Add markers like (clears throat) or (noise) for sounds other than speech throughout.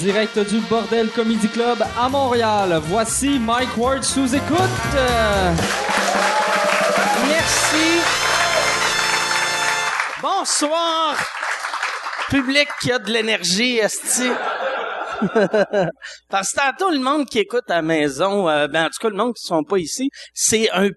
direct du Bordel Comedy Club à Montréal. Voici Mike Ward sous écoute. Merci. Bonsoir, public qui a de l'énergie, esti. (laughs) Parce que tantôt, le monde qui écoute à la maison, euh, ben, en tout cas, le monde qui sont pas ici, c'est un,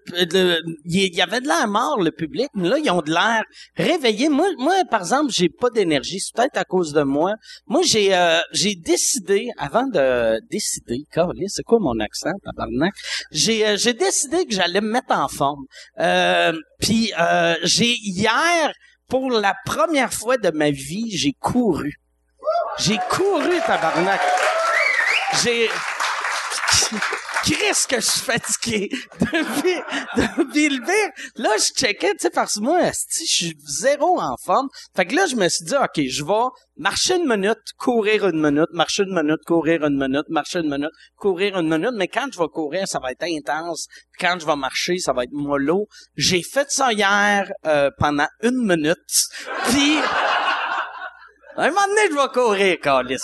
il y avait de l'air mort, le public, mais là, ils ont de l'air réveillé. Moi, par exemple, j'ai pas d'énergie. C'est peut-être à cause de moi. Moi, j'ai, euh, j'ai décidé, avant de décider, c'est quoi mon accent, tabarnak? J'ai, euh, j'ai décidé que j'allais me mettre en forme. Puis, j'ai, hier, pour la première fois de ma vie, j'ai couru. J'ai couru, tabarnak. J'ai... (laughs) Qu'est-ce que je suis fatigué depuis, depuis le pire. Là, je checkais, tu sais, parce que moi, esti, je suis zéro en forme. Fait que là, je me suis dit, OK, je vais marcher une minute, courir une minute, marcher une minute, courir une minute, marcher une minute, courir une minute. Mais quand je vais courir, ça va être intense. Puis Quand je vais marcher, ça va être mollo. J'ai fait ça hier euh, pendant une minute. Puis... Un moment donné, je vais courir, Carlis.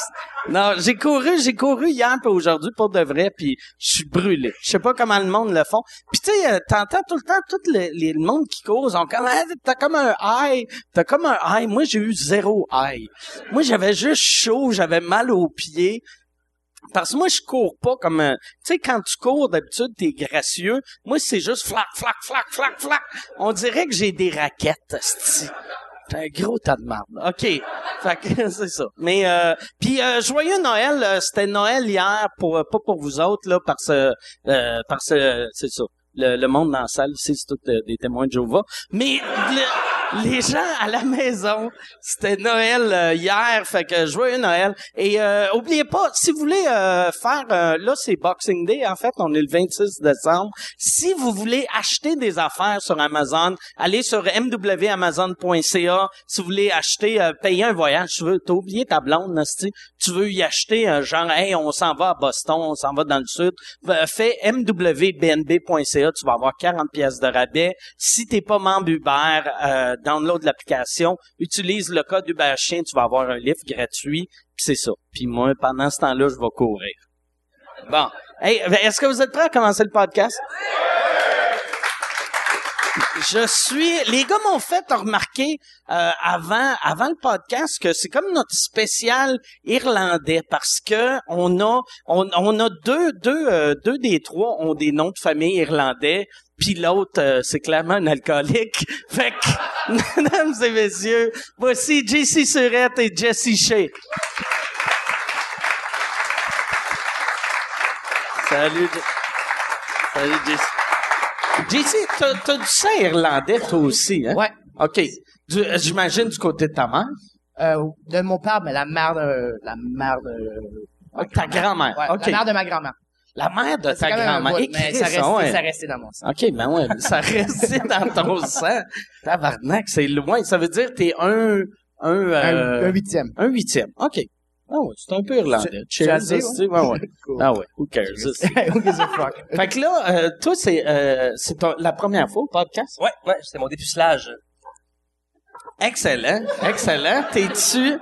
Non, j'ai couru, j'ai couru hier puis aujourd'hui pour de vrai, puis je suis brûlé. Je sais pas comment le monde le font. Puis tu sais, euh, t'entends tout le temps tout le, monde qui cause, on comme Ah, t'as comme un high, t'as comme un high. Moi, j'ai eu zéro high. Moi, j'avais juste chaud, j'avais mal aux pieds. Parce que moi, je cours pas comme un... Tu sais, quand tu cours, d'habitude, t'es gracieux. Moi, c'est juste flac, flac, flac, flac, flac. On dirait que j'ai des raquettes. T'es un gros tas de marde. OK. Fait que (laughs) c'est ça. Mais euh, puis euh, joyeux Noël, euh, c'était Noël hier pour euh, pas pour vous autres là parce que euh, parce que c'est ça. Le, le monde dans la salle c'est euh, des témoins de Jéhovah. Mais le- les gens à la maison, c'était Noël euh, hier, fait que joyeux Noël. Et euh, oubliez pas, si vous voulez euh, faire, euh, là c'est Boxing Day en fait, on est le 26 décembre. Si vous voulez acheter des affaires sur Amazon, allez sur mwamazon.ca. Si vous voulez acheter, euh, payer un voyage, tu veux, t'as oublié ta blonde, Nasty, tu veux y acheter un genre, hey, on s'en va à Boston, on s'en va dans le sud, fais mwbnb.ca, tu vas avoir 40 pièces de rabais. Si t'es pas membre Uber, euh, download l'application, utilise le code Uber Chien, tu vas avoir un livre gratuit, puis c'est ça. Puis moi, pendant ce temps-là, je vais courir. Bon. Hey, est-ce que vous êtes prêts à commencer le podcast? Je suis. Les gars m'ont fait remarquer euh, avant avant le podcast que c'est comme notre spécial irlandais parce que on a on, on a deux deux euh, deux des trois ont des noms de famille irlandais puis l'autre euh, c'est clairement un alcoolique. (laughs) Fait que (laughs) mesdames et messieurs, voici JC Surette et Jesse Shea. Salut. Salut Jesse. JC, t'as, t'as du sang irlandais, toi aussi, hein? Ouais. OK. Du- euh, j'imagine du côté de ta mère? Euh, de mon père, mais la mère de, la mère de, ta grand-mère. ouais, OK. la mère de ma grand-mère. La mère de C'est ta quand même un grand-mère. bout, mais ça restait, ouais. ça restait dans mon sang. OK, ben ouais, ça (laughs) reste dans ton sang. Tabarnak, c'est loin. Ça veut dire que t'es un... Un, Un, euh, un huitième. un huitième. OK. Ah ouais, c'est un peu irlandais. Dit, esti. Ouais, ouais. Cool. Ah ouais, who cares? (laughs) Who gives a fuck? (laughs) Fait que là, euh, toi, c'est euh, c'est ton- la première fois au podcast? Ouais, ouais, c'était mon dépucelage. Excellent, excellent. T'es-tu...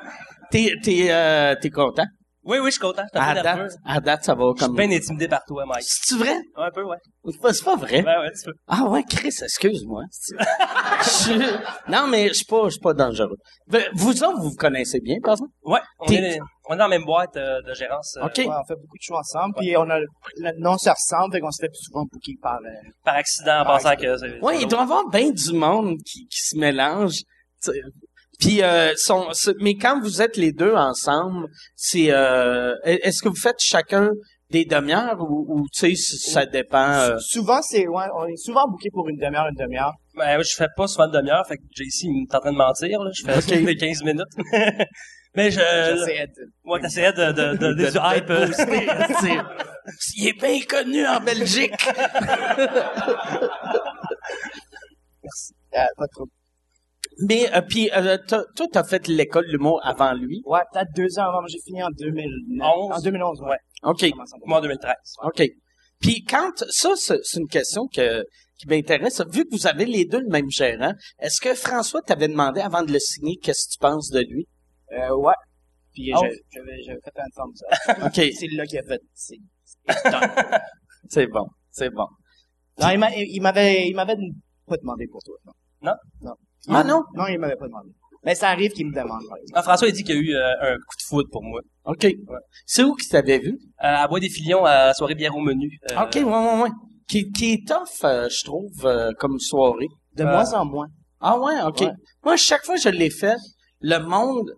T'es, t'es, euh, t'es content? Oui, oui, je suis content. Je À peu date, à date, ça va Je suis comme... bien intimidé par toi, Mike. C'est-tu vrai? Ouais, un peu, ouais. C'est pas, c'est pas vrai? Ouais, ouais, tu peux. Ah ouais, Chris, excuse-moi. Je Non, mais je suis pas, je suis pas dangereux. Ben, Vous autres, vous vous connaissez bien, par exemple? Ouais, on est, on est dans la même boîte euh, de gérance euh, OK. Ouais, on fait beaucoup de choses ensemble, puis on a, le nom se ressemble, fait qu'on se fait plus souvent booker par, euh, par accident en pensant que. Oui, il doit y avoir bien du monde qui, qui se mélange. Puis, euh, c'est- mais quand vous êtes les deux ensemble, c'est, euh, est-ce que vous faites chacun des demi-heures ou, ou, tu sais, ça dépend. euh, Sou- Souvent, c'est, ouais, on est souvent booké pour une demi-heure, une demi-heure. Ben, je fais pas souvent de demi-heure, fait que JC, il est en train de mentir, là. Je fais OK. (laughs) des 15 minutes. (laughs) Mais je... J'essaie de, Ouais, t'essayais de, de, de, de, de- du hype. booster, Il est bien connu en Belgique. (laughs) euh, pas trop. Mais euh, puis euh, t'as- toi, t'as fait l'école de l'humour avant lui? Ouais, peut-être deux ans avant, moi, j'ai fini en 2009. Onze? En 2011, ouais. Ouais. OK. J'ai commencé en Moi, en 2013. OK. Puis quand ça, c'est c'est une question que, qui m'intéresse. Vu que vous avez les deux le même gérant, est-ce que François t'avait demandé avant de le signer qu'est-ce que tu penses de lui? Euh, ouais. Puis Ah j'ai- ouais? j'avais, j'avais fait un thumbs up. (laughs) OK. C'est là qu'il a fait, c'est, C'est (laughs) bon. C'est bon. non, il, m'a, il m'avait, il m'avait pas demandé pour toi. Non. Non? Non. Ah non? Non, il m'avait pas demandé. Mais ça arrive qu'il me demande, par exemple. Ah, François, il dit qu'il y a eu euh, un coup de foudre pour moi. OK. C'est où qu'il t'avait vu? Euh, à Bois des Filions, à la soirée bière au menu. Euh, OK, ouais, ouais, ouais. Qui, qui est tough, euh, je trouve, euh, comme soirée. De Euh, moins en moins. Ah ouais, OK. Ouais. Moi, chaque fois que je l'ai fait, le monde,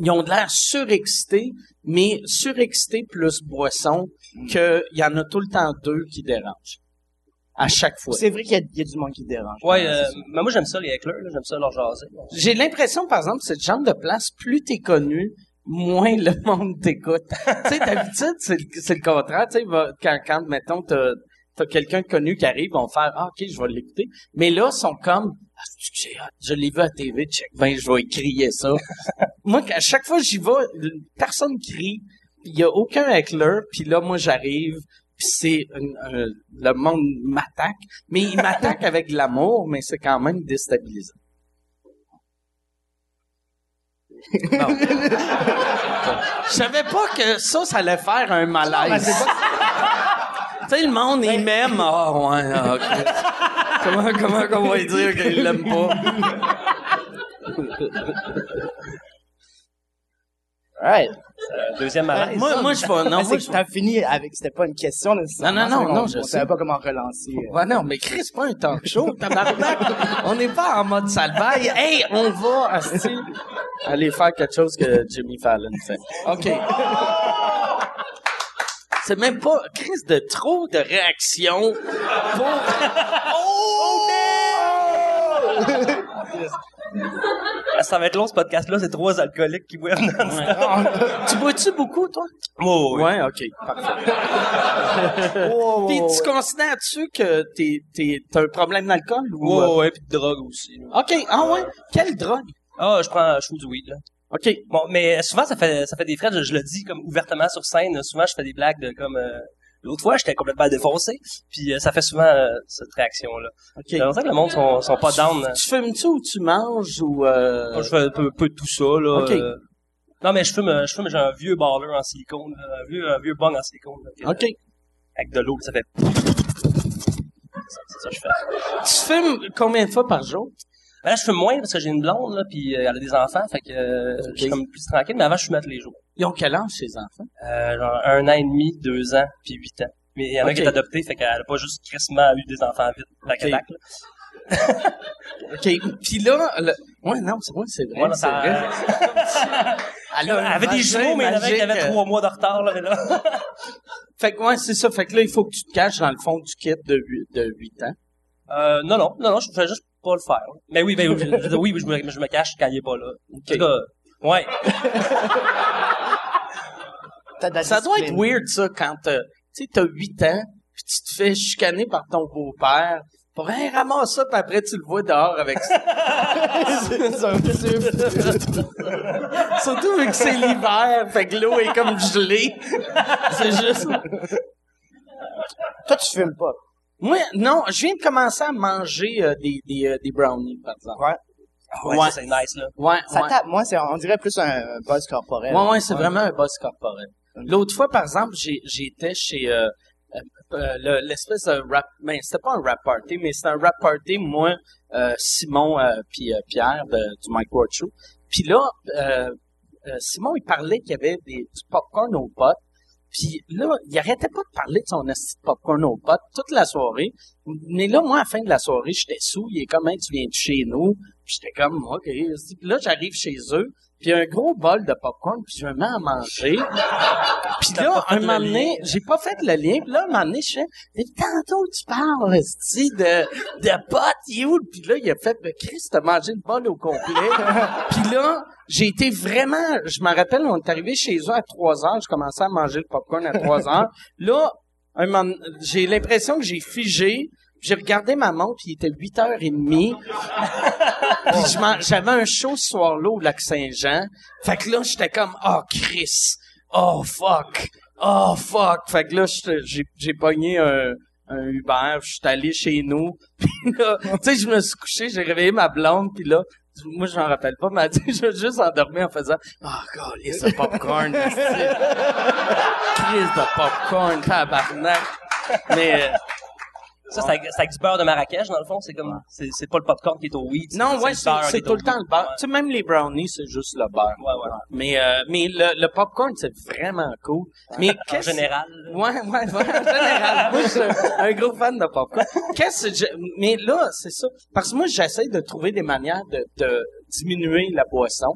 ils ont de l'air surexcités, mais surexcités plus boisson, qu'il y en a tout le temps deux qui dérangent. À chaque fois. C'est vrai qu'il y a, il y a du monde qui te dérange. Ouais, c'est euh, mais moi j'aime ça les hecklers, j'aime ça leur jaser. J'ai l'impression, par exemple, cette genre de place, plus t'es connu, moins le (laughs) monde t'écoute. tu sais, d'habitude, c'est le, contraire. Tu sais, quand, quand, mettons, t'as, t'as quelqu'un connu qui arrive, ils vont faire, ah, OK, je vais l'écouter. Mais là, ils sont comme, ah, j'ai hâte? je l'ai vu à TV, check, ben, je vais crier ça. (laughs) moi, à chaque fois j'y vais, personne crie, il y a aucun heckler, puis là, moi, j'arrive, c'est une- un- le monde m'attaque, mais il m'attaque avec de l'amour, mais c'est quand même déstabilisant. Bon. Je savais pas que ça, ça allait faire un malaise. tu sais, le monde, il m'aime. Ah, ouais, ah, ok. comment, comment qu'on va lui dire qu'il l'aime pas? Right. Euh, deuxième malaise. moi, moi, je vais, non, moi, c'est je que t'as fini avec, c'était pas une question, nécessairement. Non, non, non, non, je On sais. savait pas comment relancer. euh. Ouais, non, mais Chris, c'est pas un talk show, (laughs) tabarnak. on n'est pas en mode salvaille. Hey, on va, asti, aller faire quelque chose que Jimmy Fallon fait. OK. (laughs) C'est même pas, Chris, de trop de réactions pour... (laughs) Oh, Ah, Ça va être long ce podcast-là, c'est trois alcooliques qui boivent non Ouais. tu bois-tu beaucoup, toi? Oh, oui. Ouais, OK, parfait. (laughs) Puis tu considères-tu que t'es, t'es, t'as un problème d'alcool ou... Ouais, euh, ouais, puis de drogue aussi. là. OK, ah ouais? Quelle drogue? Ah, je prends, je fume du weed, là. OK. Bon, mais souvent, ça fait, ça fait des frais, je, je le dis comme ouvertement sur scène. Souvent, je fais des blagues de comme, euh, l'autre fois, j'étais complètement défoncé. Puis euh, ça fait souvent euh, cette réaction-là. OK. J'ai l'impression que le monde sont, sont pas down. Tu fumes-tu ou tu manges ou... Euh... Moi, je fais un peu, peu de tout ça, là. Ok. euh. Non, mais je fume, euh, je fume, j'ai un vieux baller en silicone, là, un vieux, un vieux bong en silicone. là, OK. Avec de l'eau, ça fait... C'est c'est ça que je fais. Tu fumes combien de fois par jour? Ben là, je fume moins parce que j'ai une blonde, là, puis euh, elle a des enfants, fait que euh, je suis comme plus tranquille. Mais avant, je fumais tous les jours. Ils ont quel âge, ces enfants? Euh, genre un an et demi, deux ans, puis huit ans. Mais il y en a Ok. qui est adopté, fait qu'elle a pas juste crissement eu des enfants vite, la Ok. cadac, là. (laughs) OK. Puis là... Le... Ouais, non, c'est, ouais, c'est vrai, Ouais, c'est vrai. (laughs) Elle, Elle avait des jumeaux, mais en avait trois mois de retard, là, mais là. (laughs) Fait que, ouais, c'est ça. Fait que là, il faut que tu te caches dans le fond du kit de 8, de 8 ans. Euh, non, non, non, non, je fais juste pas le faire. Mais oui, ben, oui, je, je- oui, je me, je me cache quand il est pas là. En tout cas, ouais. T'as Ça doit être weird, ça, quand t'as, tu t'as 8 ans, puis tu te fais chicaner par ton beau-père. Pour hey, ramasse ça, puis après, tu le vois dehors avec ça. (laughs) Surtout vu que c'est l'hiver, fait que l'eau est comme gelée. C'est juste... Toi, tu fumes pas. Moi, non, je viens de commencer à manger euh, des, des, euh, des brownies, par exemple. Ouais. Ah ouais, c'est nice, là. Ouais, Ça ouais. tape. Moi, c'est, on dirait plus un buzz corporel. Ouais, ouais, c'est vraiment un boss corporel. L'autre fois, par exemple, j'étais chez euh, euh, euh, le- l'espèce de rap, ben c'était pas un rap party, mais c'était un rap party, moi, euh, Simon euh, puis Pierre du Mike Ward Show. Puis là, Simon, il parlait qu'il y avait des, du popcorn aux potes. Puis là, il arrêtait pas de parler de son esti de popcorn aux potes toute la soirée. Mais là, moi, à la fin de la soirée, j'étais sous. Il est comme, tu viens de chez nous. J'étais comme, OK. Puis là, j'arrive chez eux. Puis un gros bol de popcorn. Puis je me mets à manger. Puis là, un moment donné, j'ai pas fait le lien. Puis là, un moment donné, je fais, mais tantôt, tu parles, esti, de, de potes, il est où? Puis là, il a fait, mais Chris, t'as mangé le bol au complet. (laughs) Puis là, j'ai été vraiment, je me rappelle, on est arrivé chez eux à 3 heures, je commençais à manger le popcorn à 3 heures. (laughs) Là, un moment, j'ai l'impression que j'ai figé, j'ai regardé ma montre, puis il était 8h30. (laughs) puis j'avais un show ce soir-là au Lac-Saint-Jean. Fait que là, j'étais comme, oh, Chris, oh, fuck, oh, fuck. Fait que là, j'ai, pogné un, un Uber, je suis allé chez nous. (laughs) Puis là, tu sais, je me suis couché, j'ai réveillé ma blonde, puis là, moi, je m'en rappelle pas, mais elle dit, (laughs) je juste endormir en faisant, oh, god, il y a ce popcorn. Crise de popcorn, tabarnak. Mais, Ça, c'est avec, c'est avec du beurre de Marrakech, dans le fond. C'est comme, c'est, c'est pas le popcorn qui est au weed. non, ouais, c'est, tout le temps le beurre. Ouais. Tu sais, même les brownies, c'est juste le beurre. Ouais, ouais. Mais, euh, mais le, le popcorn, c'est vraiment cool. Mais En général. Ouais, ouais, ouais, en général. (laughs) moi, je suis un, gros fan de popcorn. Qu'est-ce que je- mais là, c'est ça. Parce que moi, j'essaie de trouver des manières de, de diminuer la boisson.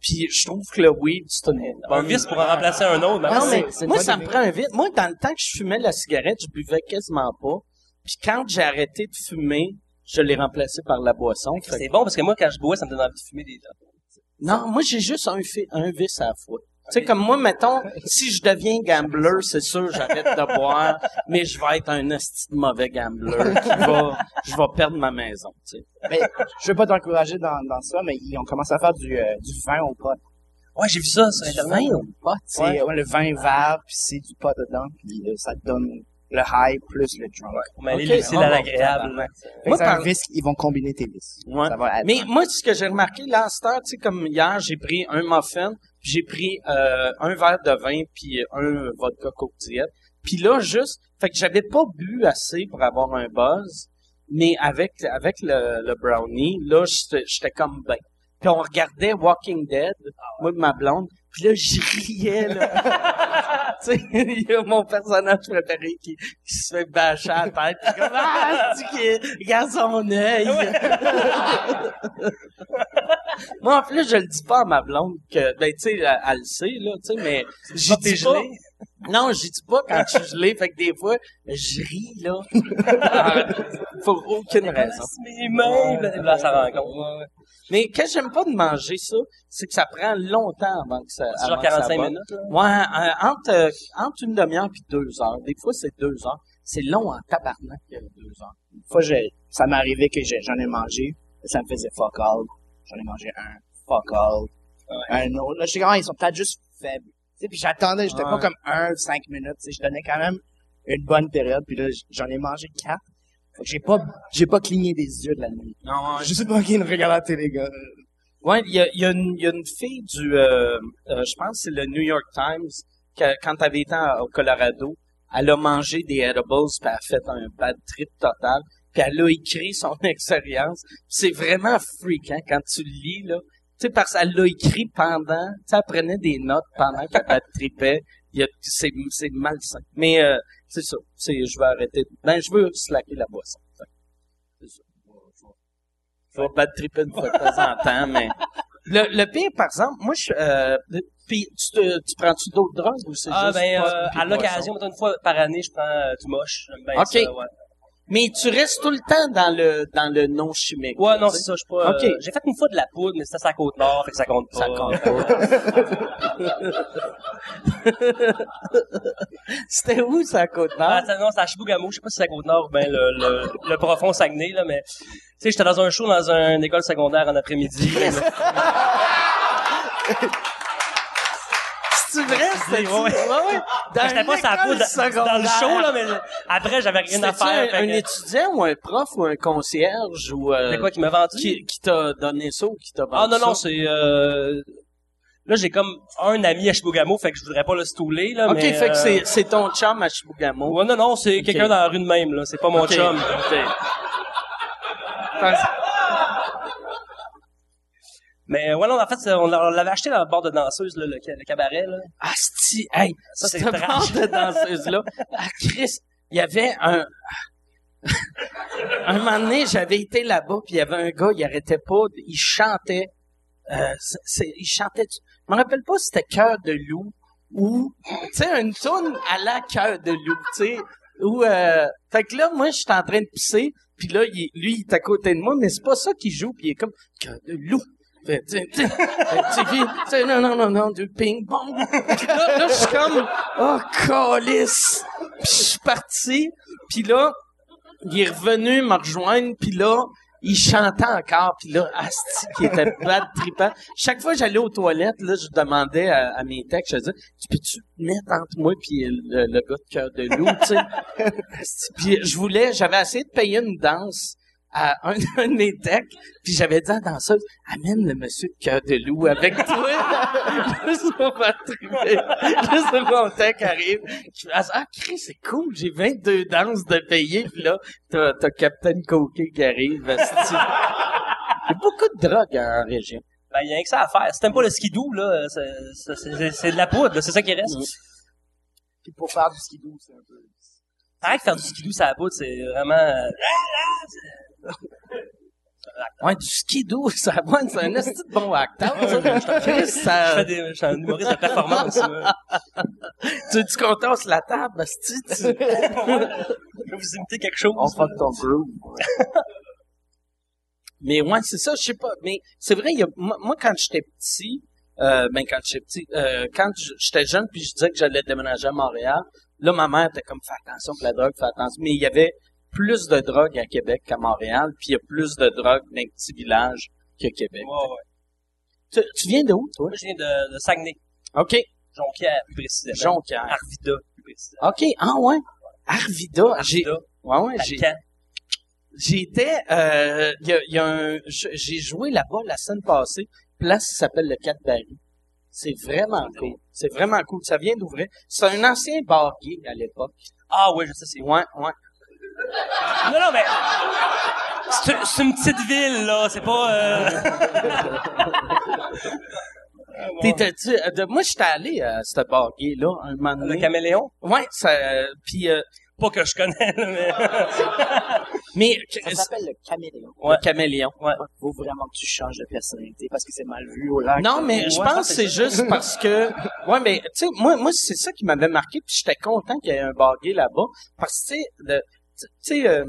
Puis je trouve que le weed, c'est une Un vice pour en remplacer un autre. mais Non, mais moi, ça me prend un vide. Moi, dans le temps que je fumais la cigarette, je buvais quasiment pas. Puis quand j'ai arrêté de fumer, je l'ai remplacé par la boisson. Que- C'est bon parce que moi, quand je bois, ça me donne envie de fumer des. Non, moi, j'ai juste un, un vice à la fois. Tu sais, comme moi, mettons, si je deviens gambler, c'est sûr, j'arrête de boire, mais je vais être un esti de mauvais gambler qui va, je vais perdre ma maison, tu sais. Mais je veux pas t'encourager dans, dans ça, mais ils ont commencé à faire du, euh, du vin au pot. Ouais, j'ai vu ça sur Internet. Vin au pot, C'est ouais. ouais, le vin vert, puis c'est du pot dedans, puis euh, ça te donne le high plus le drunk. Pour m'aller Ok. lucide Ah, à l'agréable. Moi, c'est un par- vice, ils vont combiner tes vices. Ouais. Mais moi, ce que j'ai remarqué, là, à cette heure, tu sais, comme hier, j'ai pris un muffin, puis j'ai pris euh, un verre de vin, puis un vodka coke diète. Puis là, juste, fait que j'avais pas bu assez pour avoir un buzz, mais avec avec le, le brownie, là, j'étais j'étais comme ben. Puis on regardait Walking Dead, moi de ma blonde, puis là, je riais, là. (laughs) (laughs) (laughs) il y a mon personnage préféré qui, qui se fait bâcher à la tête, puis comme, ah, c'est qui regarde son œil. (laughs) Moi, en plus, je le dis pas à ma blonde que, ben, tu sais, elle, elle le sait, là, tu sais, mais dis pas. Non, j'y dis pas quand je suis gelé, fait que des fois, je ris, là. Ah, Pour aucune raison. Mes mains, là, ça rencontre. Mais qu'est-ce que j'aime pas de manger ça, c'est que ça prend longtemps avant que ça, C'est avant genre que ça 45 botte. minutes, là? Ouais, euh, entre, euh, entre une demi-heure puis deux heures. Des fois, c'est deux heures. C'est long en tabarnak, euh, deux heures. Une fois, j'ai- ça m'est arrivé que j'ai- j'en ai mangé, ça me faisait fuck all. J'en ai mangé un, fuck all. Un autre. Là, je sais comment ils sont peut-être juste faibles. Puis j'attendais, j'étais Ouais. pas comme un, cinq minutes, je donnais quand même une bonne période, puis là, j'en ai mangé quatre. Fait que j'ai pas, j'ai pas cligné des yeux de la nuit. Non, Je sais pas qui me regarde la télé, gars. Ouais, il y a, y, a y a une fille du, euh, euh, je pense que c'est le New York Times, que, quand elle avait été au Colorado, elle a mangé des edibles, puis elle a fait un bad trip total, puis elle a écrit son (laughs) expérience. C'est vraiment freakant quand tu lis, là. Tu sais, parce qu'elle l'a écrit pendant, tu sais, elle prenait des notes pendant qu'elle tripait. Il y a- C'est c'est malsain. Mais euh, c'est ça. C'est, je vais arrêter. Ben, je veux slacker la boisson. C'est ça. Je vais bad tripper une fois de temps en temps, mais... Le, le pire, par exemple, moi, je... Euh, puis, tu, te, tu prends-tu d'autres drogues ou c'est Ah, juste ben, pot euh, à l'occasion, une fois par année, je prends euh, du moche. Bien Ok. ça, ouais. Mais tu restes tout le temps dans le dans le non chimique. Ouais, non, c'est ça, je suis pas... Ok. euh, j'ai fait une fois de la poudre, mais c'était sur la Côte-Nord, fait que ça compte pas. Ça compte pas. (laughs) C'était où, ça, à Côte-Nord? Ah, ça- non, c'est à Chibougamau. Je sais pas si c'est à Côte-Nord ou ben le, le, le profond Saguenay, là, mais... Tu sais, j'étais dans un show dans une école secondaire en après-midi. (laughs) C'est vrai, (laughs) c'était Ouais, ouais. ouais. Dans J'étais pas l'école poudre dans, dans le show, là, mais après, j'avais rien à faire. un, un que- étudiant ou un prof ou un concierge ou euh, C'est quoi qui m'a vendu? qui, qui t'a donné ça ou qui t'a vendu Ah non, non, c'est... Euh... Là, j'ai comme un ami à Chibougamau, fait que je voudrais pas le stouler, là, Ok, mais... fait que euh, c'est, c'est ton chum à Chibougamau. Ouais, non, non, c'est quelqu'un dans la rue de même, là. C'est pas mon chum. ok. Mais ouais, non, en fait, on l'a- on l'avait acheté dans le bar de danseuse, là, le, le cabaret, là. Asti, hey, Ça, c'est bande de danseuses-là, (laughs) ah, Chris, il y avait un... (laughs) un moment donné, j'avais été là-bas, puis il y avait un gars, il arrêtait pas, il chantait, euh, il chantait, je me rappelle pas si c'était Cœur de loup, ou, tu sais, une tourne à la Cœur de loup, tu sais, ou, euh, fait que là, moi, j'étais en train de pisser, puis là, il- lui, il est à côté de moi, mais c'est pas ça qu'il joue, puis il est comme, Cœur de loup, fait, tu sais, tu sais, tu sais, tu sais, non, non, non, non, du ping-pong. là, là je suis comme, oh, calice. Puis je suis parti, puis là, il est revenu me rejoindre, puis là, il chantait encore, puis là, asti, qui était bad trippant. Chaque fois que j'allais aux toilettes, là, je demandais à, mes techs, je disais, tu peux-tu mettre entre moi puis le, le gars de cœur de loup, tu sais? Puis je voulais, j'avais essayé de payer une danse à un, (laughs) un de mes decks, puis j'avais dit à la danseuse, amène le monsieur de cœur de loup avec toi. (laughs) Juste pour faire triper. Juste pour mon deck arrive. Je fais, ah, Chris, c'est cool, j'ai 22 danses de payer, puis là, t'as, t'as Captain Coquet qui arrive. Il y a beaucoup de drogue en région. Ben, il y a rien que ça à faire. Si t'aimes pas le skidoo, là, c'est, c'est, c'est- c'est de la poudre, là, c'est ça qui reste. Puis pour faire du skidoo, c'est un peu... Pareil que faire du skidoo, ça la poudre, c'est vraiment... Ouais, du skidoo, (laughs) ça va, c'est un esti de bon acteur, ça. Chris, Je ça, fais des, je suis un humoriste de performance, (laughs) tu veux qu'on tasse la table, esti, tu... (laughs) Je vais vous imiter quelque chose. On fuck ton groove. Mais ouais, c'est ça, je sais pas. Mais c'est vrai, il y a, moi, moi, quand j'étais petit, euh, ben quand j'étais petit, euh, quand j'étais jeune, puis je disais que j'allais déménager à Montréal, là, ma mère était comme, fais attention pour la drogue, fais attention. Mais il y avait plus de drogue à Québec qu'à Montréal, puis il y a plus de drogue dans les petits villages que Québec. Ouais, ouais. Tu, tu viens de où, toi? Moi, je viens de, de Saguenay. OK. Jonquière, plus précisément. Jonquière. Arvida, plus précisément. OK. Ah ouais. Arvida. Arvida. ouais, ouais, j'ai. J'étais, euh, il y a, y a un, j'ai joué là-bas la semaine passée, place qui s'appelle le 4 Barry. C'est vraiment cool. C'est vraiment cool. Ça vient d'ouvrir. C'est un ancien bar gay à l'époque. Ah oui, je sais, c'est. Ouais, ouais. Non, non, mais... C'est une petite ville, là. C'est pas... Euh... (laughs) T'étais-tu, euh, de, moi, j'étais allé à ce bar gay-là, un moment Le donné. caméléon? Ouais, ça, euh, puis, euh, Pas que je connais, là, mais... (laughs) mais, Ça s'appelle le caméléon. Ouais. le caméléon. Faut vraiment que tu changes de personnalité parce que c'est mal vu au lac. Non, mais je Ouais, pense que c'est juste parce que, ouais, mais tu sais, moi, moi c'est ça qui m'avait marqué, puis j'étais content qu'il y ait un bar gay là-bas, parce que tu sais, le- tu sais, euh,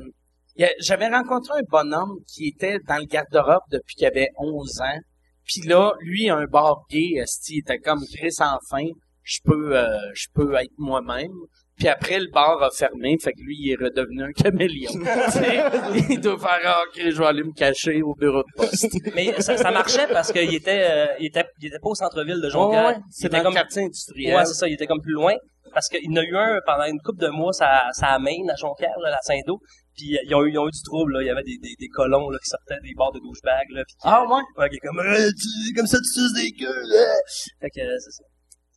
j'avais rencontré un bonhomme qui était dans le garde-robe depuis qu'il avait 11 ans, puis là, lui, un bar gay, esti, il était comme Chris enfin, je peux, euh, je peux être moi-même. Puis après, le bar a fermé, fait que lui, il est redevenu un caméléon. (laughs) Il doit faire, ah, ok, je vais aller me cacher au bureau de poste. Mais ça, ça marchait parce qu'il était, euh, il était, il était pas au centre-ville de Jonquière. Ouais, ouais, Il c'est était dans comme, le quartier industriel. ouais, c'est ça, il était comme plus loin. Parce qu'il y en a eu un pendant une couple de mois, ça, ça à Maine, à Jonquière, là, à Saint-Do. Puis euh, ils ont eu, ils ont eu du trouble, là. Il y avait des, des, des colons, là, qui sortaient des bars de douchebags, là. Qui- Ah ouais? Ouais, qui est comme, Euh, tu- comme ça, tu suces des queues, là. Fait que, euh, c'est ça.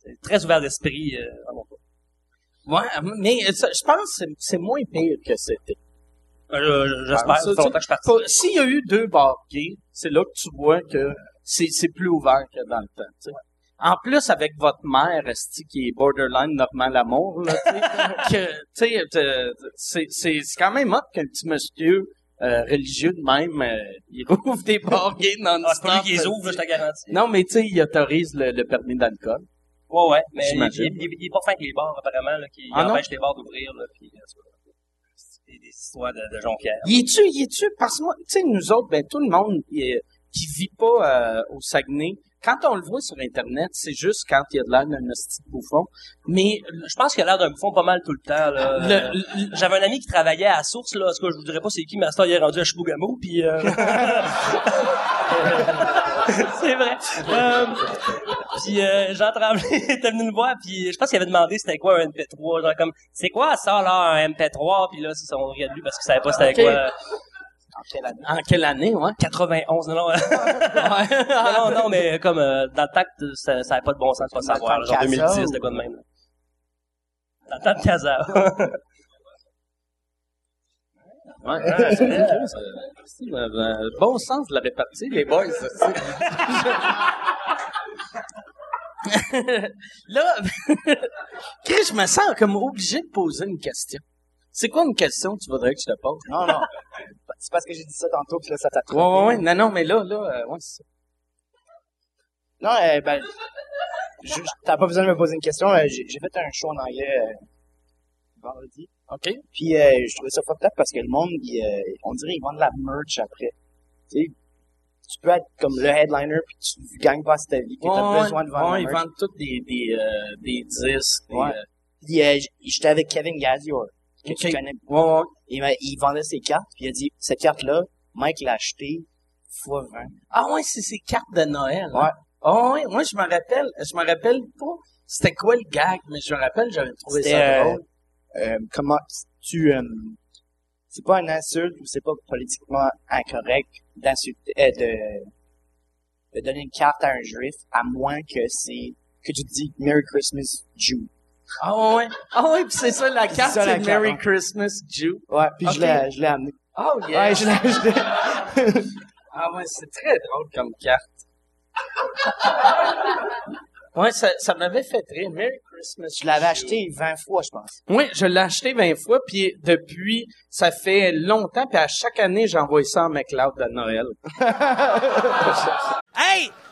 C'est très ouvert d'esprit, euh, à mon part. Ouais, mais ça, je pense que c'est- moins pire que c'était. Euh, je- J'espère, ça fait longtemps que je parti. Pas- S'il y a eu deux bars gays, c'est là que tu vois que c'est c'est plus ouvert que dans le temps. tu sais. En plus, avec votre mère, esti, qui est borderline Normand Lamour, là, (laughs) c'est c'est- c'est quand même hot qu'un petit monsieur euh, religieux de même, euh, il rouvre des bars gays non Ah, c'est pas lui qui les ouvre, je te garantis. Non, mais tu sais, il autorise le, le permis d'alcool. Ouais, ouais, mais il, il, est pas fin avec les bars, apparemment, là, qui Ah empêche les bars d'ouvrir, là, puis, c'est des, des histoires de, de Jonquière. Y est-tu, y est-tu, parce que moi, tu sais, nous autres, ben, tout le monde est- qui vit pas euh, au Saguenay, quand on le voit sur Internet, c'est juste quand il y a de l'air d'un hostie bouffon. Mais Je pense qu'il a l'air d'un bouffon pas mal tout le temps, là. Euh, J'avais un ami qui travaillait à Source, là. En tout cas, je vous dirais pas c'est qui, mais à ce temps, il est rendu à Chibougamau, puis euh... (laughs) (laughs) c'est vrai. Euh, puis euh, Jean Tremblay (laughs) était venu le voir, puis je pense qu'il avait demandé c'était quoi un MP3. Genre comme, c'est quoi ça, là, un MP3? Puis là, c'est ça, on riait de lui parce qu'il savait pas c'était Ok. quoi. En quelle année? en quelle année, ouais? 91, non, (laughs) non. non, mais comme euh, dans le que ça ça avait pas de bon sens pas savoir, genre Casa 2010, ou- de quoi de même. Dans le temps de Casa. (laughs) Ouais, c'est, euh, bon sens de la répartie, les boys. (laughs) Là, Chris, je me sens comme obligé de poser une question. C'est quoi une question que tu voudrais que je te pose? Non, non. C'est parce que j'ai dit ça tantôt, puis là, ça t'a Ouais, ouais, ouais. Non, non, mais là, là, euh, ouais, c'est ça. Non, euh, ben, je- je- t'as pas besoin de me poser une question. euh, J'ai j'ai fait un show en anglais euh, vendredi. OK? Puis euh, je trouvais ça fucked up parce que le monde, il, euh, on dirait qu'ils vendent de la merch après. Tu sais, tu peux être comme le headliner puis tu gagnes pas ta vie, t'as Ouais, besoin de vendre ouais, la ils vendent tous des, des, euh, des disques. des, Ouais. euh, Puis euh, j'étais avec Kevin Gazior, que tu connais. ouais, ouais. Il, vendait ses cartes, puis il a dit, cette carte-là, Mike l'a achetée fois 20. Ah ouais, c'est ces cartes de Noël. hein? Ouais. Ah ouais, moi je me rappelle, je me rappelle pas c'était quoi le gag, mais je me rappelle, j'avais trouvé ça euh, drôle. Euh, comment tu... Euh, c'est pas une insulte ou c'est pas politiquement incorrect d'insulter, euh, de, de donner une carte à un juif, à moins que c'est, que tu dis Merry Christmas Jew. Ah ouais. Ah ouais, pis c'est ça, la carte, la c'est carte, Merry. Christmas, Jew. Ouais, puis je l'ai, je l'ai amené. Oh yeah. Ouais, je l'ai, je. (laughs) Ah ouais, c'est très drôle comme carte. (laughs) ouais, ça, ça m'avait fait rire. Merry Christmas. je l'avais acheté 20 fois, je pense. Oui, je l'ai acheté 20 fois, puis depuis, ça fait longtemps, puis à chaque année, j'envoie ça en McLeod de Noël. (laughs) hey!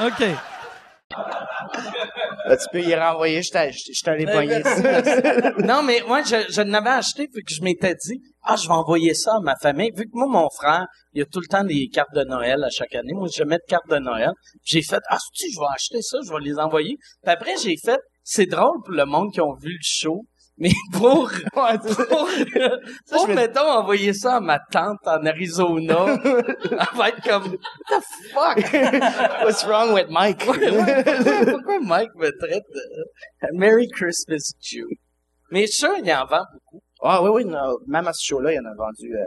OK. Là, tu peux y renvoyer, je t'ai, je t'ai allé pogner. Non, mais moi, je, je l'avais acheté vu que je m'étais dit, ah, je vais envoyer ça à ma famille. Vu que moi, mon frère, il a tout le temps des cartes de Noël à chaque année. Moi, je mets de cartes de Noël. J'ai fait, ah, si je vais acheter ça, je vais les envoyer. Puis après, j'ai fait, c'est drôle pour le monde qui ont vu le show. Mais pour, Ouais, pour, mettons, envoyer ça à ma tante en Arizona, (laughs) elle va être comme, what the fuck? (laughs) What's wrong with Mike? pourquoi, pourquoi Mike me traite de Merry Christmas Jew? Mais sûr, il en vend beaucoup. Ah oui, oui, même à ce show-là, il y en a vendu euh,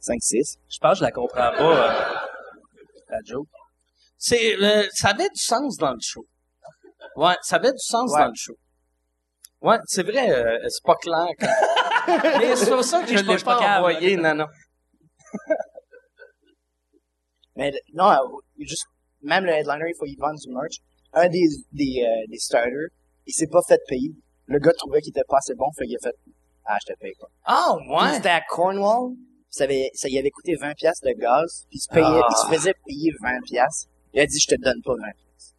5-6. Je pense que je la comprends pas, euh, la joke. C'est, euh, ça avait du sens dans le show. Ouais, ça avait du sens dans le show. Ouais, c'est vrai, euh, c'est pas clair. Quand... Mais c'est pour ça que je l'ai pas envoyé, non, non. Mais non, euh, juste, même le headliner, il faut y vendre du merch. Un des, des, euh, des starters, il s'est pas fait payer. Le gars trouvait qu'il était pas assez bon, fait qu'il a fait, ah, je te paye pas. Ah, Puis ouais. C'était à Cornwall, ça, avait, ça y avait coûté 20 piastres de gaz, puis il se payait, Ah. il se faisait payer 20 piastres. Il a dit, je te donne pas 20 piastres.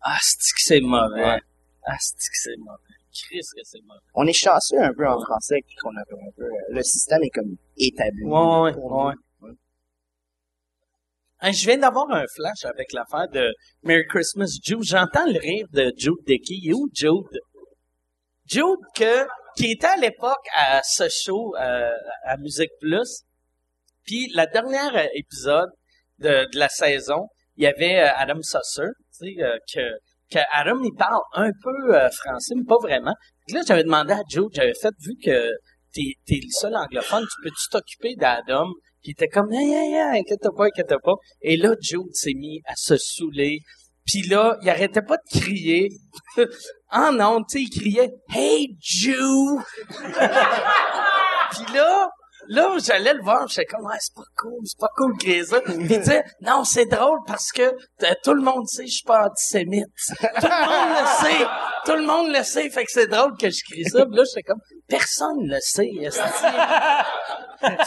Ah, c'est que c'est mauvais? Ouais. Ah, c'est que c'est mauvais? Christ que c'est mauvais. On est chanceux un peu en français qu'on a un peu, euh, le système est comme établi. Ouais, ouais, ouais. Hey, je viens d'avoir un flash avec l'affaire de Merry Christmas Jude. J'entends le rire de Jude Dickey. Il est où Jude? Jude que, qui était à l'époque à ce show euh, à Musique Plus. Puis la dernière euh, épisode de, de la saison, il y avait Adam Susser, tu sais, euh, que, que Adam, il parle un peu euh, français, mais pas vraiment. Puis là, j'avais demandé à Jude, j'avais fait, vu que t'es, t'es le seul anglophone, tu peux-tu t'occuper d'Adam? Puis il était comme, hey, hey, hey, inquiète pas, inquiète pas. Et là, Jude s'est mis à se saouler. Puis là, il arrêtait pas de crier. (laughs) ah non, tu sais, il criait, Hey, Jew! (laughs) Puis là, là, j'allais le voir, j'étais comme, ouais, c'est pas cool, c'est pas cool crier ça. Puis il disait, non, c'est drôle parce que euh, tout le monde sait que je suis pas antisémite. Tout le monde le sait. Tout le monde le sait, fait que c'est drôle que je crie ça. Puis là, j'étais comme, personne le sait.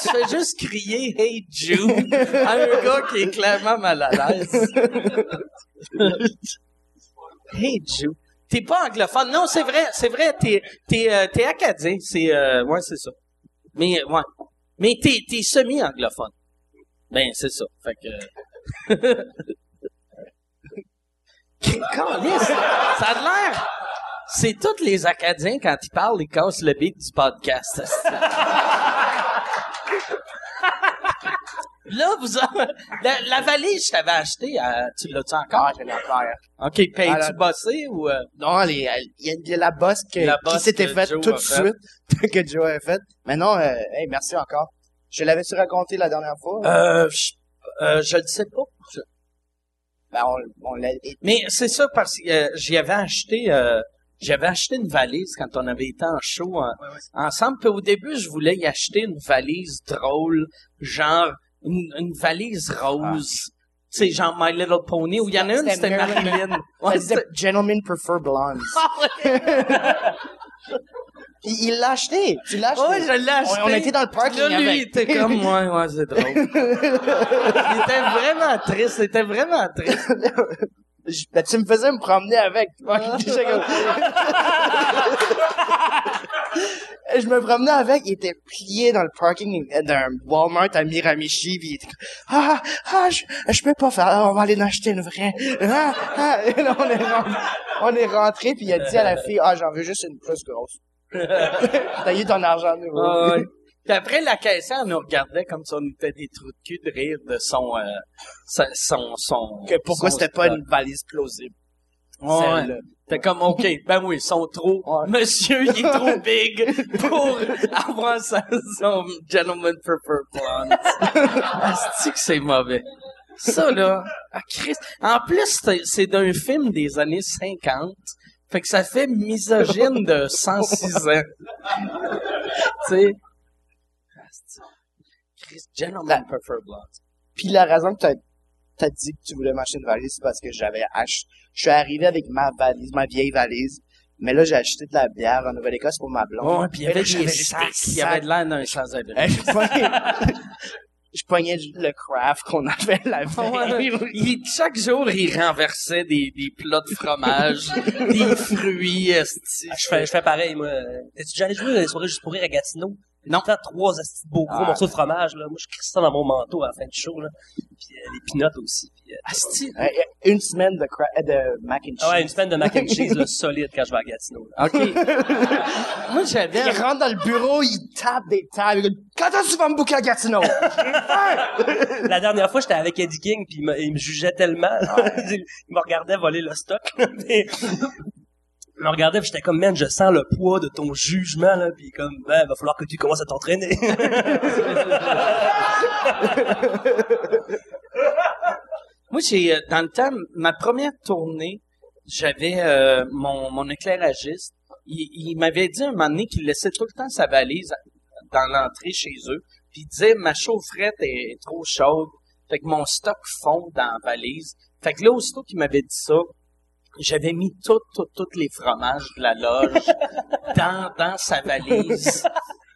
Tu (laughs) fais juste crier Hey Jude à un gars qui est clairement mal à l'aise. (laughs) hey Jude. T'es pas anglophone. Non, c'est vrai, c'est vrai, t'es, t'es, euh, t'es acadien. C'est, euh, ouais, c'est ça. Mais, ouais. Mais t'es, t'es semi-anglophone. Ben, c'est ça. Fait que... (laughs) Ça a l'air... C'est tous les Acadiens, quand ils parlent, ils cassent le beat du podcast. (laughs) Là, vous avez... (laughs) La, la valise, je t'avais acheté, euh, tu l'as-tu encore? Ah, je l'ai encore. OK, payes-tu Alors- bossé ou... euh? Non, les- elle- il y, a- il y a la bosse que, La qui s'était que faite Joe tout a de suite, (laughs) que Joe a faite. Mais non, euh, hey, merci encore. Je l'avais-tu raconté la dernière fois? Euh, je, euh, je le sais pas. Je- Ben, on, on l'a... Mais c'est ça parce que euh, j'y avais acheté... Euh, j'avais acheté une valise quand on avait été en show en- ensemble. Puis au début, je voulais y acheter une valise drôle, genre une, une valise rose. Tu sais, genre My Little Pony, où il y en a une, C'était c'était Marilyn Ouais, disait Gentlemen prefer blondes. (laughs) il il l'a acheté. Tu l'as acheté. Ouais, je l'ai acheté. On, on était dans le parking Là, lui, il avec. était comme, (laughs) ouais, ouais, c'est drôle. il était vraiment triste, il était vraiment triste. (laughs) je- ben, tu me faisais me promener avec. (laughs) Comme- je me promenais avec, il était plié dans le parking d'un Walmart à Miramichi, puis il était comme, ah, ah, je, je peux pas faire, on va aller en acheter une vraie. Ah, ah. Et là, on est rentré, on est rentré, puis il a dit à la fille, ah, j'en veux juste une plus grosse. (laughs) T'as eu ton argent nouveau. Ah ouais. Puis après, la caissière nous regardait comme si on était des trous de cul de rire de son, euh, sa- son, son, Que pourquoi c'était pas une valise plausible? Ouais. T'es comme, OK, ben oui, ils sont trop, Ouais. monsieur, il est trop (laughs) big pour avoir sa, son gentleman prefer blonde. (laughs) Asti que c'est mauvais. Ça, là, ah, Christ. En plus, c'est- c'est d'un film des années 50. Fait que ça fait misogyne de 106 ans. tu sais? Gentleman prefer blonde. Puis la raison que t'as t'as dit que tu voulais m'acheter une valise, c'est parce que j'avais ach... Je suis arrivé avec ma valise, ma vieille valise. Mais là, j'ai acheté de la bière en Nouvelle-Écosse pour ma blonde. Ouais, puis il y avait des sacs. Il y avait de l'air d'un sans-abri. (laughs) Je pognais, du- le craft qu'on avait la veille. Ouais. Il- chaque jour, il renversait des, des plats de fromage, (laughs) des fruits, esti. Je fais, je fais pareil, moi. T'es-tu déjà allé jouer les soirées juste pour rire à Gatineau? Non. T'as trois beaux gros Ah. morceaux de fromage, là. Moi, je crie ça dans mon manteau à la fin du show, là. Puis euh, les peanuts aussi. Puis, euh, Asti. Euh, Une semaine de, cra- de mac and cheese. ah ouais, une semaine de mac and (laughs) cheese, là, solide quand je vais à Gatineau. là. OK. (laughs) Moi, j'avais... Il rentre dans le bureau, il tape des tables. Il dit, Quand est-ce que tu vas me booker à Gatineau? (laughs) La dernière fois, j'étais avec Eddie King, puis il me, il me jugeait tellement. là. il me regardait voler le stock. mais- il me regardait, puis j'étais comme, man, je sens le poids de ton jugement, là. Puis comme, ben, va falloir que tu commences à t'entraîner. (laughs) Moi, j'ai, euh, dans le temps, ma première tournée, j'avais euh, mon, mon éclairagiste. Il, il m'avait dit un moment donné qu'il laissait tout le temps sa valise dans l'entrée chez eux. Puis il disait, ma chaufferette est trop chaude. Fait que mon stock fond dans la valise. Fait que là, aussitôt qu'il m'avait dit ça, j'avais mis tout, tout, tous les fromages de la loge (laughs) dans, dans sa valise.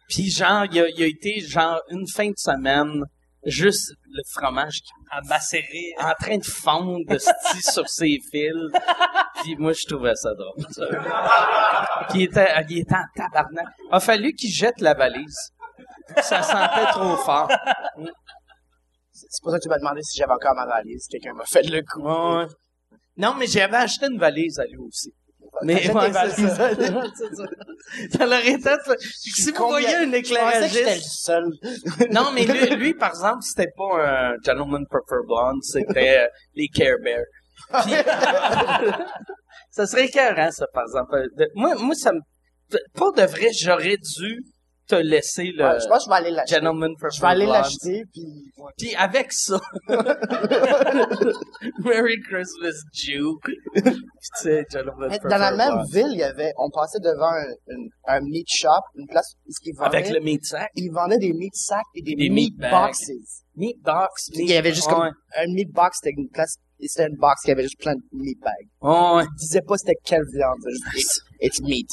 Puis genre, il a, il a été genre une fin de semaine, juste le fromage qui à macérer. en train de fondre de sti (laughs) sur ses fils. Puis moi, je trouvais ça drôle. ça. Puis il était, il était en tabarnak. A fallu qu'il jette la valise. Ça sentait trop fort. (laughs) C'est pour ça que tu m'as demandé si j'avais encore ma valise. Quelqu'un m'a fait le coup. Ouais. Non, mais j'avais acheté une valise à lui aussi. Mais ouais, c'est ça. Ça. L'aurait été... Si vous Combien- voyez un Je le éclairagiste... seul. Non, mais lui, lui, par exemple, c'était pas un Gentleman Prefer Blonde, c'était euh, les Care Bears. Puis, (laughs) ça serait écœurant, ça, par exemple. De- moi, moi, ça me... Pour de vrai, j'aurais dû te laisser le Ouais, je pense que je vais aller l'acheter. Gentleman Je vais aller l'acheter, puis... Puis avec ça, (laughs) Merry Christmas, Jew. Puis tu sais, Gentleman Mais Dans la même Blonde. ville, il y avait, on passait devant un, un, un meat shop, une place où ils vendaient, Avec le meat sack. ils vendaient des meat sacks et des, Des meat, meat boxes. Meat box. Il y avait juste Ouais. comme un meat box, c'était une place, c'était une box qui avait juste plein de meat bags. Ouais. Ils disaient pas c'était quelle viande, c'était juste, it's meat.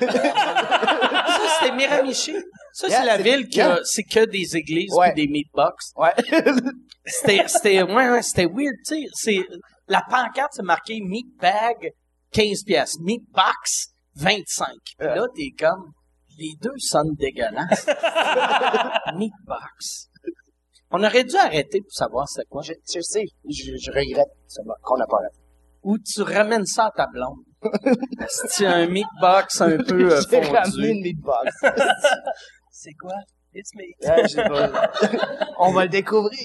Ça, c'était Miramichi. Ça, Yeah, c'est la ville qui yeah. a, c'est que des églises Ouais. des meatbox. Ouais. C'était, c'était, ouais, ouais, c'était weird, tu sais. C'est, la pancarte, c'est marqué meat bag, 15 pièces. Meat box, 25. Puis là, t'es comme, les deux sonnent dégueulasses. (laughs) meat box. On aurait dû arrêter pour savoir c'est quoi. je, je sais, je, je regrette qu'on n'a pas fait. Ou tu ramènes ça à ta blonde. C'est un meat box un peu (laughs) euh, J'ai ramené fondu. une meat box. (laughs) C'est quoi? It's me. J'ai pas- (laughs) On va le découvrir.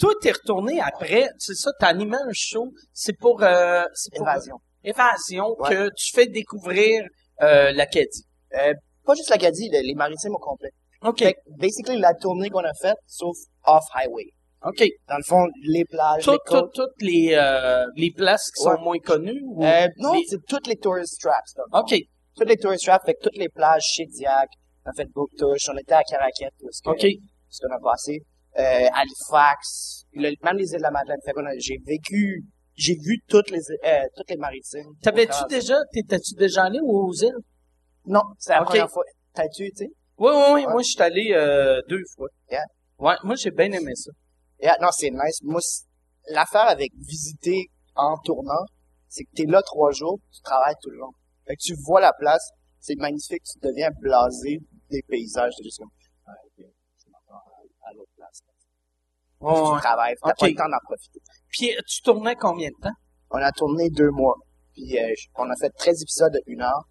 Toi, t'es retourné après, c'est ça, t'as animé un show, c'est pour, euh, c'est pour Évasion. Évasion Ouais. que tu fais découvrir euh, l'Acadie. Euh, pas juste l'Acadie, les, les maritimes au complet. OK, Fait que, basically, la tournée qu'on a faite, sauf off-highway. OK. Dans le fond, les plages, Tout- les côtes. toutes les, euh, les places qui Ouais. sont moins connues? ou- Euh, non, les- c'est toutes les tourist traps. là. OK, Toutes les tourist traps, fait que toutes les plages, Shediac, on a fait Bouctouche, on était à où est-ce que- OK. ce qu'on a passé, euh, Halifax, même les îles de la Madeleine. Fait qu'on a, j'ai vécu, j'ai vu toutes les, euh, toutes les maritimes. T'avais-tu déjà, t'étais-tu déjà allé aux îles? Non, c'est la Ok. première fois. T'as-tu, tu sais? Oui, oui, oui. Ouais. Moi, je suis allé euh, deux fois. Yeah. Ouais, moi, j'ai bien aimé ça. Yeah, non, c'est nice. Moi, l'affaire avec visiter en tournant, c'est que t'es là trois jours, tu travailles tout le long. Fait que tu vois la place, c'est magnifique, tu deviens blasé des paysages, t'es juste comme, ah, ok, je m'attends à, à l'autre place. Ouais. Tu travailles, t'as pas le temps d'en profiter. Puis tu tournais combien de temps? On a tourné deux mois, puis euh, on a fait 13 épisodes de une heure.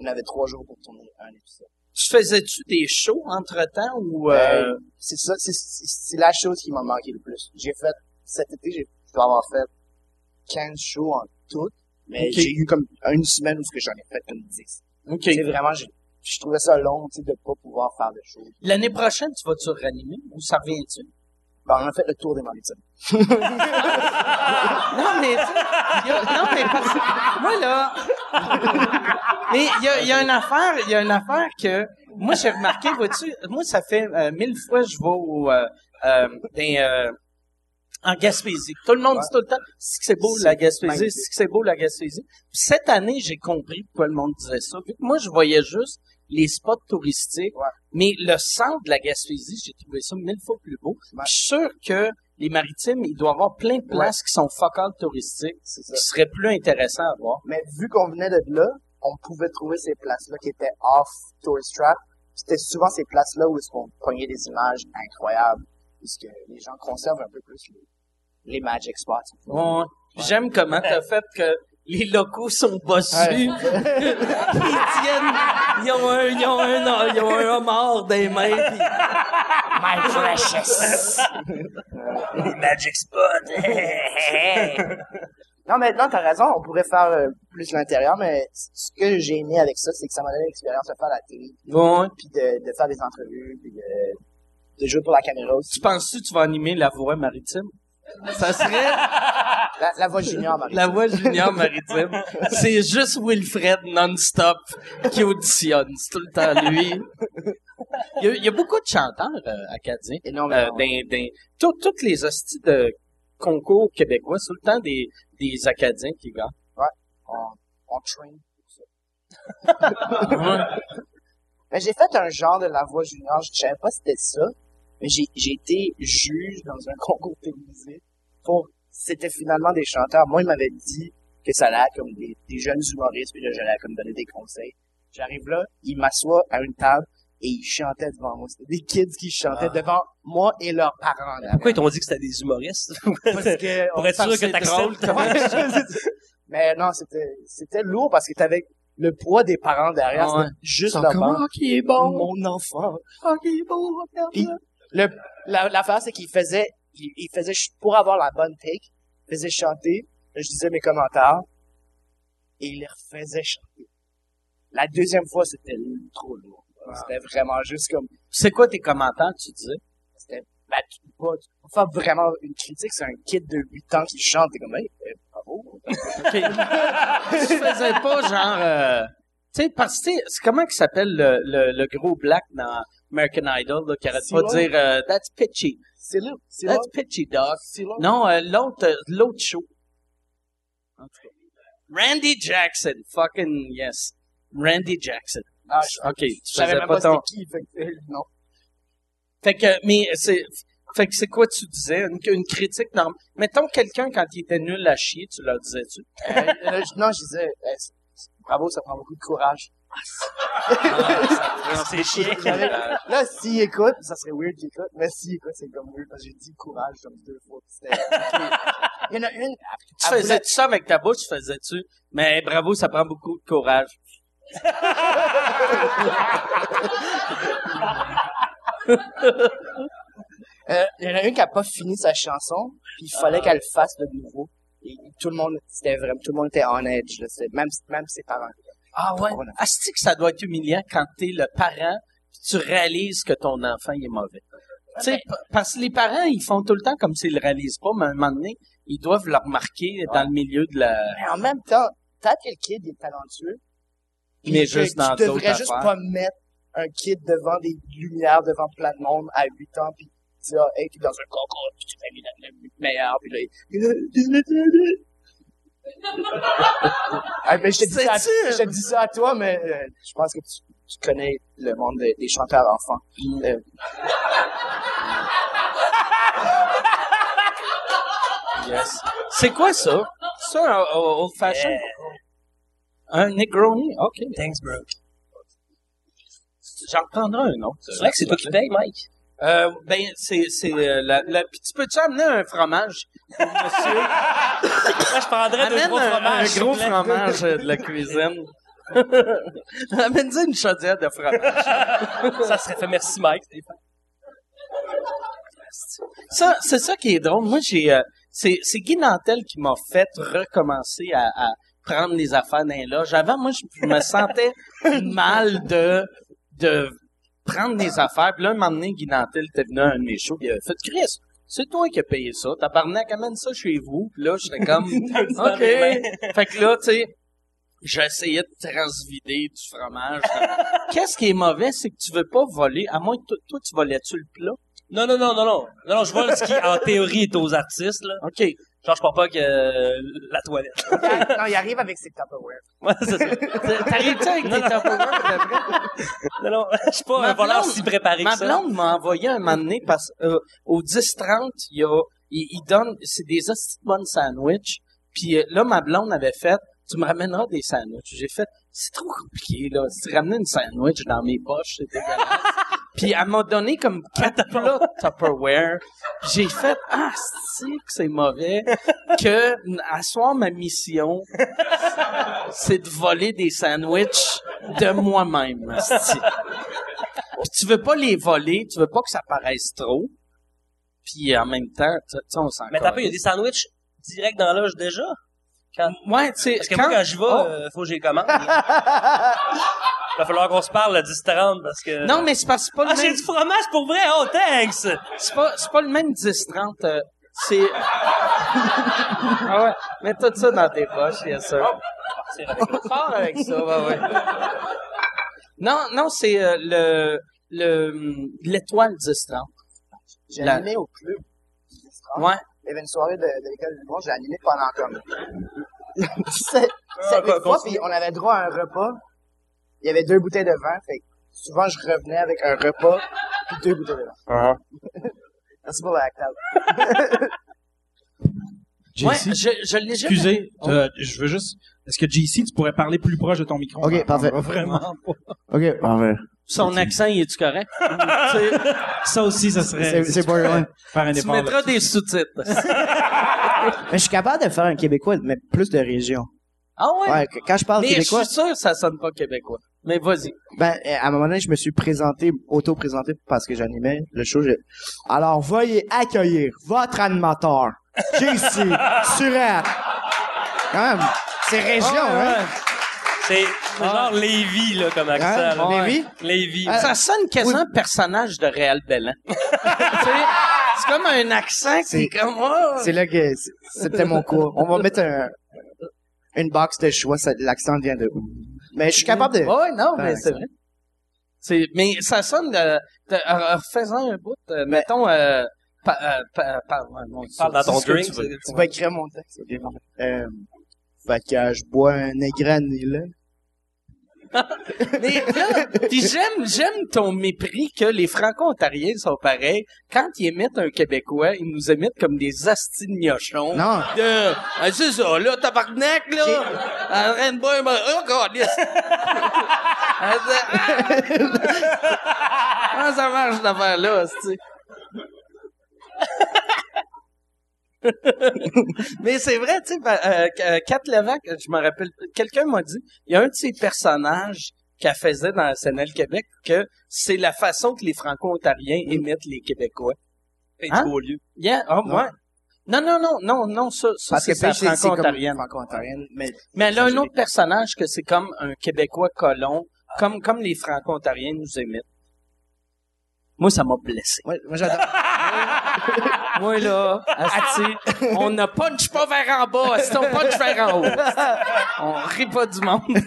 On avait trois jours pour tourner un épisode. Tu faisais-tu des shows entre-temps ou... Euh... Euh, c'est ça, c'est, la chose qui m'a manqué le plus. J'ai fait, cet été, j'ai, je dois avoir fait 15 shows en tout, mais j'ai eu comme une semaine où j'en ai fait comme 10. OK. C'est vraiment, j'ai, je trouvais ça long, tu sais, de pas pouvoir faire de shows. L'année prochaine, tu vas-tu réanimer ou ça revient-tu? Ben, on a fait le tour des maritimes. (laughs) Non, mais, y a- non, mais parce que, moi, là, mais il y a, il y a une affaire, il y a une affaire que, moi, j'ai remarqué, vois-tu, moi, ça fait euh, mille fois je vais au, euh, euh, euh, en Gaspésie. Tout le monde dit tout le temps, c'est que c'est beau la Gaspésie, c'est que c'est beau la Gaspésie. Puis cette année, j'ai compris pourquoi le monde disait ça. Vu que moi, je voyais juste les spots touristiques, Ouais. mais le centre de la Gaspésie, j'ai trouvé ça mille fois plus beau. Ouais. Je suis sûr que les maritimes, il doit y avoir plein de places qui sont focales touristiques, qui seraient plus intéressantes à voir. Mais vu qu'on venait de là, on pouvait trouver ces places-là qui étaient off tourist trap. C'était souvent ces places-là où est-ce qu'on prenait des images incroyables, puisque les gens conservent un peu plus les, les magic spots. Ouais. J'aime comment t'as fait que les locaux sont bossus. ils tiennent, ils ont un, ils ont un, ils ont un homard dans les mains. My precious! Magic Spot. non, mais non, t'as raison, on pourrait faire euh, plus l'intérieur, mais ce que j'ai aimé avec ça, c'est que ça m'a donné l'expérience de faire la télé, Ouais. puis de, de faire des entrevues, puis de, de jouer pour la caméra aussi. Tu penses-tu que tu vas animer la voix maritime? Ça serait La, la voix junior, Marie. la voix junior maritime. C'est juste Wilfred non-stop qui auditionne. C'est tout le temps lui. Il y a, il y a beaucoup de chanteurs euh, acadiens. Énormément. Euh, toutes les hosties de concours québécois, c'est tout le temps des, des Acadiens qui gagnent. on, on train ça. (laughs) Mais j'ai fait un genre de la voix junior, je savais pas si c'était ça, j'ai, j'ai été juge dans un (laughs) concours télévisé pour, c'était finalement des chanteurs. Moi, ils m'avaient dit que ça allait comme des, des jeunes humoristes, puis là, j'allais comme donner des conseils. J'arrive là, ils m'assoient à une table, et ils chantaient devant moi. C'était des kids qui chantaient devant moi et leurs parents. là. Pourquoi ils t'ont dit que c'était des humoristes? (laughs) Parce que, Pour être sûr que t'acceptes. (laughs) Mais non, c'était, c'était lourd parce que t'avais le poids des parents derrière. Ouais. C'était juste bande. Ah, qui est bon. Mon enfant. Ah, qui est bon. Puis. Le, la, l'affaire, c'est qu'il faisait, il, il faisait, pour avoir la bonne take, il faisait chanter, je disais mes commentaires, et il les refaisait chanter. La deuxième fois, c'était trop lourd. C'était vraiment juste comme, C'est quoi tes commentaires, tu disais? c'était, ben, tu peux pas, tu peux pas faire vraiment une critique, c'est un kid de 8 ans qui chante, t'es comme, hey, eh, bravo. Tu faisais pas genre... euh, tu sais, parce que tu sais, c'est comment qu'il s'appelle le, le, le gros black dans American Idol, là, qui arrête pas de dire euh, That's pitchy. C'est là, That's pitchy, dog. Non, euh, l'autre euh, l'autre show. En tout cas. Randy Jackson. Fucking yes. Randy Jackson. Ah, je, OK, je savais même pas ton... qui, fait que, euh, non. Fait que, mais c'est... Fait que c'est quoi tu disais? Une, une critique normale. Mettons quelqu'un, quand il était nul à chier, tu leur disais-tu? Euh, non, je disais, bravo, ça prend beaucoup de courage. C'est chiant. J'avais- Là, s'il écoute, ça serait weird qu'il écoute, mais s'il écoute, c'est comme weird, parce que j'ai dit courage comme deux fois. Il y en a une, Tu faisais-tu ça avec ta bouche, faisais-tu? Mais bravo, ça prend beaucoup de courage. (laughs) euh, il y en a une qui a pas fini sa chanson, puis il fallait qu'elle le fasse de nouveau. Et tout le monde, c'était vraiment, tout le monde était on edge, là, c'était même, même ses parents. Ah ouais? Asti que ça doit être humiliant quand t'es le parent pis tu réalises que ton enfant il est mauvais. Tu sais, p- parce que les parents, ils font tout le temps comme s'ils le réalisent pas, mais à un moment donné, ils doivent le remarquer dans le milieu de la... Mais en même temps, peut-être que le kid est talentueux. puis Mais que juste dans Tu devrais juste affaires. pas mettre un kid devant des lumières, devant plein de monde à 8 ans, puis dire, hey, t'es dans un concours, puis tu fais le, le meilleur, puis là, il- ah, ben, je te dis ça, je te dis ça à toi, mais euh, je pense que tu, tu connais le monde des, des chanteurs enfants. Euh, Yes. C'est quoi ça? Ça, un un old fashion? Yeah. Un Negroni? OK. Thanks, bro. J'en reprendrai un autre. C'est vrai que c'est toi qui paye, Mike. Euh, ben, c'est, c'est, euh, la, la, puis tu peux-tu amener un fromage pour monsieur? Moi, je prendrais deux, Amène trois un, fromages. un s'il gros vous plaît. fromage euh, de la cuisine. (laughs) Amène-y une chaudière de fromage. Ça serait fait. Merci, Mike. Ça, c'est ça qui est drôle. Moi, j'ai, euh, c'est, c'est Guy Nantel qui m'a fait recommencer à, à prendre les affaires dans les loges. Avant, moi, je, je me sentais (laughs) mal de, de prendre des affaires. Puis là, un moment donné, Guy Nantel était venu à un de mes shows, puis il avait fait, Chris, c'est toi qui as payé ça. Tabarnak, amène ça chez vous. Puis là, j'étais comme, (laughs) OK. fait que là, tu sais, j'essayais de transvider du fromage. (laughs) Qu'est-ce qui est mauvais, c'est que tu veux pas voler, à moins que toi, toi, tu volais-tu le plat? Non, non, non, non, non. Non, non, je vois ce qui, en théorie, est aux artistes, là. OK. Genre, je parle pas que euh, la toilette. non, il arrive avec ses Tupperware. Ouais, c'est ça. T'arrives-tu avec tes Tupperware? Non, non, je suis pas Ma un voleur blonde- si préparé Ma que ça. blonde m'a envoyé un moment donné parce euh, au 10-30, il y a, il, il donne, c'est des hosties de bonnes sandwichs. Puis euh, là, ma blonde avait fait, tu me ramèneras des sandwichs. J'ai fait, c'est trop compliqué, là. Si tu ramenais une sandwich dans mes poches, c'est dégueulasse. Puis elle m'a donné comme (laughs) quatre plats (laughs) Tupperware. J'ai fait, ah, c'est que c'est mauvais. Que, à soir, ma mission, c'est de voler des sandwichs de moi-même. Puis tu veux pas les voler, tu veux pas que ça paraisse trop. Puis en même temps, tu sais, on s'en Mais t'as pas, il y a des sandwichs direct dans la loge déjà? Quand... Ouais, tu sais, Parce que moi, quand j'y vais, Oh. euh, faut que j'ai commande. (laughs) Il va falloir qu'on se parle à 10-30 parce que... Non, mais c'est c'est pas le Ah, j'ai même, du fromage pour vrai! Oh, thanks! c'est pas, c'est pas le même 10-30, euh, c'est... (laughs) ah ouais, mets tout ça dans tes poches, bien sûr. C'est vrai. Fort avec ça, ouais, ouais. Non, non, c'est euh, le, le, l'étoile 10-30. J'ai La- animé au club. Ouais. Il y avait une soirée de, de l'école du monde, j'ai animé pendant comme... (laughs) sept, sept, quoi, huit fois, puis on avait droit à un repas. Il y avait deux bouteilles de vin, fait que souvent je revenais avec un repas puis deux bouteilles de vin. (laughs) Merci pour la table. (laughs) Ouais, JC, je, je l'ai jamais excusez, euh, je veux juste... Est-ce que JC, tu pourrais parler plus proche de ton micro? Ok, parfait. Vraiment pas. Ok, parfait. Son accent, il est-tu correct? (laughs) Tu sais, Ça aussi, ça serait... C'est, borderline. Faire un tu mettras des sous-titres. (laughs) Mais je suis capable de faire un québécois, mais plus de région. Ah ouais? Ouais, quand je parle Mais je québécois, suis sûr que ça sonne pas québécois. Mais vas-y. ben, à un moment donné, je me suis présenté, auto-présenté parce que j'animais le show. Alors, veuillez accueillir votre animateur, JC (laughs) Surette. Quand même, c'est région, hein? C'est c'est genre Lévi, là, comme accent. Hein? là. Lévi? Lévi. Ah, Ça sonne quasiment un personnage de Réal Bellan. Tu sais, (laughs) c'est comme un accent qui C'est- est comme... oh. C'est là que c'est- c'était mon cours. On va mettre un, une box de choix, ça- l'accent vient de où? Mais je suis capable de... Ouais, non, mais c'est vrai. C'est, mais ça sonne de, de, euh, refaisant un bout, euh, mettons, euh, pa, euh, pa, pa- ouais, non, Parle dans c'est ton ce que drink. tu veux. Tu vas écrire mon texte. ok. Euh, fait que euh, je bois un négrané, là. (laughs) Mais là, pis j'aime, j'aime ton mépris que les Franco-Ontariens sont pareils. Quand ils émettent un Québécois, ils nous émettent comme des astis de. Non. De, ah, c'est ça, là, tabarnak, là. En train de boire, ma- oh, God. Ah, (laughs) ah. Comment ça marche, cette affaire-là, tu (laughs) (laughs) Mais c'est vrai, tu sais, ben, euh, euh, Kat Levac, je me rappelle, quelqu'un m'a dit, il y a un de ses personnages qu'elle faisait dans SNL Québec que c'est la façon que les Franco-Ontariens imitent les Québécois. Hey, Hein? Yeah, oh, Non. ouais. Non, non, non, non, non, ça, ça Parce c'est que sa Paige, Franco-Ontarienne. franco-ontarienne, mais Mais elle a un autre personnage que c'est comme un Québécois colon, comme, comme les Franco-Ontariens nous imitent. Moi, ça m'a blessé. moi j'adore. (laughs) Moi, là, asti, (laughs) on ne punch pas vers en bas, asti, on punch vers en haut. On rit pas du monde. (laughs)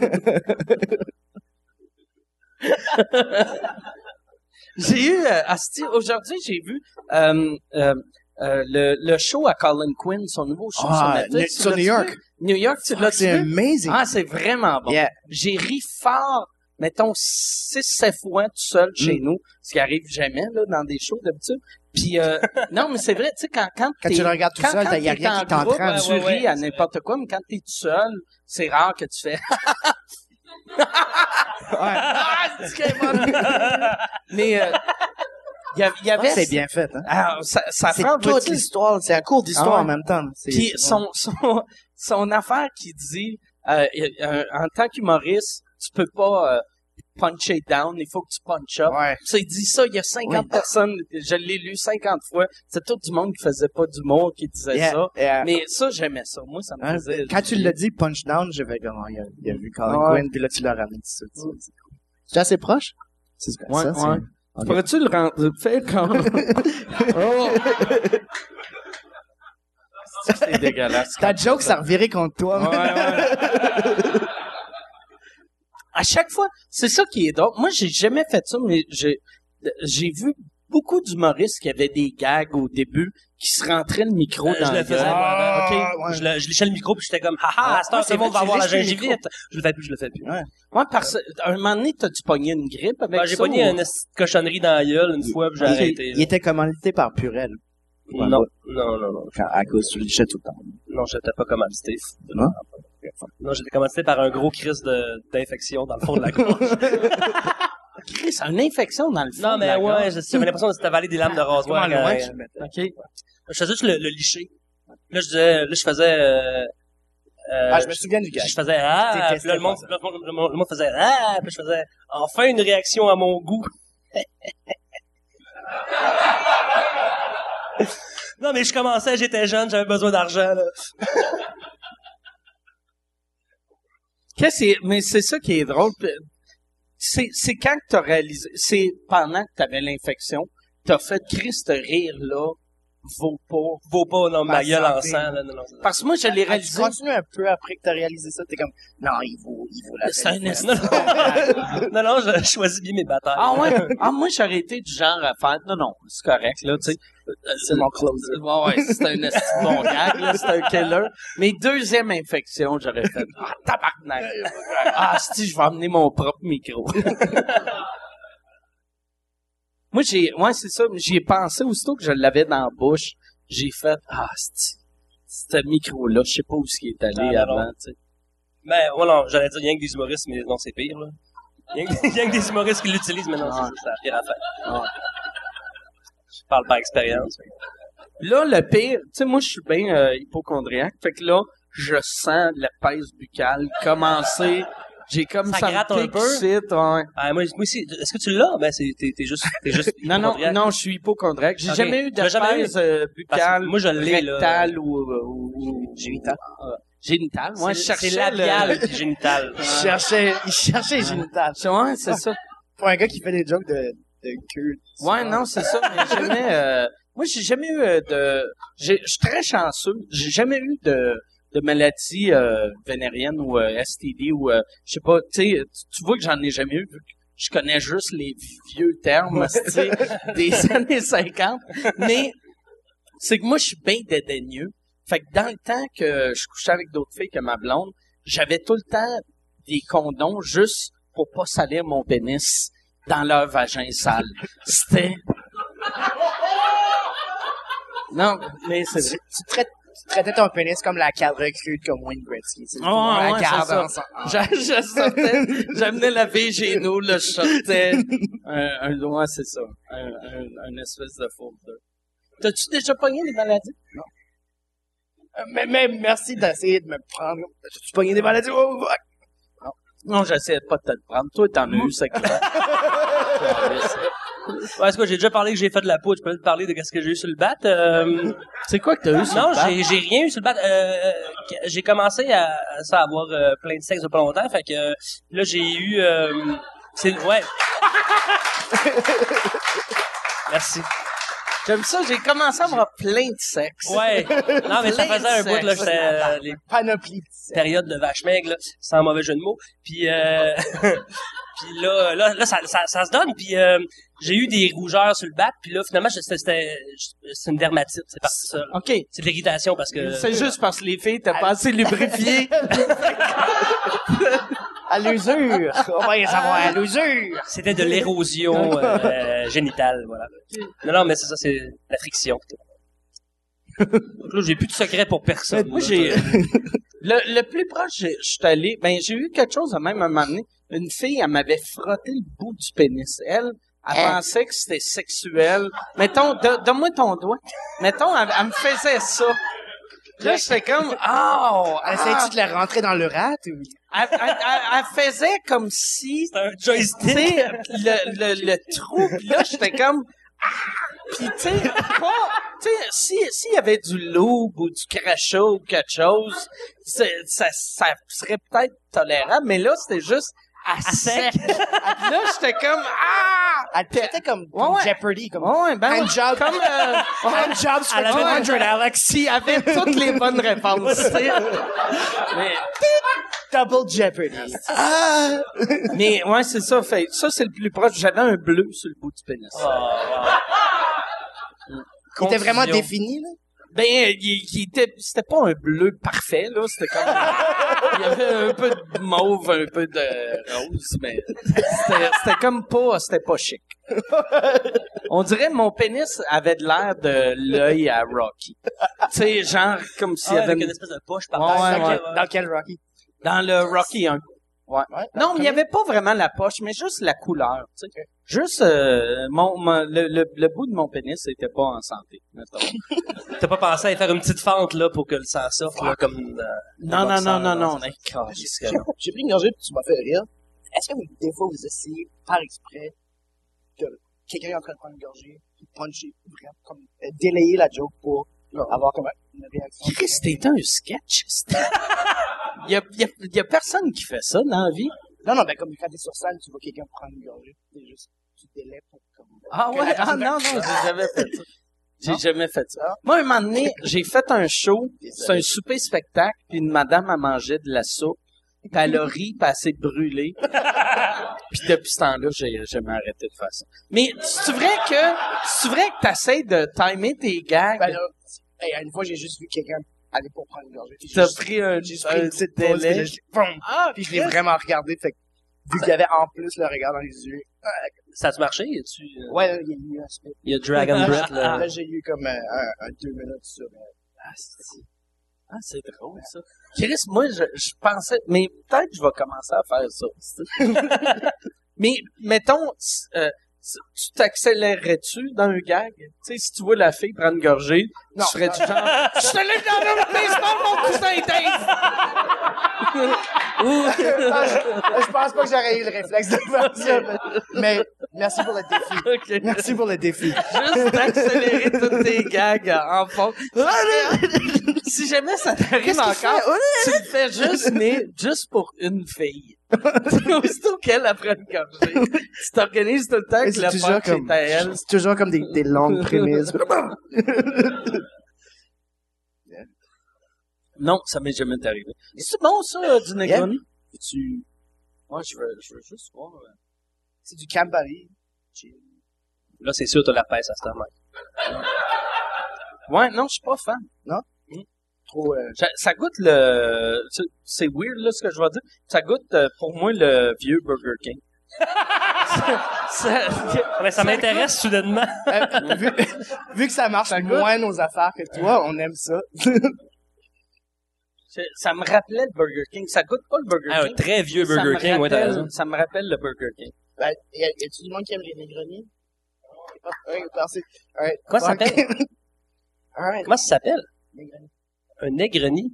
j'ai eu, euh, asti, aujourd'hui, j'ai vu euh, euh, euh, le, le show à Colin Quinn, son nouveau show Ah, sur Netflix. sur Tu New York. vu? New York, tu l'as C'est vu? amazing. Ah, c'est vraiment bon. Yeah. J'ai ri fort, mettons, 6-7 fois tout seul chez Mm. nous, ce qui arrive jamais là, dans des shows d'habitude. Puis euh, (laughs) non, mais c'est vrai, tu sais quand quand Quand tu le regardes tout quand- seul, quand t'as- y a rien en qui t'entraîne. Ouais, Tu ouais, ris à ouais. n'importe quoi, mais quand t'es tout seul, c'est rare que tu fais. (laughs) Ah, c'est mais euh, il y, il avait. Ah, c'est bien fait, hein. Ah, ça, ça C'est prend toute l'histoire, c'est un cours d'histoire Ah ouais. en même temps. C'est- Puis c'est son, son, son affaire qui dit, euh, euh, en tant qu'humoriste, tu peux pas euh, puncher down, il faut que tu punch up. Ouais. Ça, il dit ça, il y a 50 Oui. personnes, je l'ai lu 50 fois, c'est tout du monde qui faisait pas d'humour qui disait Yeah, ça. yeah. Mais ça, j'aimais ça. Moi, ça me Hein, faisait... Quand tu l'as dit, punch down, j'avais comme, oh, il a, il a vu Colin Ouais. Quinn, puis là, tu l'as ramené. C'est cool. C'est assez proche? C'est ce Ouais, ça, c'est- ouais. Ok. Pourrais-tu le rendre, faire quand... oh! C'est dégueulasse. Ta joke, ça revirait contre toi. Ouais, ouais. À chaque fois, c'est ça qui est drôle. Moi, j'ai jamais fait ça, mais j'ai j'ai vu beaucoup d'humoristes qui avaient des gags au début qui se rentraient le micro Euh, dans je le faisais. Ah, OK. ouais. Je, le- je lichais le micro, puis j'étais comme, haha, Ah, à cette heure, ouais, tout le monde c'est va avoir la gingivite. Je le fais plus, je le fais plus. Ouais, parce à un moment donné, t'as-tu pogné une grippe avec Ben, j'ai ça? pogné ou- une cochonnerie dans la gueule une fois, puis j'ai Il- arrêté. Il était commandité par Purel. Non, non, non, non. Quand, à cause tu le lichais tout le temps. Non, j'étais pas commandité. Non? Non, j'étais commandité par un gros crise de, d'infection dans le fond de la gorge. (laughs) Chris, une infection dans le fond non, de mais la ouais, j'avais l'impression c'était avalé des lames de rasoir. Comment loin le mettais? OK. Je faisais juste le, le licher. Là, je disais, là, je faisais, euh, euh, Ah, je me souviens du gars. je faisais, ah, détestais puis là, le monde, le monde, le monde- le monde faisait, ah, puis je faisais, enfin une réaction à mon goût. (laughs) non, mais je commençais, j'étais jeune, j'avais besoin d'argent, là. Mais c'est ça qui est drôle. C'est, c'est quand que t'as réalisé, c'est pendant que t'avais l'infection, t'as fait Chris te rire là, vaut pas. Vaut pas, non, ma gueule en sang, là, non, non. Parce que moi, je l'ai Ah, tu réalisé. continues un peu après que t'as réalisé ça, t'es comme, non, il vaut, il vaut la C'est peine. un esti- Non, non, (laughs) je choisis bien mes batailles. Ah ouais? Ah, moi, j'aurais été du genre à faire, non, non, c'est correct, là, tu sais. C'est mon closer. Ouais, ouais, c'est un bon gag, là, c'est un killer. Mais deuxième infection, j'aurais fait, ah, tabarnak. Ah, si, je vais amener mon propre micro. (laughs) Moi, j'ai, ouais, c'est ça, j'y ai pensé aussitôt que je l'avais dans la bouche. J'ai fait, ah, c'est, ce micro-là, je sais pas où ce qui est allé Ah, avant, tu sais. Ben, voilà, j'allais dire rien que des humoristes, mais non, c'est pire, là. Rien que, (laughs) rien que des humoristes qui l'utilisent, mais non, c'est c'est la pire affaire. Je parle par expérience. Là, le pire, tu sais, moi, je suis bien euh, hypochondriaque. Fait que là, je sens la pèse buccale commencer. J'ai comme Ça ça, gratte un peu? ouais. Ah, moi, moi aussi, est-ce que tu l'as? Ben, c'est, t'es, t'es juste, t'es juste. (laughs) Non, non, non, je suis hypochondriaque. J'ai jamais eu de Tu l'as jamais eu? pèse euh, buccale, moi, je l'ai, là. ou, ou, ou génitale. Euh, génitale. Moi, je cherchais C'est labial le... puis génital. (laughs) Il cherchait, il cherchait génital. Ouais, c'est ça. Pour un gars qui fait des jokes de, de queue. Ouais, non, c'est ça. Mais jamais. euh, moi, j'ai jamais eu euh, de. j'ai- Je suis très chanceux. J'ai jamais eu de de maladie euh, vénérienne ou euh, STD ou euh, je sais pas. Tu tu- tu vois que j'en ai jamais eu. Vu que je connais juste les vieux termes, tu (laughs) des années 50. Mais c'est que moi, je suis bien dédaigneux. Fait que dans le temps que je couchais avec d'autres filles que ma blonde, j'avais tout le temps des condoms juste pour pas salir mon pénis dans leur vagin sale. C'était... (laughs) Non, mais c'est vrai. Tu, traites, tu traitais ton pénis comme la cadre recrue comme Wayne Gretzky. Ouais, la garde ça. ensemble. Je, je sortais, j'amenais la fille chez nous, là, je sortais (laughs) un, un doigt, c'est ça, un, un, un espèce de fourbe. T'as-tu déjà pogné des maladies? Euh, Mais, mais merci d'essayer de me prendre. Tu pogné des maladies? Oh, fuck. Non, j'essayais pas de te le prendre. Toi, t'en as eu, c'est clair. (laughs) Ouais, est-ce que j'ai déjà parlé que j'ai fait de la poudre? Je peux te parler de ce que j'ai eu sur le bat? Euh, c'est quoi que t'as eu sur non, le bat? j'ai, j'ai rien eu sur le bat. Euh, j'ai commencé à, ça, à avoir euh, plein de sexe de pas longtemps. Fait que là, j'ai eu... Euh, c'est, ouais. (laughs) Merci. J'aime ça, j'ai commencé à avoir plein de sexe. Ouais. Non, mais ça faisait un bout, là, j'étais... euh, les Panoplie. de de vache maigre, là, sans mauvais jeu de mots. Puis, euh, (laughs) puis là, là, là ça, ça, ça se donne. Puis euh, j'ai eu des rougeurs sur le bat. Puis là, finalement, c'était, c'était, c'est une dermatite. C'est parti ça. OK. C'est de l'irritation parce que... C'est juste parce que les filles t'as pas assez lubrifié. (laughs) (laughs) À l'usure. (laughs) On va les avoir à l'usure. C'était de l'érosion (laughs) euh, génitale, voilà. Non, non, mais c'est ça, c'est la friction. Donc là, j'ai plus de secret pour personne. Moi, j'ai t'as- le, le plus proche, je suis allé. Ben, j'ai eu quelque chose à même un moment donné. Une fille, elle m'avait frotté le bout du pénis. Elle, elle Hein? pensait que c'était sexuel. Mettons, do- donne-moi ton doigt. Mettons, elle, elle me faisait ça. Là, j'étais comme, oh, ah. Essayes-tu de la rentrer dans le rat ou? Elle, elle- elle- elle faisait comme si, C'est un tu joystick. sais, le, le, le trou. Puis là, j'étais comme, ah. Puis, tu sais, pas, tu sais, si, s'il y avait du loup ou du crachat ou quelque chose, ça, ça serait peut-être tolérable, mais là, c'était juste à, sec. (laughs) là, j'étais comme, ah! Elle comme, Ouais, comme ouais. Jeopardy, comme Ouais, ben, Hand job. comme, euh, (laughs) hand job À la sur bonne 100, Alex. s'il y avait (laughs) toutes les bonnes réponses, mais, Double Jeopardy. Ah! mais, ouais, c'est ça, fait, ça, c'est le plus proche. J'avais un bleu sur le bout du pénis. Il était vraiment défini, là? Ben, il, il était, c'était pas un bleu parfait, là. C'était comme, il y avait un peu de mauve, un peu de rose, mais c'était, c'était comme pas, c'était pas chic. On dirait mon pénis avait de l'air de l'œil à Rocky. Tu sais, genre, comme s'il y Ah, avait une- espèce de poche par Ouais, dans, ouais. quel, dans quel Rocky? dans le Rocky 1. Ouais. Ouais, Non, mais il y avait pas vraiment la poche, mais juste la couleur, tu sais. Juste, euh, mon, mon- le, le, le bout de mon pénis était pas en santé, mettons. (laughs) T'as pas pensé à faire une petite fente, là, pour que le sang sorte, là, comme... euh, Non, non, boxeur, non, non, non, calisse J'ai que- pris une gorgée puis tu m'as fait rire. Est-ce que vous, des fois, vous essayez, par exprès, de quelqu'un est en train de prendre une gorgée, puis puncher, vraiment, comme, euh, délayer la joke pour avoir comme une réaction? Chris, t'es un sketchiste. Il (laughs) y a, y, a, y a personne qui fait ça dans la vie. Non, non, ben, comme quand t'es sur scène, tu vois quelqu'un prendre une gorgée, c'est juste, tu délais pour, comme, Ah ouais? Ah non, non, j'ai jamais fait ça. J'ai jamais fait ça. Ah. Moi, un moment donné, j'ai fait un show, (laughs) c'est un souper spectacle, puis une madame a mangé de la soupe, puis elle a ri, puis elle s'est brûlée. (laughs) puis depuis ce temps-là, j'ai jamais arrêté de faire ça. Mais c'est vrai que c'est vrai que t'essayes de timer tes gags? Ben là, hey, une fois, j'ai juste vu quelqu'un aller pour prendre une gorgée. T'as pris un, juste un pause, puis délai. là, j'ai- boum! Ah, Puis je l'ai vraiment regardé, fait que, vu qu'il y avait en plus le regard dans les yeux, Ça a-tu marché? Y a-tu... euh, ouais, il y a eu un split. Il y a Dragon Breath, là. Là, j'ai eu comme euh, un, un deux minutes sur, euh, Ah, c'est- Ah, c'est drôle, ça. Chris, moi, je, je pensais, mais peut-être que je vais commencer à faire ça. (laughs) mais, mettons, euh, tu t'accélérerais-tu dans un gag? Tu sais, si tu vois la fille prendre une gorgée, Non. tu ferais du genre, je te l'ai dans le baseball, mon cousin Dave! je, je pense pas que j'aurais eu le réflexe de faire ça, mais, merci pour le défi. Merci pour le défi. Juste d'accélérer tous tes gags en fond. si jamais ça t'arrive encore, tu le fais juste, mais juste pour une fille. (laughs) Aussitôt qu'elle apprend une gorgée, tu t'organises tout le temps que C'est la comme, c'est à elle. c'est toujours comme des, des longues prémices. (laughs) Non, ça m'est jamais arrivé. C'est bon, ça, euh, du Negroni? Tu... Moi, je veux, je veux juste voir. euh. C'est du Campari. Là, c'est sûr, t'as la peste à ce moment. Ouais, non, je suis pas fan. Trop, euh, Ça, ça goûte le... c'est- weird, là, ce que je vais dire. Ça goûte, euh, pour moi, le vieux Burger King. (laughs) ça, Mais ça m'intéresse soudainement. euh, vu, (laughs) vu que ça marche moins nos affaires que toi, on aime ça. (laughs) ça, ça me rappelait le Burger King. Ça goûte pas le Burger Ah, un King. très vieux Burger King, ouais, t'as rappelle- raison. Ça me rappelle le Burger King. Ben, y a, y a-tu du monde qui aime les? Ouais, merci. Alright. Comment ça s'appelle? Alright. Comment ça s'appelle? Un Negroni?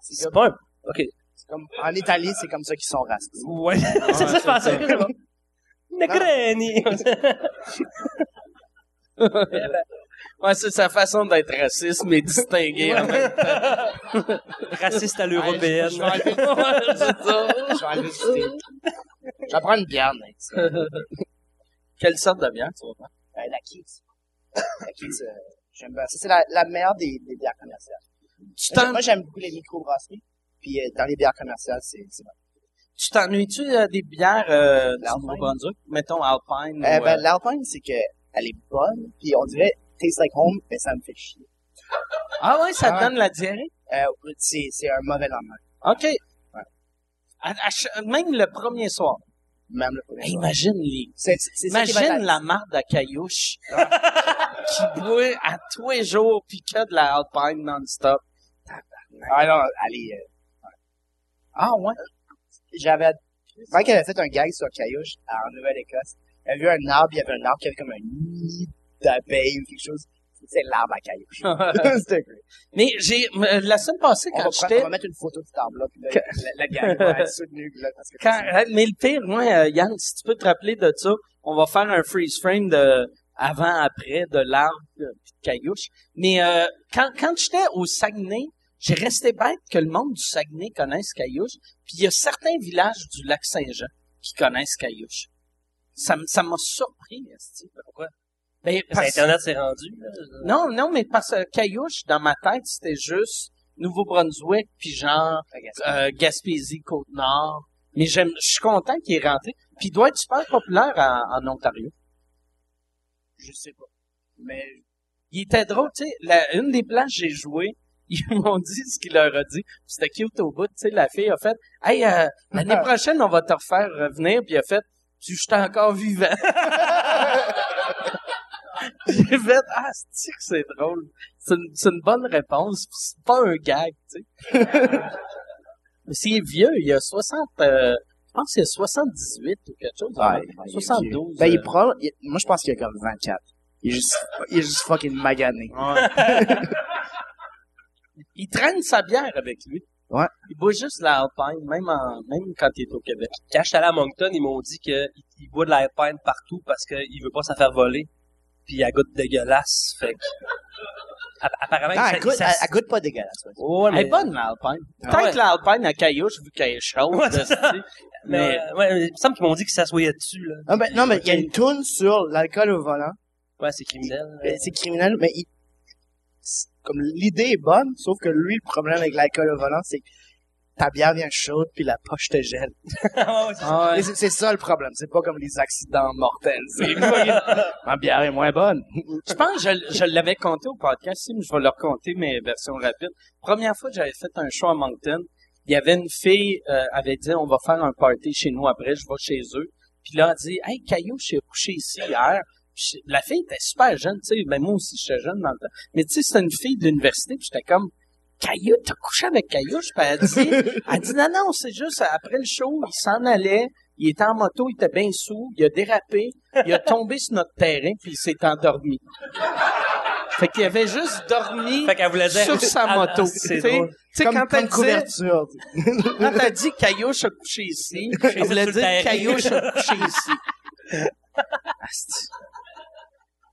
C'est pas un... OK. c'est comme, en Italie, c'est comme ça qu'ils sont racistes. Ouais. (laughs) c'est ça, je pensais. Negroni! (laughs) Ouais, c'est sa façon d'être raciste, mais distingué en même temps. Raciste à l'européenne. Je vais (laughs) ça. je vais prendre une bière, mec. Quelle sorte de bière, tu vas prendre? Euh, la Keats. La Keats, euh, j'aime bien. Ça, c'est la, la meilleure des, des bières commerciales. Tu Moi, t'en- Moi, j'aime beaucoup les microbrasseries. Puis euh, dans les bières commerciales, c'est c'est bon. tu t'ennuies-tu euh, des bières euh, du? Nouveau-Brunswick? Mettons Alpine Euh, ou... ben, euh, l'Alpine, c'est que elle est bonne. Puis on dirait taste like home, mais ça me fait chier. Ah ouais, ça te Ah. donne la diarrhée? Euh, c'est c'est un mauvais lendemain. OK. À- à ch- même le premier soir. Même le premier Hey, soir. imagine les, C'est, c'est, c'est ça qui va imagine être- la marde à caillouche (laughs) qui boit à tous les jours puis que de la Alpine non-stop. Ah non, allez, euh, Ah ouais? j'avais, Mike avait fait un gag sur Caillouche en Nouvelle-Écosse. Il avait vu un arbre, il y avait un arbre qui avait comme un nid d'abeilles ou quelque chose. C'est l'arbre à Caillouche. (laughs) (laughs) C'était. Mais j'ai la semaine passée quand j'étais on va mettre une photo de cet arbre-là, puis la, la gang va être soutenue, là, parce que quand mais le pire moi euh, Yann si tu peux te rappeler de ça, on va faire un freeze frame de avant après de l'arbre euh, puis de caillouche. Mais euh, quand quand j'étais au Saguenay, j'ai resté bête que le monde du Saguenay connaisse Caillouche, puis il y a certains villages du lac Saint-Jean qui connaissent Caillouche. Ça ça m'a surpris, esti. Pourquoi? Ben Parce Internet s'est rendu. là. Non, non, mais parce que Caillouche, dans ma tête, c'était juste Nouveau-Brunswick, puis genre euh, Gaspésie, Côte-Nord. Mais j'aime, je suis content qu'il est rentré. Puis il doit être super populaire en, en Ontario. Je sais pas. Mais, Il était drôle, tu sais. la- Une des places que j'ai joué, (laughs) ils m'ont dit ce qu'il leur a dit. C'était cute au bout, tu sais. La fille a fait, hey, euh, l'année (laughs) prochaine, on va te refaire revenir. Puis il a fait, tu je suis encore vivant. (laughs) J'ai fait, ah, c'est que c'est drôle? C'est une, bonne réponse. C'est pas un gag, tu sais. Mais c'est vieux, il a 60, euh, je pense qu'il y a 78 ou quelque chose. ouais, il est 72. Ben, il euh, prend, il- moi, je pense qu'il y a comme 24. Il est juste, il est juste fucking magané. (laughs) il traîne sa bière avec lui. Ouais. Il boit juste la Alpine, même en, même quand il est au Québec. Quand j'étais allé à Moncton, ils m'ont dit qu'il il boit de la Alpine partout parce qu'il veut pas s'en faire voler. Puis elle goûte dégueulasse. Fait que... App- Apparemment, Ah, il elle goûte, ça- elle, ça- elle goûte pas dégueulasse. ouais. Ouais, Elle mais... est bonne, l'Alpine. Peut-être ouais. l'Alpine à Caillouche, vu qu'elle est chaude. Ça. Mais, euh, ouais, il me semble qu'ils m'ont dit qu'ils s'assoyaient dessus, là. Ah, ben, non, mais il y a une toune sur l'alcool au volant. Ouais, c'est criminel. Euh, C'est criminel, mais il, comme l'idée est bonne, sauf que lui, le problème avec l'alcool au volant, c'est que ta bière vient chaude puis la poche te gèle. (laughs) Ah ouais, c'est ça. Ah C'est ça le problème. C'est pas comme les accidents mortels. C'est (laughs) ma bière est moins bonne. Je pense que je, je l'avais compté au podcast, si, mais je vais leur compter mes versions rapides. Première fois que j'avais fait un show à Moncton, il y avait une fille, euh, avait dit, on va faire un party chez nous après, je vais chez eux. Puis là, elle dit, hey, Caillou, je suis couché ici hier. Puis la fille était super jeune, tu sais, ben moi aussi, j'étais jeune dans le temps. Mais tu sais, c'était une fille de l'université, puis j'étais comme, Caillou, t'as couché avec Caillou? Puis elle dit, (laughs) elle dit, non, non, c'est juste, après le show, il s'en allait, il était en moto, il était bien sous, il a dérapé, il a tombé sur notre terrain, puis il s'est endormi. Fait qu'il avait juste dormi Fait qu'elle voulait dire... sur sa moto. C'est Tu sais, quand comme elle couverture. quand elle dit Caillouche a couché ici, elle voulait dire. Caillouche a couché ici. (laughs)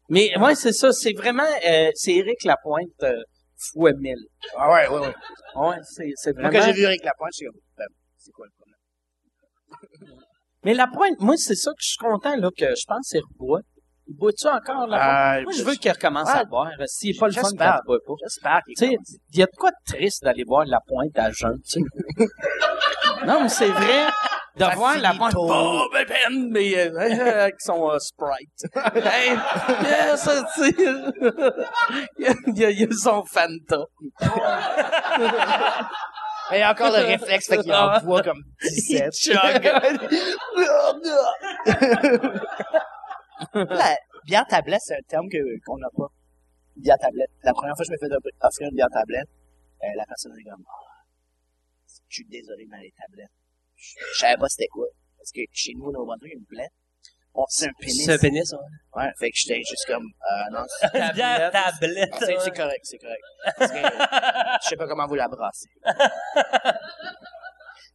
Mais ouais, c'est ça, c'est vraiment, euh, c'est Éric Lapointe euh, fois mille. Ah ouais, ouais, ouais. Ouais, c'est, c'est Moi, vraiment. quand j'ai vu Eric Lapointe, j'ai comme, ben, c'est quoi le problème? (laughs) Mais Lapointe, moi, c'est ça que je suis content, là, que je pense qu'il reboit. Il boit-tu encore, là? Euh, moi, je veux qu'il recommence ouais. à boire. S'il est pas le fun quand J'espère. il boit pas. J'espère qu'il Tu sais, commence. il y a de quoi de triste d'aller voir la pointe à jeun, tu sais. (laughs) non, mais c'est vrai de voir la pointe. Oh, ben, ben, mais, euh, (laughs) avec son euh, Sprite. (laughs) hey, yeah, ça, il, y a, il y a- il y a son Fanta. (laughs) Il y a encore le réflexe, fait qu'il en boit comme Il 17. chug. La bière tablette, c'est un terme que, qu'on n'a pas. Bière tablette. La première fois que je me fais offrir une bière tablette, euh, la personne est comme, ah, je suis désolé, mais les tablettes. Je je savais pas c'était quoi. Parce que chez nous, au Brunswick, il y a une blette. On c'est un pénis. C'est un pénis, ouais. Ouais, fait que j'étais juste comme, euh, non, (laughs) c'est, Une bière tablette. c'est, c'est correct, c'est correct. Parce que, je sais pas comment vous la brassez. (laughs)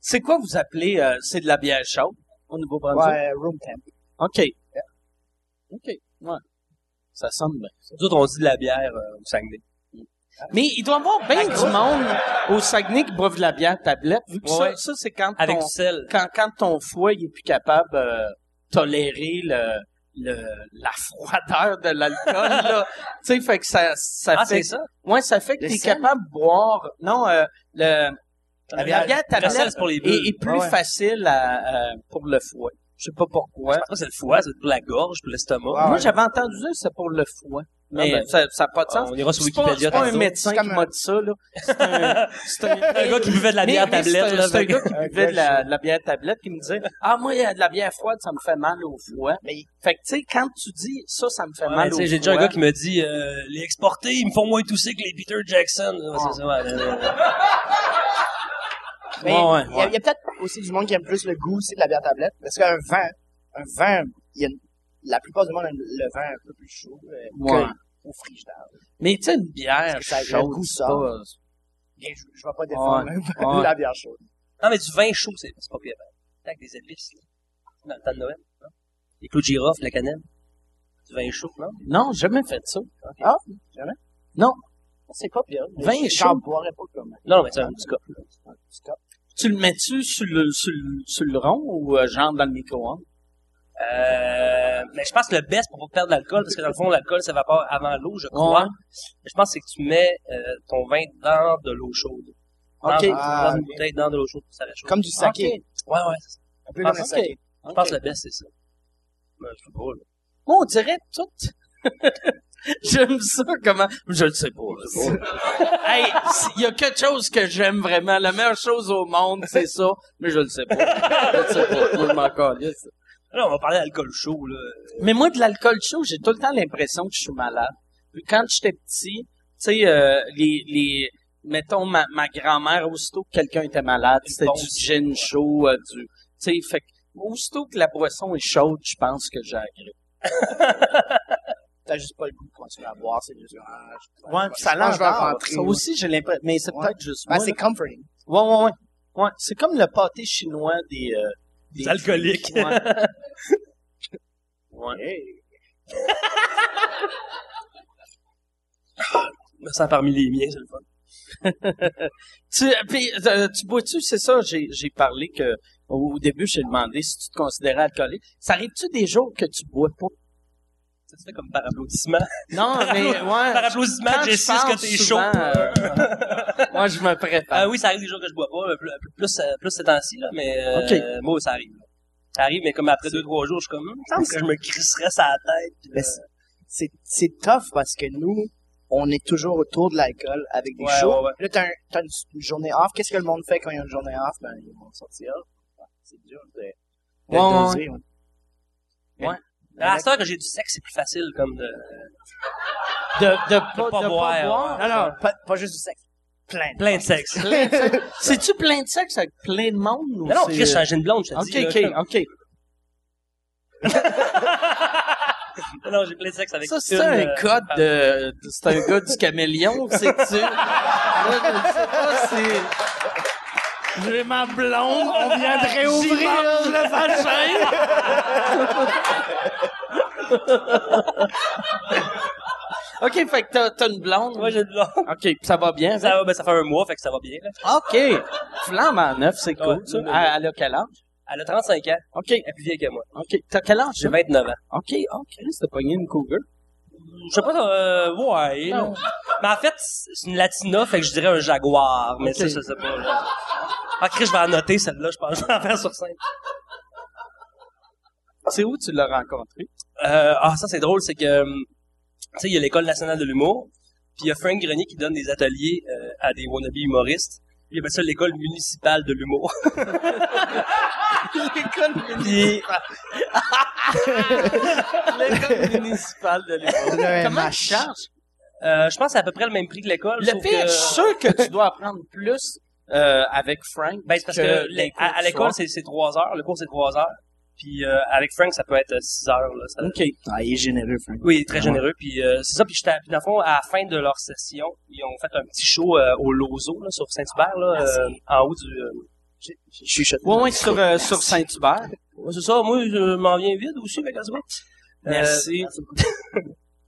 C'est quoi vous appelez, euh, c'est de la bière chaude au Nouveau-Brunswick? Ouais, room temp. OK. OK. Ouais. Ça sonne bien. Nous autres, on dit de la bière euh, au Saguenay. Mais il doit y avoir bien du monde au Saguenay qui boivent de la bière tablette, vu que Ouais. ça, ça c'est quand Avec ton, du sel. quand, quand ton foie il est plus capable de tolérer le, le, la froideur de l'alcool, (laughs) tu sais, fait que ça, ça Ah, fait, c'est ça? ouais, ça fait que t'es capable de boire, non, euh, le, la bière- bière Le sel, tablette c'est pour les est, est plus Ah ouais. facile à, pour le foie. Je sais pas pourquoi. Je pense que c'est le foie, c'est pour la gorge, pour l'estomac. Ah Moi, j'avais entendu ça, c'est pour le foie. Mais Ah ben, ça ça a pas de sens. On ira sur Wikipédia c'est pas un médecin qui m'a dit ça, là. C'est un, (laughs) c'est un, Un gars qui buvait de la bière mais c'est tablette, là. C'est un gars qui buvait de la, (laughs) de la bière tablette qui me disait, ah, moi, il y a de la bière froide, ça me fait mal au foie. Mais- Fait que, tu sais, quand tu dis, ça, ça me fait Ouais, mal au foie. j'ai déjà un gars qui me dit euh, les exportés, ils me font moins tousser que les Peter Jackson. Ouais, c'est ça, ouais, ouais, ouais. Mais Ouais, ouais, il y a, il y a peut-être aussi du monde qui aime plus le goût aussi de la bière tablette. Parce qu'un vin, un vin, il y a une- la plupart du monde aime le vin un peu plus chaud euh, Ouais. que au frigidaire. Mais tu sais, une bière ça- chaude, goût c'est pas- Bien, je, je vais pas défendre (laughs) Ouais. la bière chaude. Non, mais du vin chaud, c'est c'est pas pire. Avec des épices, là. Dans le temps de Noël, non? Des clous de girofle, la cannelle. Du vin chaud, non? Non, j'ai jamais fait ça. Ah, jamais? Non. C'est pas pire. Vin Je- chaud. J'en boirais pas comme Non, mais c'est un petit cas. un petit cup. Tu le mets-tu sur le, sur le, sur le rond ou euh, genre dans le micro-ondes? Euh, mais je pense que le best pour pas perdre l'alcool, parce que dans le fond, l'alcool s'évapore avant l'eau, je crois. Ouais. Je pense que c'est que tu mets euh, ton vin dans de l'eau chaude. Dans, OK. dans Ah, une bouteille, dans de l'eau chaude, ça reste chaud. Comme du saké. Ouais, ouais, c'est ça. Un peu Ah, comme un ok. saké. Je pense que le best, c'est ça. Ben, je sais pas, là. Moi, on dirait tout. (laughs) j'aime ça comment. Je le sais pas. je pas. (laughs) hey, il y a quelque chose que j'aime vraiment. La meilleure chose au monde, c'est ça. Mais je le sais pas. Je le sais pas. Je m'en calisse. Là, on va parler d'alcool chaud, là. Mais moi, de l'alcool chaud, j'ai tout le temps l'impression que je suis malade. Puis Quand j'étais petit, tu sais, euh, les, les, mettons, ma, ma grand-mère, aussitôt que quelqu'un était malade, c'était bon. du gin chaud, euh, du, tu sais, fait que, aussitôt que la boisson est chaude, je pense que j'ai grippe. (laughs) T'as juste pas le goût de continuer à boire, c'est juste, ah, je- Ouais, ça vais l'endort. rentrer, Ça aussi, j'ai l'impression, mais c'est Ouais. peut-être juste Ben, c'est comforting. Ouais, ouais, ouais. Ouais, c'est comme le pâté chinois des, euh, Des alcooliques. Ouais. Hey. Je me sens parmi les miens, c'est le fun. (laughs) Tu, puis, euh, tu bois-tu, c'est ça, j'ai, j'ai parlé que, au début, j'ai demandé si tu te considérais alcoolique. Ça arrive-tu des jours que tu bois pas? Ça se fait comme par applaudissement. Non, mais, ouais. Par applaudissement, je parle que t'es chaud. euh, moi, je me prépare. Ah oui, ça arrive des jours que je bois pas, plus, plus, euh, plus ces temps-ci, là, mais euh, Ok. moi, ça arrive. là. Ça arrive, mais comme après deux, trois jours, je suis comme, il me semble que je me crisserais la tête. Mais là, c'est- c'est, tough parce que nous, on est toujours autour de l'alcool avec des Ouais, shows. ouais, ouais. Là, t'as, un, t'as une, une journée off. Qu'est-ce que le monde fait quand il y a une journée off? Ben, ils vont sortir. Ouais, C'est dur de, de Ouais, ouais, doser, ouais. À la que j'ai du sexe, c'est plus facile, comme de... de, de, pas, pas de boire, boire? Non, non, pas, pas juste du sexe. Plein. de- Plein de sexe. Plein de sexe. (laughs) C'est-tu plein de sexe avec plein de monde? Ou Non, non, Chris, j'ai changé une blonde, je te Ok, dis. ok, comme- ok. (laughs) Non, j'ai plein de sexe avec Ça, c'est un euh, code de, de- c'est un gars du caméléon, c'est-tu? Là, (laughs) je sais pas si... J'ai ma blonde, on vient de réouvrir le vagin. OK, fait que t'as, t'as une blonde. Moi, j'ai une blonde. OK, ça va bien. Ça va, ben, ça fait un mois, fait que ça va bien, là. OK. Flambe en neuf, c'est cool, Ouais, ça. Elle, elle a quel âge? Elle a 35 ans. OK. Elle est plus vieille que moi. OK. T'as quel âge? J'ai toi? 29 ans. OK, OK. T'as pogné une cougar. Je sais pas, euh, ouais. Non. Mais en fait, c'est une latina, fait que je dirais un jaguar. Mais Ok. ça, je sais pas, là. Ah, Chris, je vais en noter celle-là, je pense. Je vais (laughs) en faire sur scène. C'est où tu l'as rencontré? Euh, ah, ça, c'est drôle, c'est que, hum, tu sais, il y a l'École nationale de l'humour, puis il y a Frank Grenier qui donne des ateliers euh, à des wannabe humoristes. Puis il appelle ça l'école municipale de l'humour. (laughs) L'école Puis, L'école municipale de l'humour. Comment tu charges? euh, je pense que c'est à peu près le même prix que l'école. Le pire, que- je suis sûr que tu dois apprendre plus euh, avec Frank. Ben, c'est parce que, que les- les cours à, l'école, c'est, c'est trois heures. Le cours, c'est trois heures. Puis euh, avec Frank, ça peut être euh, six heures. Là, ça- OK. Ah, il est généreux, Frank. Oui, très généreux. Puis euh, c'est ça. Puis j'étais, puis dans le fond, à la fin de leur session, ils ont fait un petit show euh, au Lozo, là, sur Saint-Hubert, là, euh, en haut du. euh, Je suis. Ouais, ouais, sur, euh, sur Saint-Hubert. ouais, c'est ça. Moi, je m'en viens vide aussi. Euh, Merci. (laughs)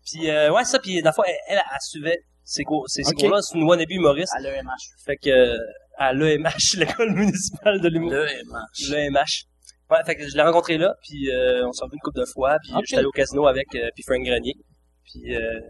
Puis euh, ouais, ça. Puis dans le fond, elle, elle, elle suivait ces cours, ces, cours-là. C'est une wannabe humoriste. À l'EMH. Fait que euh, à l'EMH, (laughs) l'école municipale de l'humour. Le MH. L'EMH. Ouais, fait que je l'ai rencontré là, puis euh, on s'est revu une couple de fois, puis Ok. j'étais allé au casino avec euh, puis Frank Grenier. Puis euh,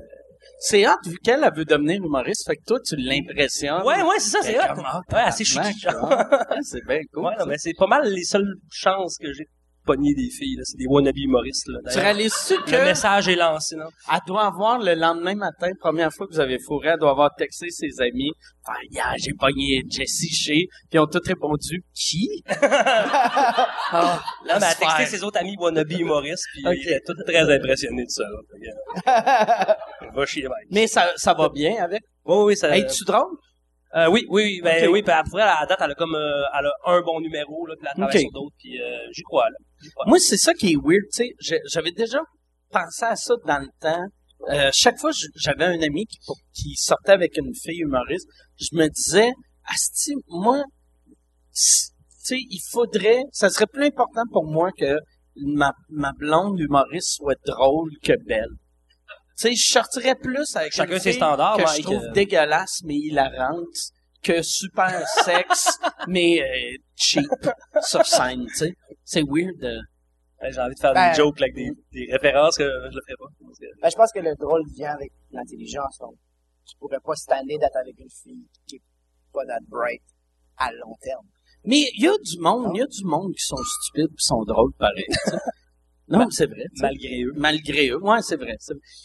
C'est hot, vu qu'elle elle veut devenir humoriste, fait que toi, tu l'impressionnes. ouais, ouais, c'est ça, c'est hot. Ouais, assez chic. tabarnak, (laughs) ah, C'est bien cool. Ouais, non, mais c'est pas mal les seules chances que j'ai. Pogner des filles, là. C'est des wannabe humoristes, là. Tu réalises-tu le que message est lancé, non? elle doit avoir le lendemain matin, première fois que vous avez fourré, elle doit avoir texté ses amis. Enfin, hier, j'ai pogné Jessie Shea, puis ils ont tous répondu, qui? (laughs) ah, Là, mais elle a texté ses autres amis wannabe humoristes, puis Ok. ils étaient tous très impressionnés de ça, là. (laughs) Va chier, mec. Mais ça, ça va bien avec? Oui, oui, ça... Es-tu drôle? Euh, oui, oui, oui, ben oui, puis après, à la date, elle a comme, euh, elle a un bon numéro, là, puis elle travaille sur d'autres, puis euh, j'y crois. Moi, c'est ça qui est weird, tu sais. J'avais déjà pensé à ça dans le temps. Euh, chaque fois, j'avais un ami qui, qui sortait avec une fille humoriste, je me disais, Asti, moi, tu sais, il faudrait, ça serait plus important pour moi que ma, ma blonde humoriste soit drôle que belle. Tu sais, je sortirais plus avec Chacun une ses fille standards, que je Mike, trouve dégueulasse mais hilarante que super (laughs) sexe mais euh, cheap sur scène, tu sais. C'est weird. euh. Ben, J'ai envie de faire Ben- des jokes, là, avec des, des références que je le ferai pas. Parce que- Ben, je pense que le drôle vient avec l'intelligence. Donc, tu pourrais pas stander d'être avec une fille qui est pas that bright à long terme. Mais il y a du monde, il y a du monde qui sont stupides qui sont drôles pareil. tu sais. Non, c'est vrai. Malgré eux. Malgré eux. Ouais, c'est vrai.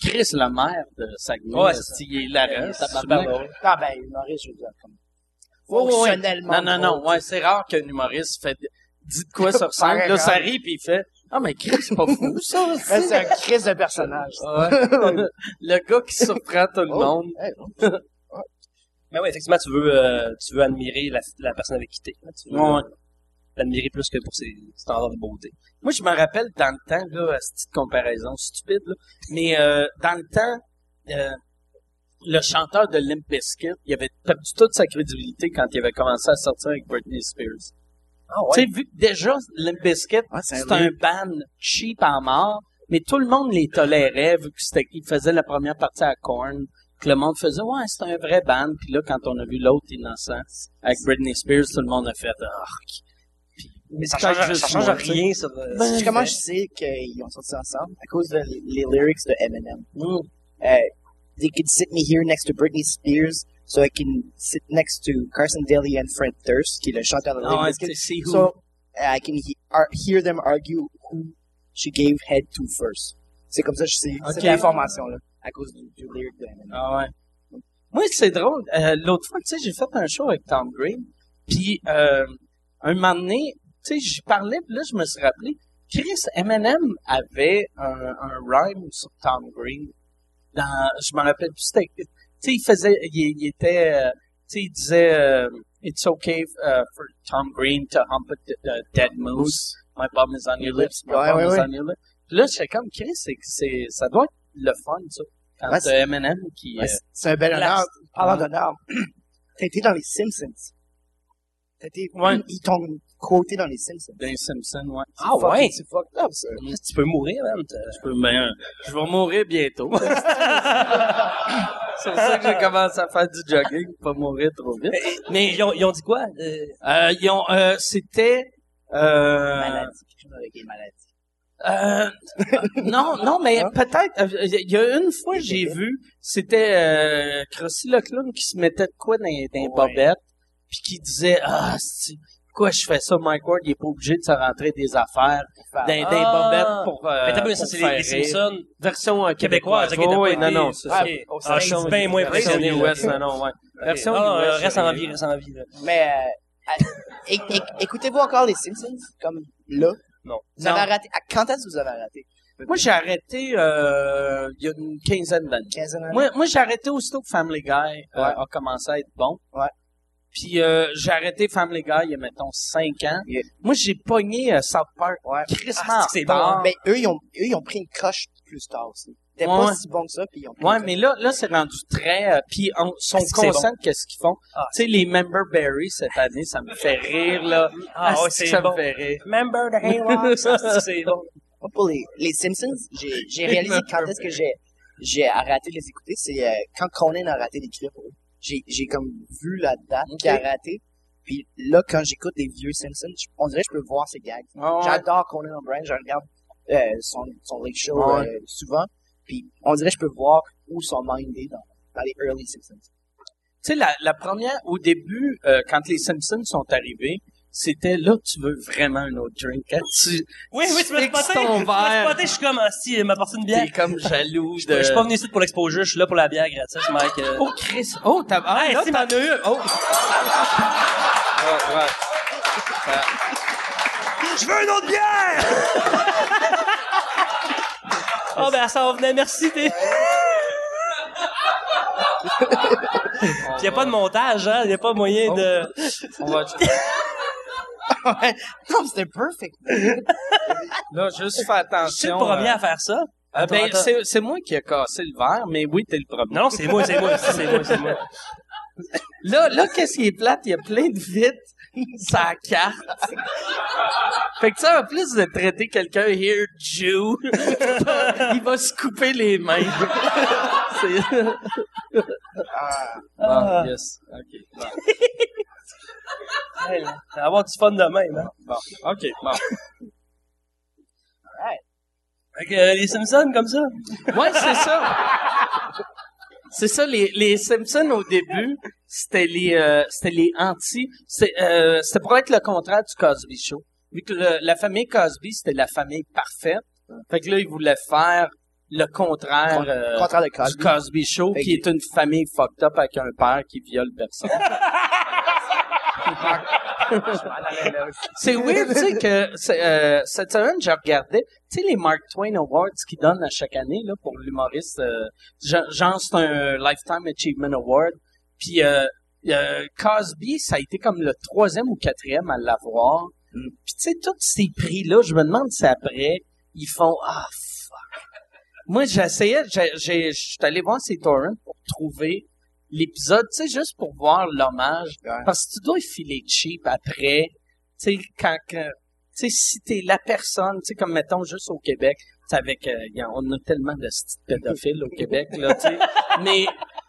Chris, la mère de Saguenay, Ouais, il est hilarant. Ah, ben, humoriste, je veux dire, comme, Ouais, ouais, ouais. fonctionnellement. Non, non, non. Ouais, c'est rare qu'un humoriste fait dit de quoi (laughs) sur scène. Là, ça rit puis il fait Ah, mais Chris, c'est pas fou, (laughs) ça. Ben, c'est un crise de personnage. Ouais. (laughs) le gars qui surprend tout le Oh. monde. Oh. Mais oui, effectivement, tu veux, euh, tu veux admirer la, la personne avec qui t'es. L'admirer plus que pour ses standards de beauté. Moi, je me rappelle dans le temps, là, cette petite comparaison stupide, là, mais euh, dans le temps, euh, le chanteur de Limp Bizkit, il avait perdu toute sa crédibilité quand il avait commencé à sortir avec Britney Spears. Ah Tu sais, vu que déjà, Limp Bizkit, Ouais, c'est c'est un band cheap en mort, mais tout le monde les tolérait vu que c'était qu'ils faisaient la première partie à Korn, que le monde faisait ouais c'est un vrai band, puis là quand on a vu l'autre innocent avec Britney Spears, tout le monde a fait ah. Mais ça C'est change, ça rien sur... euh, Ben, comment je sais qu'ils ont sorti ensemble? À cause de les lyrics de Eminem. Mm. Uh, they could sit me here next to Britney Spears, so I can sit next to Carson Daly and Fred Durst, qui est le chanteur de Ah Limp Bizkit. So I can he- ar- hear them argue who she gave head to first. C'est comme ça que je sais Ok. cette information-là, à cause du, du lyric de Eminem. Ah ouais. Moi, c'est drôle. Euh, L'autre fois, tu sais, j'ai fait un show avec Tom Green. Puis, euh, un moment donné, tu sais, j'y parlais, puis là, je me suis rappelé, Chris Eminem avait un, un rhyme sur Tom Green. Dans, je me rappelle plus, c'était, tu sais, il faisait, il, il était, euh, tu sais, il disait, euh, It's okay uh, for Tom Green to hump a d- a dead moose. My bum is on your lips. My Ouais, bum ouais, is ouais. on your lips. Puis là, j'étais comme, Chris, c'est, c'est, ça doit être le fun, ça. Quand Ouais, c'est- Eminem qui, Ouais, euh, c'est- un bel honneur. la- Parlant d'honneur, (clears throat) t'as été dans les Simpsons. Été, Ouais. ils t'ont quoté dans les Simpsons. Dans les Simpsons, ouais. Ah ouais? C'est fucked up, ça. Tu peux mourir, man. Je peux bien- je vais mourir bientôt. (laughs) (laughs) c'est pour ça que j'ai commencé à faire du jogging pour pas mourir trop vite. Mais ils ont, ils ont dit quoi? Euh, Euh, ils ont, euh, c'était, euh, Maladie, quelque chose avec les maladies. euh, non, non, mais Hein? peut-être, euh, il y a une fois, j'ai vu, c'était, euh, Crossy le clown qui se mettait de quoi dans, dans les Ouais. bobettes, puis qui disait, ah, c'est- pourquoi je fais ça, Mike Ward, il est pas obligé de se rentrer des affaires dans les Ah. bobettes pour, euh, mais t'as vu, ça, c'est faire les, les. Simpsons Version euh, québécoise. t'as Oui, non, non, c'est ça. Au Ah, je suis bien moins Version impressionné. non, non, ouais. Version. Ah, US, euh, reste en vie, reste en vie. là. Mais, euh, écoutez-vous encore les Simpsons? Comme là? Non. Vous avez Non. arrêté, à- quand est-ce que vous avez arrêté? Moi, j'ai arrêté euh, il y a une quinzaine d'années. 15 ans? Moi, moi j'ai arrêté aussitôt que Family Guy euh, Ouais. a commencé à être bon. Ouais. Puis euh, j'ai arrêté Family Guy il y a, mettons, 5 ans. Yeah. Moi, j'ai pogné euh, South Park Ouais. Ah, c'est bon. Mais eux, ils ont, eux, ils ont pris une coche plus tard aussi. C'était Ouais. pas si bon que ça, puis ils ont pris Ouais, une mais là, là, c'est rendu très... Euh, puis on sont Ah, conscients de qu'est-ce qu'ils font. Ah. tu sais, les Member Berry cette année, ça me fait rire, là. Ah, ouais, c'est ça bon. me fait rire. Remember the Hayrocks? Ah, (laughs) c'est bon. Moi, pour les, les Simpsons, j'ai, j'ai (laughs) réalisé quand est-ce que j'ai, j'ai arrêté de les écouter, c'est euh, quand Conan a raté d'écrire pour eux. J'ai, j'ai comme vu la date Ok. qu'il a raté. Puis là, quand j'écoute les vieux Simpsons, on dirait que je peux voir ses gags. Ouais. J'adore Conan O'Brien, je regarde euh, son, son late show Ouais. euh, souvent. Puis on dirait que je peux voir où son mind est dans, dans les early Simpsons. Tu sais, la, la première, au début, euh, quand les Simpsons sont arrivés, c'était là tu veux vraiment un autre drink. Quand tu Oui, oui, tu fixes spoté. ton Tu spoté, je suis comme, ah, si, il m'a apporté une bière. t'es comme jaloux Je de... suis pas venu ici pour l'exposure, je suis là pour la bière gratis, Mike. euh. Oh, Chris! Oh, t'as... Ah, Hey, là, si, t'en ma- as eu! Oh! Ouais, ouais. Je veux une autre bière! (laughs) oh, ben, ça en venait, merci, t'es... (laughs) Puis y a pas de montage, hein? Y a pas moyen de... On va... Ouais. Non, c'était perfect. Là, juste fais Je suis attention. le premier euh, à faire ça. ah, ben, c'est, c'est moi qui ai cassé le verre, mais oui, t'es le premier. Non, c'est moi, c'est moi, c'est moi, c'est moi. Là, là, qu'est-ce qui est plate? Il y a plein de vitres (laughs) sa carte. fait que ça, en plus de traiter quelqu'un here Jew, (laughs) il va se couper les mains. C'est... Ah, yes. OK. Bon. Hey, là, ça va avoir du fun de même, hein? Bon. OK. Bon. Fait que, euh, les Simpsons, comme ça. Ouais, c'est ça. C'est ça, les, les Simpsons au début, c'était les euh, c'était les anti. C'est, euh, c'était pour être le contraire du Cosby Show. Vu que le- la famille Cosby, c'était la famille parfaite. Fait que là, ils voulaient faire le contraire, Con- euh, contraire de du Cosby. Cosby Show, Fait qui est une famille fucked up avec un père qui viole personne. (laughs) (laughs) C'est weird, tu sais, que euh, cette semaine, je regardais, tu sais, les Mark Twain Awards qu'ils donnent à chaque année là, pour l'humoriste. Euh, gen- genre, c'est un Lifetime Achievement Award. Puis euh, Cosby, ça a été comme le troisième ou quatrième à l'avoir. Puis tu sais, tous ces prix-là, je me demande si après, ils font « Ah, fuck! » Moi, j'essayais, j'ai, j'ai, je suis allé voir ces torrents pour trouver l'épisode, tu sais, juste pour voir l'hommage. Ouais. Parce que tu dois filer cheap après. Tu sais, quand, quand- tu sais, si t'es la personne, tu sais, comme mettons juste au Québec, tu sais, avec, euh, on a tellement de pédophiles au Québec, là, tu sais. (laughs) Mais,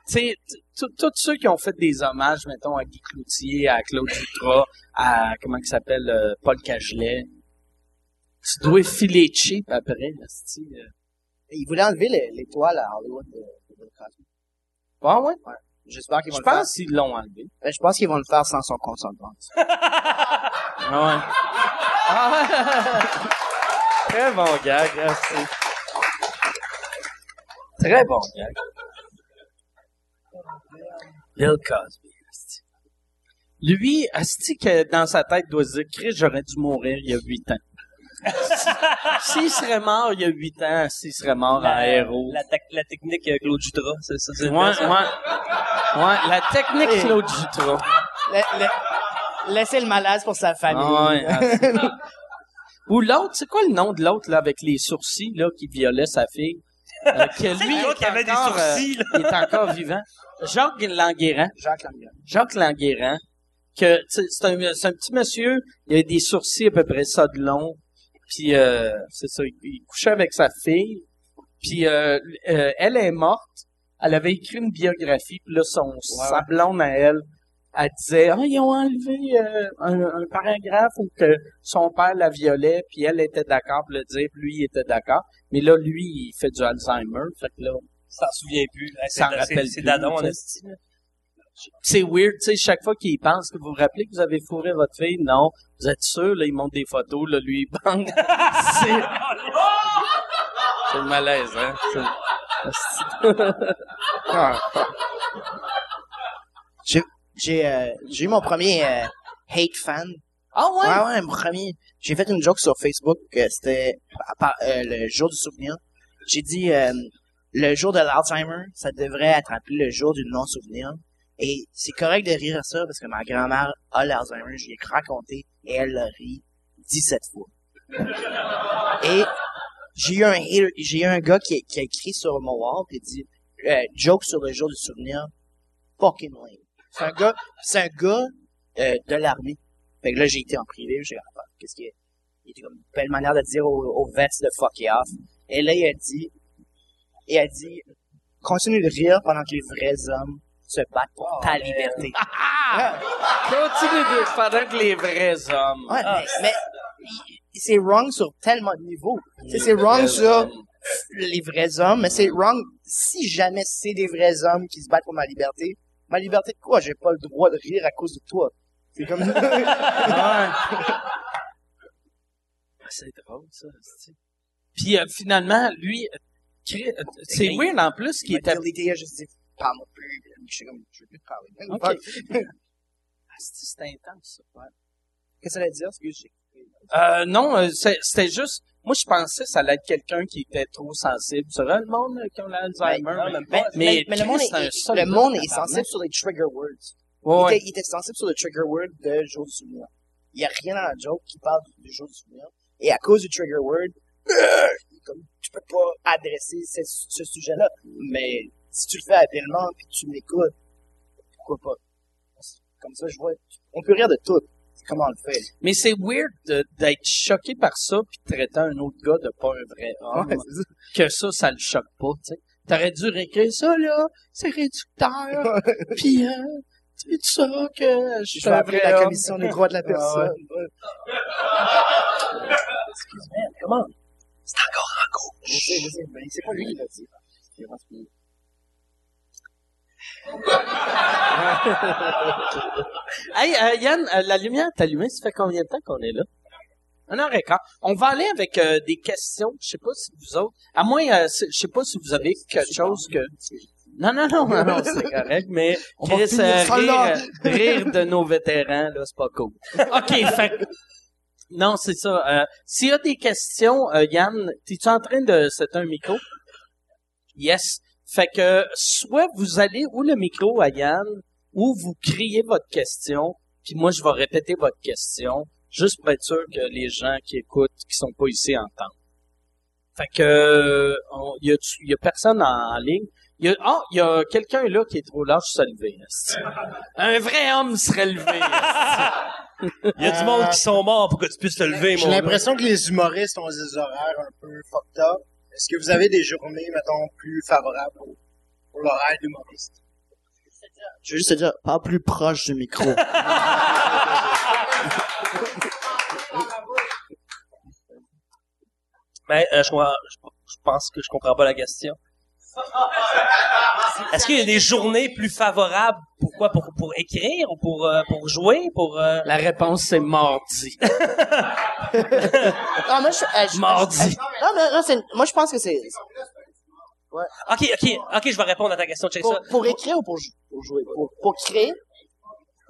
tu sais, tous ceux qui ont fait des hommages, mettons, à Guy Cloutier, à Claude Jutras, à, comment il s'appelle, euh, Paul Cagelet, tu dois filer cheap après, là, c'ti, euh. Ils voulaient enlever le- l'étoile à Hollywood de, de Cosby. Ah ouais? J'espère qu'ils vont Je le faire. pense qu'ils l'ont enlevé. Ben, je pense qu'ils vont le faire sans son consentement. (laughs) Ah ouais. Ah. Très bon gag, merci. Très bon gag. Bill Cosby. asti. Lui, Asti, que dans sa tête, doit se dire, Chris, j'aurais dû mourir il y a huit ans. (laughs) S'il serait mort il y a huit ans, s'il serait mort en héros. La, tec- la technique euh, Claude Jutras, c'est ça. c'est Ouais, ça? ouais. Ouais, la technique Et- Claude Jutras. Le- le- laissez le malaise pour sa famille. Ah ouais, ah, Ou l'autre, c'est quoi le nom de l'autre, là, avec les sourcils, là, qui violait sa fille? Euh, (laughs) que lui, gars qui est avait des encore, euh, sourcils, là. il est encore vivant. Jacques Languérand. Jacques Languin. Jacques. Que, sais, c'est un, c'est un petit monsieur, il a des sourcils à peu près ça de long. Puis, euh, c'est ça, il, couchait avec sa fille. Puis, euh, euh, elle est morte. Elle avait écrit une biographie. Puis là, son, sa blonde à elle, elle disait, ah, ils ont enlevé euh, un, un paragraphe où que son père la violait, puis elle était d'accord pour le dire, puis lui, il était d'accord. Mais là, lui, il fait du Alzheimer. Fait que là, S'en souvient plus. Hey, c'est- dadon, tu en sais. esti, là. C'est weird, tu sais, chaque fois qu'il y pense que vous vous rappelez que vous avez fourré votre fille, non, vous êtes sûr, là, il montre des photos, là, lui, il bang. (laughs) c'est... c'est le malaise, hein? C'est-. (laughs) J'ai, j'ai, euh, j'ai eu mon premier euh, hate fan. Ah ouais? Ouais, ouais, mon premier. J'ai fait une joke sur Facebook que c'était euh, le jour du souvenir. J'ai dit euh, le jour de l'Alzheimer, ça devrait être appelé le jour du non-souvenir. Et c'est correct de rire à ça parce que ma grand-mère a l'Alzheimer, je lui ai raconté et elle l'a ri 17 fois. Et j'ai eu un j'ai eu un gars qui, a- qui a écrit sur mon wall il dit euh, joke sur le jour du souvenir, fucking lame. C'est un gars, c'est un gars euh, de l'armée. Fait que là, j'ai été en privé, j'ai ah, qu'est-ce qu'il? Il était comme une belle manière de dire aux, aux de fuck it off. Et là, il a dit, il a dit, continue de rire pendant que les vrais hommes se battent pour ta liberté. Ah! Continue de pendant que les vrais hommes. Ouais, mais, mais c'est wrong sur tellement de niveaux. C'est wrong sur les vrais hommes, mais c'est wrong si jamais c'est des vrais hommes qui se battent pour ma liberté. Ma liberté de quoi? J'ai pas le droit de rire à cause de toi. C'est comme... C'est drôle, ça. Puis euh, finalement, lui, euh, euh, c'est weird en plus qu'il était... parle-moi plus. Puis Je suis comme, je veux plus te parler. Ok. Ah, c'est intense, ça. ouais. Qu'est-ce que ça veut dire? Excuse, j'ai Euh, non, euh, c'était juste... Moi, je pensais que ça allait être quelqu'un qui était trop sensible. C'est vrai, le monde euh, qui a l'Alzheimer. Ben, mais- même Mais, pas. mais, mais le monde est, soldat, le monde est sensible sur les trigger words. Ouais, il, ouais. était, il était sensible sur le trigger word de jour du souvenir. Il y a rien dans la joke qui parle du, du souvenir. Et à cause du trigger word, euh, comme, tu peux pas adresser ce, ce sujet-là. Mais si tu le fais habilement puis tu l'écoutes, pourquoi pas? Comme ça, je vois, on peut rire de tout. C'est comment on le fait? Mais c'est weird d'être choqué par ça puis traiter un autre gars de pas un vrai (laughs) homme. Ouais, c'est ça. que ça, ça le choque pas, tu sais. T'aurais dû réécrire ça, là, c'est réducteur, (laughs) pis, euh, tu sais, ça, que je suis vrai la commission des droits de la personne. (laughs) Ouais. Comment? Je sais, je sais, mais c'est pas lui qui l'a dit. C'est vraiment ce qu'il- (laughs) Hey, euh, Yann, euh, la lumière est allumée, ça fait combien de temps qu'on est là? Un heure et quart. On va aller avec euh, des questions. Je sais pas si vous autres, à moins, je sais pas si vous avez quelque chose que. Non, non, non, (laughs) non, non, (laughs) c'est correct, mais On va Chris, là. rire, rire de nos vétérans, là, c'est pas cool. OK, fait Non, c'est ça. S'il y a des questions, Yann, t'es-tu en train de... C'est un micro? Yes. Fait que soit vous allez ou le micro à Yann, ou vous criez votre question, puis moi, je vais répéter votre question, juste pour être sûr que les gens qui écoutent, qui sont pas ici, entendent. Fait que, on- y a, y a personne en, en ligne? Il y a, ah, il y a quelqu'un là qui est trop large se lever. (laughs) Un vrai homme serait levé. Il (laughs) y a du monde qui sont morts pour que tu puisses te lever, J'ai l'impression que les humoristes ont des horaires un peu fucked up. Est-ce que vous avez des journées, mettons, plus favorables pour, pour l'horaire d'humoriste? Je veux juste te dire, parle plus proche du micro. Mais (laughs) euh, je, comprends- je, je pense que je comprends pas la question. (laughs) Est-ce qu'il y a des journées plus favorables pourquoi pour pour écrire ou pour euh, pour jouer? Pour euh, La réponse, c'est mardi. non, (laughs) moi, je, euh, je- Mardi. non, mais, non, c'est, moi, je pense que c'est, OK, OK, OK, je vais répondre à ta question, check pour, ça. pour écrire ou pour, pour jouer? Pour, pour créer?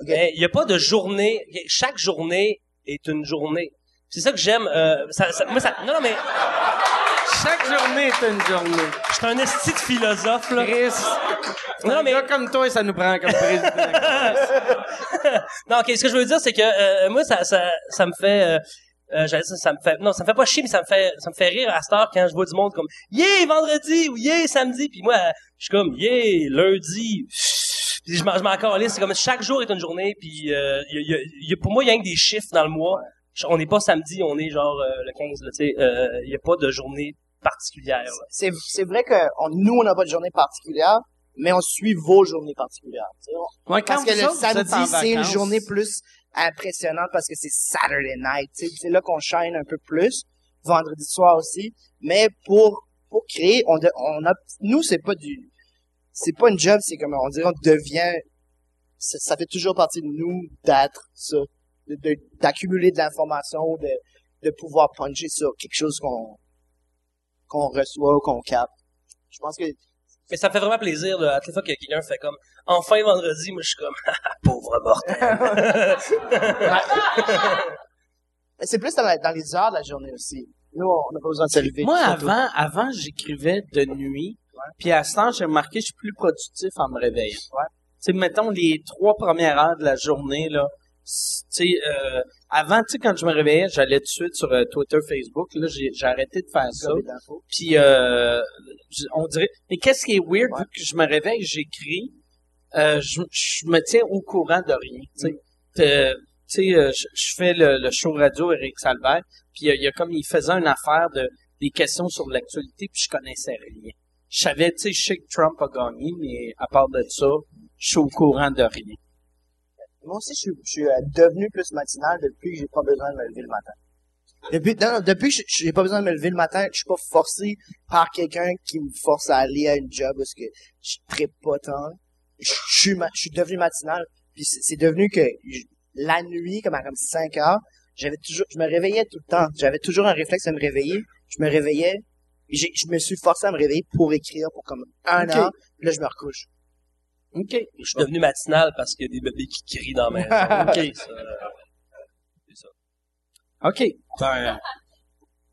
Il y a pas de journée, chaque journée est une journée. C'est ça que j'aime euh, ça, ça- moi ça non non mais Chaque journée est une journée. Je suis un esti de philosophe là. Chris, Non un mais gars comme toi, ça nous prend comme président. (laughs) non, ok, ce que je veux dire, c'est que euh, moi, ça, ça, ça me fait, euh, euh, j'allais dire, ça me fait, non, ça me fait pas chier, mais ça me fait, ça me fait rire à cette heure quand je vois du monde comme, yeah, vendredi ou yeah, samedi, puis moi, je suis comme, yeah, lundi. Puis je m'en, je m'en calisse, c'est comme chaque jour est une journée, puis euh, y a- y a- y a- pour moi, il y a que des chiffres dans le mois. On n'est pas samedi, on est genre euh, le 15, là, tu sais. euh, Il y a pas de journée particulière. C'est, c'est vrai que on, nous, on n'a pas de journée particulière, mais on suit vos journées particulières. tu sais. On- Ouais, quand Parce que le samedi, c'est une journée plus impressionnante parce que c'est Saturday night. C'est là qu'on shine un peu plus. Vendredi soir aussi. Mais pour, pour créer, on, de- on a, nous, c'est pas du, c'est pas une job, c'est comme, on dirait, on devient, ça, ça fait toujours partie de nous d'être ça. De, de- d'accumuler de l'information, de, de pouvoir puncher sur quelque chose qu'on, qu'on reçoit ou qu'on capte. Je pense que Mais ça me fait vraiment plaisir, là, à chaque fois que quelqu'un fait comme, enfin vendredi, moi, je suis comme, (laughs) pauvre mortel. (laughs) C'est plus dans, la- dans les heures de la journée aussi. Nous, on n'a pas besoin de se lever. Moi, avant, avant, j'écrivais de nuit. Puis à ce temps, j'ai remarqué que je suis plus productif en me réveillant. Ouais. Tu sais, mettons les trois premières heures de la journée, là. C- Tu sais, euh, avant, tu sais, quand je me réveillais, j'allais tout de suite sur euh, Twitter, Facebook. Là, j'ai arrêté de faire ça. Puis euh, on dirait. Mais qu'est-ce qui est weird, vu que je me réveille, j'écris, euh, je, je me tiens au courant de rien. Tu sais, sais, euh, je, je fais le, le show radio Eric Salvaire, puis il y a comme il faisait une affaire de des questions sur l'actualité, puis je connaissais rien. Je savais, tu sais, je sais que Trump a gagné, mais à part de ça, je suis au courant de rien. Moi aussi, je suis, je suis euh, devenu plus matinal depuis que j'ai pas besoin de me lever le matin. Depuis, non, non, depuis que je- j'ai pas besoin de me lever le matin, je suis pas forcé par quelqu'un qui me force à aller à une job parce que je trippe pas tant. Je, je suis, ma- je suis devenu matinal, puis c'est devenu que je, la nuit, comme à comme 5 heures, j'avais toujours, je me réveillais tout le temps. J'avais toujours un réflexe de me réveiller. Je me réveillais. je me suis forcé à me réveiller pour écrire pour comme un Ok. an. Puis là, je me recouche. OK. Je suis devenu matinal parce qu'il y a des bébés qui crient dans ma maison. (laughs) OK. Ça, OK. Ben,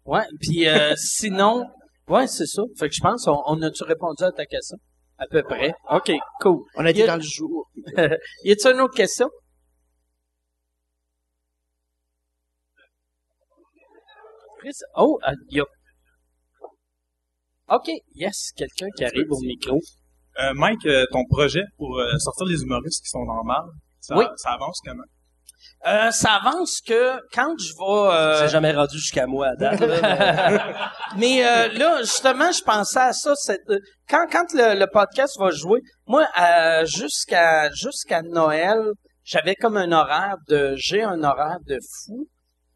ouais, puis euh, sinon, ouais, c'est ça. Fait que je pense, on, on a-tu répondu à ta question? À peu près. OK, cool. On a été a- dans le jour. (laughs) y a-tu une autre question? Chris, oh, euh, y a... OK, yes, quelqu'un qui arrive au micro. Euh, Mike, euh, ton projet pour euh, sortir les humoristes qui sont dans le mal, ça, Oui. ça avance comment? Euh, ça avance que quand je vais... euh, C'est jamais rendu jusqu'à moi à date. là, Mais (laughs) euh, là, justement, je pensais à ça. euh, quand quand le, le podcast va jouer, moi, euh, jusqu'à jusqu'à Noël, j'avais comme un horaire de... J'ai un horaire de fou.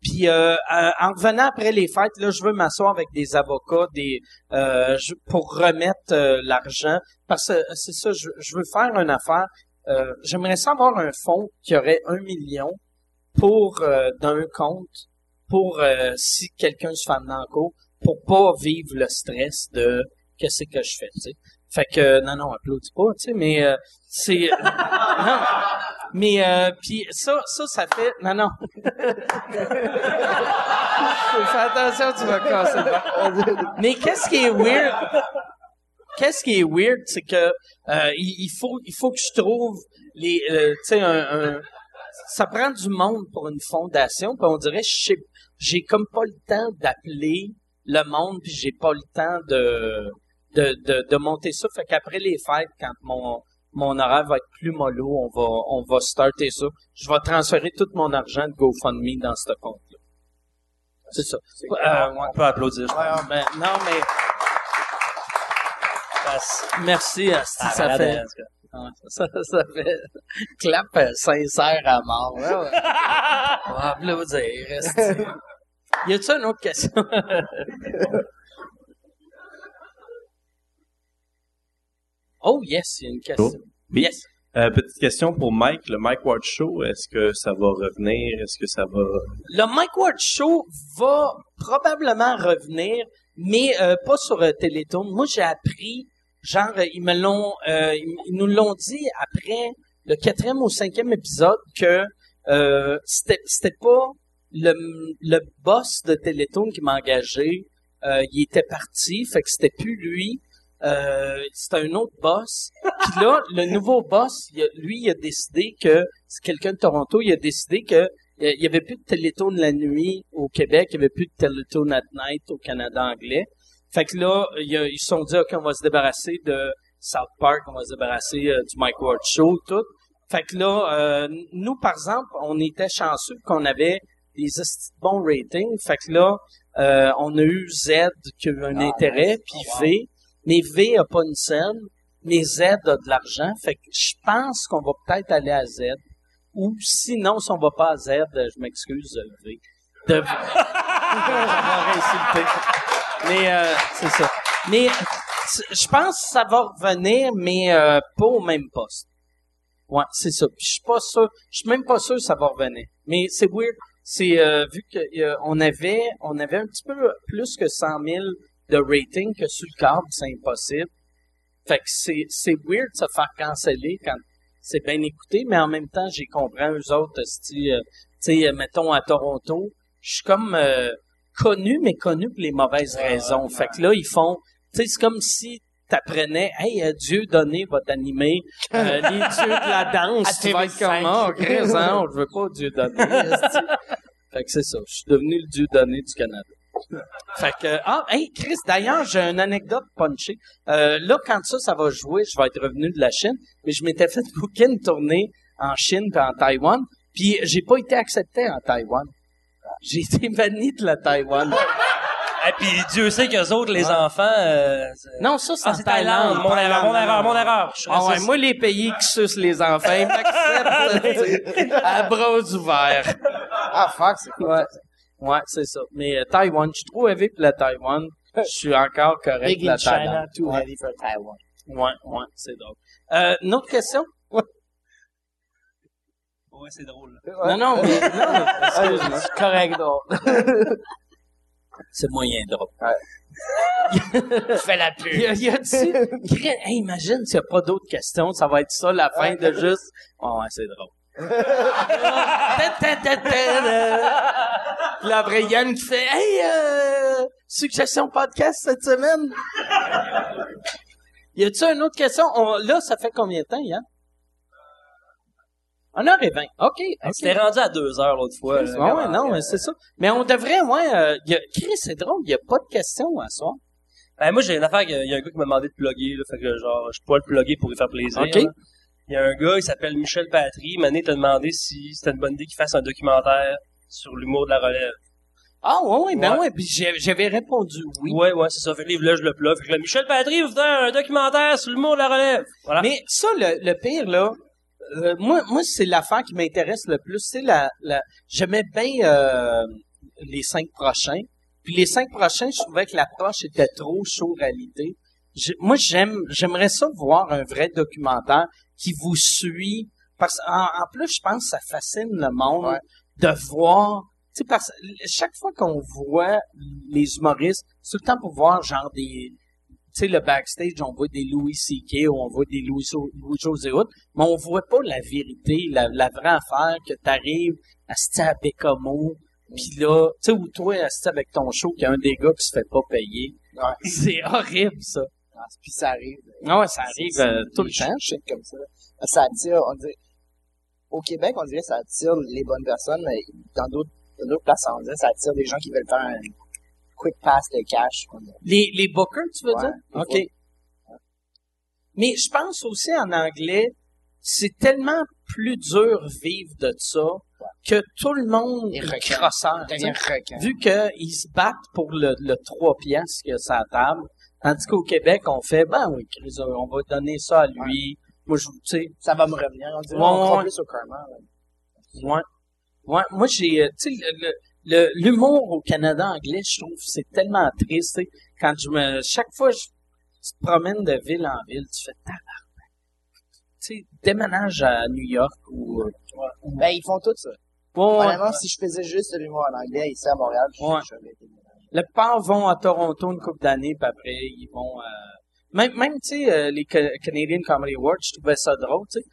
Puis euh, euh, en revenant après les fêtes, là, je veux m'asseoir avec des avocats, des euh, pour remettre euh, l'argent. Parce que euh, c'est ça, je, je veux faire une affaire. Euh, J'aimerais savoir un fonds qui aurait un million pour d'un compte pour si quelqu'un se fait en pour pas vivre le stress de qu'est-ce que je fais, tu sais. Fait que non non, applaudis pas, tu sais, mais c'est. (laughs) Mais euh, puis ça ça ça fait non non. (laughs) Fais attention, tu vas casser le. Mais qu'est-ce qui est weird Qu'est-ce qui est weird, c'est que euh, il, il faut il faut que je trouve les euh, tu sais un, un ça prend du monde pour une fondation, puis on dirait je sais j'ai comme pas le temps d'appeler le monde, puis j'ai pas le temps de, de, de, de monter ça. Fait qu'après les fêtes, quand mon, mon horaire va être plus mollo, on va, on va starter ça. Je vais transférer tout mon argent de GoFundMe dans ce compte-là. C'est ça. Euh. On peut applaudir. je pense. Ben, non, mais merci, Asti, Ah, ça fait, ça, ça fait (laughs) clap euh, sincère à mort. Ouais, ouais. (laughs) On va applaudir. esti. Y a-tu une autre question? (laughs) oh yes, il y a une question. Oui. Yes. Euh, petite question pour Mike, le Mike Ward Show, est-ce que ça va revenir? Est-ce que ça va... Le Mike Ward Show va probablement revenir, mais euh, pas sur euh, Télétoon. Moi, j'ai appris, genre, euh, ils me l'ont, ils, nous l'ont dit après le quatrième ou cinquième épisode que c'était, c'était pas le, le boss de Télétoon qui m'a engagé. Il était parti, fait que c'était plus lui. Euh, c'était un autre boss. Puis là, le nouveau boss, il a- lui, il a décidé que c'est quelqu'un de Toronto. Il a décidé que il y avait plus de Télétoon la nuit au Québec, il y avait plus de Télétoon at night au Canada anglais. Fait que là, ils se sont dit, OK, on va se débarrasser de South Park, on va se débarrasser euh, du Mike Ward Show, tout. Fait que là, euh, nous, par exemple, on était chanceux qu'on avait des bons ratings. Fait que là, euh, on a eu Z qui a eu un intérêt, puis V. Mais V a pas une scène, mais Z a de l'argent. Fait que je pense qu'on va peut-être aller à Z. Ou sinon, si on va pas à Z, je m'excuse, (laughs) V. De insulté. Mais euh, c'est ça. Mais je pense que ça va revenir, mais euh, pas au même poste. Ouais, c'est ça. Puis Je suis pas sûr. Je suis même pas sûr que ça va revenir. Mais c'est weird. C'est euh, vu que euh, avait on avait un petit peu plus que 100 000 de rating que sur le câble, c'est impossible. Fait que c'est c'est weird de se faire canceller quand c'est bien écouté, mais en même temps, j'ai compris eux autres, euh, tu sais, mettons à Toronto, je suis comme euh, connu, mais connu pour les mauvaises raisons. Fait que là, ils font, tu sais, c'est comme si t'apprenais, hey, euh, Dieu donné va t'animer, euh, (laughs) les dieux de la danse, tu vas être TV5. comme, Chris, hein, je veux pas Dieu donné. (laughs) fait que c'est ça, je suis devenu le Dieu donné du Canada. Fait que, ah, hey, Chris, d'ailleurs, j'ai une anecdote punchée. Euh, là, quand ça, ça va jouer, je vais être revenu de la Chine, mais je m'étais fait (laughs) booker une tournée en Chine puis en Taïwan, puis j'ai pas été accepté en Taïwan. J'ai été (laughs) banni de la Taïwan. Et puis Dieu sait qu'eux autres, les enfants... euh, Non, ça, c'est Ah, en c'est Thaïlande. Mon erreur, mon erreur, mon erreur. Ah ouais, moi, les pays qui sucent les enfants, ils m'acceptent, (laughs) tu sais, à bras ouverts. Ah, fuck, c'est cool. Ouais. Ouais, c'est ça. Mais euh, Taïwan, je suis trop heavy pour la Taïwan. (laughs) Je suis encore correct Big pour la in China, Thaïlande. too ouais. heavy for Taiwan. Ouais, ouais, c'est drôle. Euh, une autre question? Ouais, c'est drôle. là. Non, non, mais, non, (laughs) excuse-moi. C'est correct, donc. (laughs) C'est moyen drôle. Fais la pub. Il y a, il y a hey, imagine s'il n'y a pas d'autres questions, ça va être ça la fin de juste, oh ouais, c'est drôle. Puis là, après, Yann qui fait, hey, euh, suggestion podcast cette semaine. Y a-tu une autre question? On- là, ça fait combien de temps, Yann? 1h20. OK. ok. C'était rendu à deux heures l'autre fois. Ouais, ouais, non, mais c'est ça. Mais on devrait, ouais, euh, y a, Chris, c'est drôle, il n'y a pas de questions à soir. Ben, moi, j'ai une affaire, il y a- il y, a un gars qui m'a demandé de plugger, là, fait que, genre, je peux pas le plugger pour lui faire plaisir. OK. là. Il y a un gars, il s'appelle Michel Patry, Mané t'a demandé si c'était une bonne idée qu'il fasse un documentaire sur l'humour de la relève. Ah, ouais, ouais, ben Ouais. ouais, puis j'avais répondu oui. Ouais, ouais, c'est ça. Fait que là, je le plug. Fait que là, Michel Patry, vous faites un documentaire sur l'humour de la relève. Voilà. Mais ça, le, le pire, là, euh, moi, moi c'est l'affaire qui m'intéresse le plus. C'est la, la, j'aimais bien euh, les cinq prochains. Puis les cinq prochains, je trouvais que l'approche était trop show réalité. Moi, j'aime, j'aimerais ça voir un vrai documentaire qui vous suit. Parce en, en plus, je pense que ça fascine le monde Ouais. de voir. Tu sais, parce chaque fois qu'on voit les humoristes, c'est tout le temps pour voir genre des, tu sais, le backstage, on voit des Louis C.K. ou on voit des Louis, Louis José Hood, mais on voit pas la vérité, la, la vraie affaire que t'arrives à se à Bécamo, pis là, tu sais, ou toi, à se avec ton show, qu'il y a un des gars qui se fait pas payer. Ouais. (laughs) C'est horrible, ça. Ah, Puis ça arrive. Ah ouais, ça arrive euh, tout le temps. shit comme ça. Ça attire, on dirait, au Québec, on dirait que ça attire les bonnes personnes, mais dans d'autres, places, on dirait que ça attire des gens qui veulent faire un quick pass de cash. Les, les bookers, tu veux Ouais, dire? OK. Mais je pense aussi en anglais, c'est tellement plus dur vivre de ça que tout le monde est crosseur. Ça sais. Vu qu'ils se battent pour le, le 3 piastres qu'il y a sur la table, tandis qu'au Québec, on fait, ben oui, Chris, on va donner ça à lui. Moi, je, tu sais, Ça va me revenir. On dirait Ouais, on croit plus au karma. là. Ouais. Ouais, moi j'ai euh, tu sais l'humour au Canada anglais, je trouve c'est tellement triste, quand je me chaque fois je, tu te promènes de ville en ville, tu fais tabarnak. Tu sais, déménage à New York ou euh, Ben, ils font tout ça. ouais. Honnêtement, si je faisais juste de l'humour en anglais ici à Montréal, je Ouais. La plupart vont à Toronto une couple d'années, puis après ils vont euh, même même tu sais euh, les Ca- Canadian Comedy Awards, je trouvais ça drôle, tu sais.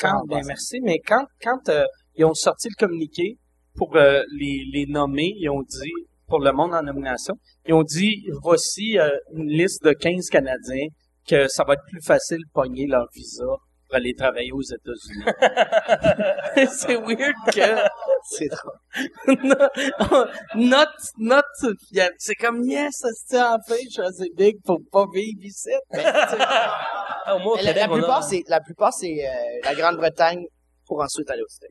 Quand, ben, merci, mais quand, quand euh, ils ont sorti le communiqué pour euh, les, les nommer, ils ont dit, pour le monde en nomination, ils ont dit, voici euh, une liste de 15 Canadiens que ça va être plus facile de pogner leur visa pour aller travailler aux États-Unis. (laughs) c'est weird que (laughs) C'est drôle. (laughs) notre, notre, c'est comme, yes, c'est enfin, je suis assez big pour pas vivre ici. Mais, tu sais, Ah, au moins, au Mais La, a- plupart, c'est, la plupart, c'est euh, la Grande-Bretagne pour ensuite aller aux States.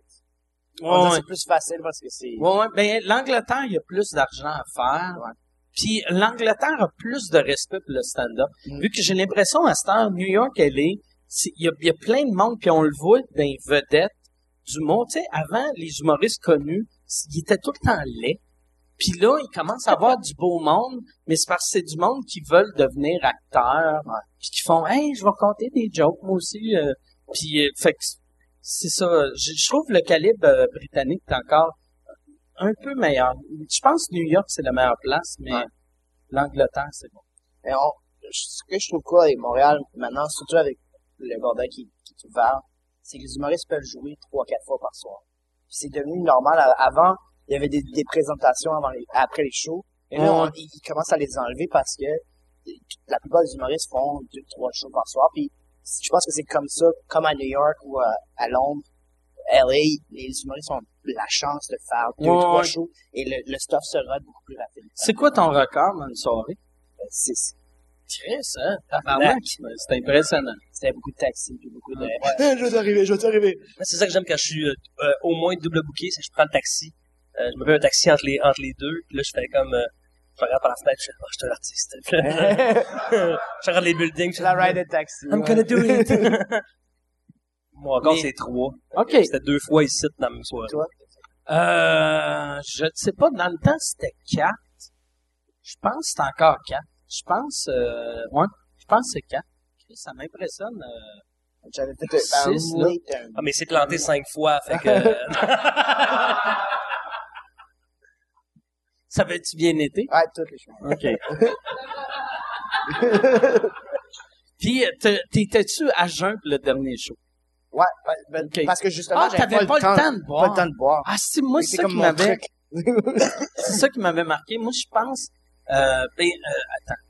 Ouais, c'est plus facile parce que c'est... Ouais, ouais. Ben, l'Angleterre, il y a plus d'argent à faire. Ouais. Puis l'Angleterre a plus de respect pour le stand-up. Mm. Vu que j'ai l'impression, à cette heure, New York, elle est, il y a, il y a plein de monde, puis on le voit dans les vedettes du monde. Tu sais, avant, les humoristes connus, ils étaient tout le temps laids. Puis là, ils commencent à avoir du beau monde, mais c'est parce que c'est du monde qui veulent devenir acteurs, puis qui font « Hey, je vais compter des jokes, moi aussi. euh. Puis, euh, fait que c'est ça. Je, je trouve le calibre euh, britannique est encore un peu meilleur. Je pense que New York, c'est la meilleure place, mais Ouais. l'Angleterre, c'est bon. Mais on, ce que je trouve cool avec Montréal, maintenant, surtout avec le bordel qui, qui est ouvert, c'est que les humoristes peuvent jouer trois, quatre fois par soir. C'est devenu normal. Avant, il y avait des, des présentations avant les, après les shows. Et là, on- ils, commencent à les enlever parce que la plupart des humoristes font deux, trois shows par soir. Puis je pense que c'est comme ça, comme à New York ou à, à Londres, LA, les humoristes ont la chance de faire deux, Ouais, trois shows et le, le stuff sera beaucoup plus rapide. C'est quoi ton record dans une soirée? Euh, c'est- Chris, hein? Tabarnak. C'était beaucoup de taxis puis beaucoup de... Ouais. je vais t'arriver, je vais t'arriver. C'est ça que j'aime quand je suis euh, euh, au moins double booké, c'est que je prends le taxi. Euh, je me fais un taxi entre les, entre les deux, puis là, je fais comme... Euh, je regarde par la fenêtre, je fais, oh, je suis un artiste. (laughs) Je regarde les buildings, je fais, la ride de taxi. I'm ouais. gonna do it. (laughs) Moi, encore, Mais- c'est trois. OK. C'était deux fois ici dans la même soirée. Toi? Euh, je ne sais pas, dans le temps, c'était 4. Je pense que c'est encore 4. Je pense, euh, ouais, je pense que c'est 4. Ça m'impressionne. euh, J'avais fait un, Six, là. Ah, mais c'est planté cinq fois, fait que... (laughs) Ça avait-tu bien été? Ouais, toutes les choses. OK. (laughs) Puis, t'étais-tu à jeun pour le dernier show? Ouais, ben, Ok. parce que justement, Ah, j'avais t'avais pas, le temps de Pas boire. le temps de boire. Ah, c'est moi, c'est ça comme qui m'avait, (laughs) c'est ça qui m'avait marqué. Moi, je pense, euh, ben, euh, attends.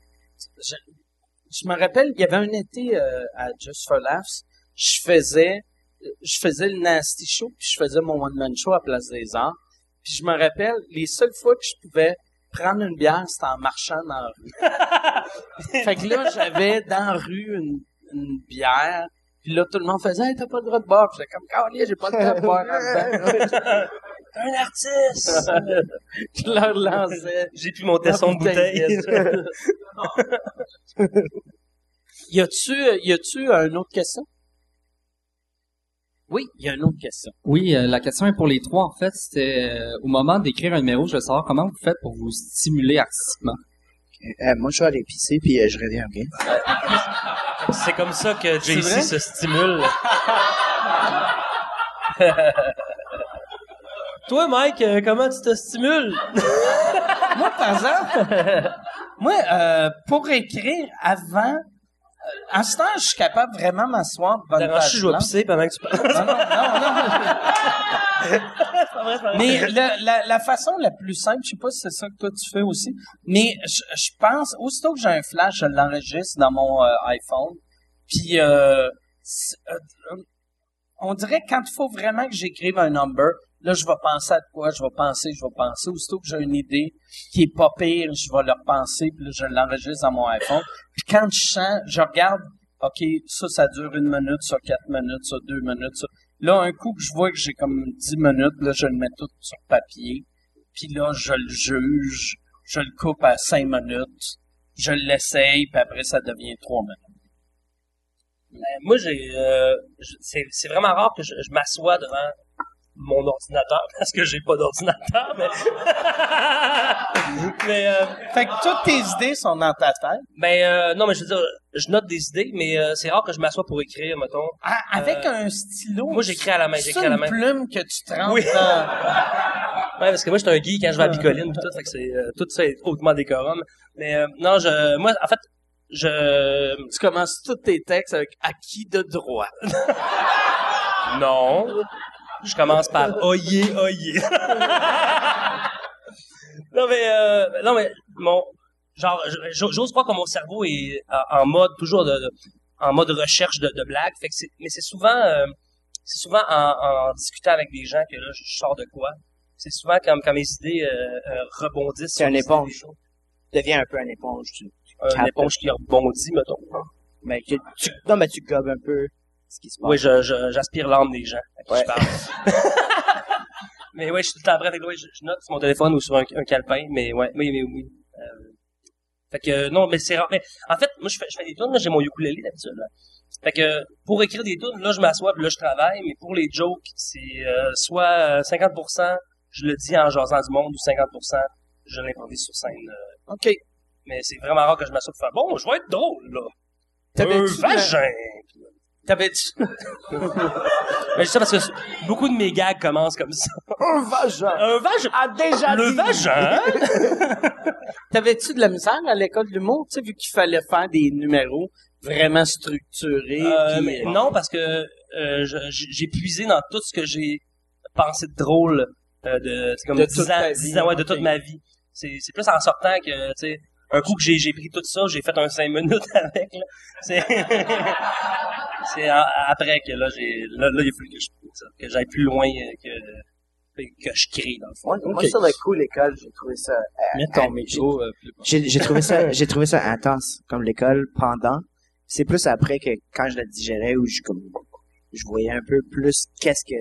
Je, me rappelle, il y avait un été, euh, à Just for Laughs, je faisais, je faisais le Nasty Show, puis je faisais mon one-man show à Place des Arts. Puis je me rappelle, les seules fois que je pouvais prendre une bière, c'était en marchant dans la rue. (laughs) fait que là, j'avais dans la rue une, une bière, puis là, tout le monde faisait, hey, t'as pas le droit de boire. Puis j'étais comme, Calier, j'ai pas le droit de boire. (laughs) Un artiste! (laughs) je leur lançais. J'ai pu monter son bouteille. (laughs) y a-tu, y a-tu une autre question? Oui, il y a une autre question. Oui, euh, la question est pour les trois, en fait. C'était euh, au moment d'écrire un numéro, je veux savoir comment vous faites pour vous stimuler artistiquement. Euh, moi, je suis allé pisser, puis euh, je reviens, OK? c'est comme ça que? JC se stimule. (laughs) Toi, Mike, euh, comment tu te stimules? (laughs) Moi, par exemple, moi, euh, pour écrire avant, euh, en ce temps, je suis capable vraiment de m'asseoir bonne T'arranges-tu, page je vais blanche. pisser pendant que tu parles? Non, non, non, non. (laughs) C'est pas vrai, c'est pas vrai. Mais la, la, la façon la plus simple, je sais pas si c'est ça que toi tu fais aussi, mais je, je pense, aussitôt que j'ai un flash, je l'enregistre dans mon euh, iPhone. Puis, euh, c'est- euh, on dirait que quand il faut vraiment que j'écrive un number, là, je vais penser à quoi, je vais penser, je vais penser. Aussitôt que j'ai une idée qui est pas pire, je vais le repenser, puis là, je l'enregistre dans mon iPhone. Puis quand je sens, je regarde, OK, ça, ça dure une minute, ça quatre minutes, ça deux minutes, ça. Là, un coup que je vois que j'ai comme 10 minutes, là, je le mets tout sur papier. Puis là, je le juge. Je le coupe à 5 minutes. Je l'essaye, puis après, ça devient 3 minutes. Ben, moi, j'ai, euh, c'est, c'est vraiment rare que je, je m'assoie devant mon ordinateur (laughs) parce que j'ai pas d'ordinateur, mais, (laughs) mais, euh, Fait que toutes tes idées sont dans ta tête. ben, euh, non, mais je veux dire, je note des idées, mais euh, c'est rare que je m'assois pour écrire, mettons. Ah, avec Euh, un stylo. moi, j'écris à la main, j'écris à la une main. plume que tu trempes Oui. dans... (laughs) Ouais, parce que moi, j'étais un geek quand je vais à Bicoline, tout, fait que c'est, euh, tout ça est hautement décorum. Mais, euh, non, je, moi, en fait, je, Tu commences tous tes textes avec acquis de droit. Non. Je commence par oyez, oyez. (laughs) non mais euh, non mais mon genre j'ose pas que mon cerveau est en en mode toujours de, de- en mode recherche de, de blagues. Fait que c'est mais c'est souvent euh, c'est souvent en, en discutant avec des gens que là je sors de quoi. C'est souvent quand, quand mes idées euh, euh, rebondissent. C'est un éponge. Deviens un peu un éponge. Tu, Un éponge qui rebondit, mettons. mais tu, tu- non, mais tu gobes un peu ce qui se passe. Oui, j'aspire l'âme des gens à qui Ouais. je parle. (laughs) mais ouais, je suis tout le temps prêt avec ouais, je, je note sur mon téléphone ou sur un, un calepin, mais ouais, oui, oui, oui. Euh, fait que non, mais c'est rare. Mais en fait, moi je fais, je fais des tunes, là, j'ai mon ukulélé d'habitude. Là. Fait que pour écrire des tunes, là je m'assois, là je travaille, mais pour les jokes, c'est euh, soit euh, 50% je le dis en jasant du monde ou 50% je l'improvise sur scène. euh. OK. mais c'est vraiment rare que je m'assoie pour faire bon, je vais être drôle là. Un vagin. T'avais-tu... (laughs) Mais je sais parce que beaucoup de mes gags commencent comme ça. Un vagin. Un vagin? A déjà Le dit. vagin? (laughs) T'avais-tu de la misère à l'école de l'humour, tu sais, vu qu'il fallait faire des numéros vraiment structurés? Euh, puis- mais non, parce que euh, j'ai puisé dans tout ce que j'ai pensé de drôle euh, de c'est comme De 10 toute ans, ta 10 vie, ans ouais, de ok. toute ma vie. C'est plus en sortant que tu sais un coup que j'ai j'ai pris tout ça, j'ai fait un 5 minutes (laughs) avec là. C'est après que là j'ai là, là il a fallu que je que j'aille plus loin euh, que que je crée dans le fond. Moi, moi, sur le coup, l'école, j'ai trouvé ça, euh, Mets ton euh, micro euh, plus bas. j'ai, j'ai trouvé ça, (laughs) j'ai trouvé ça intense, comme l'école, pendant. C'est plus après que quand je la digérais ou je, comme, je voyais un peu plus qu'est-ce que,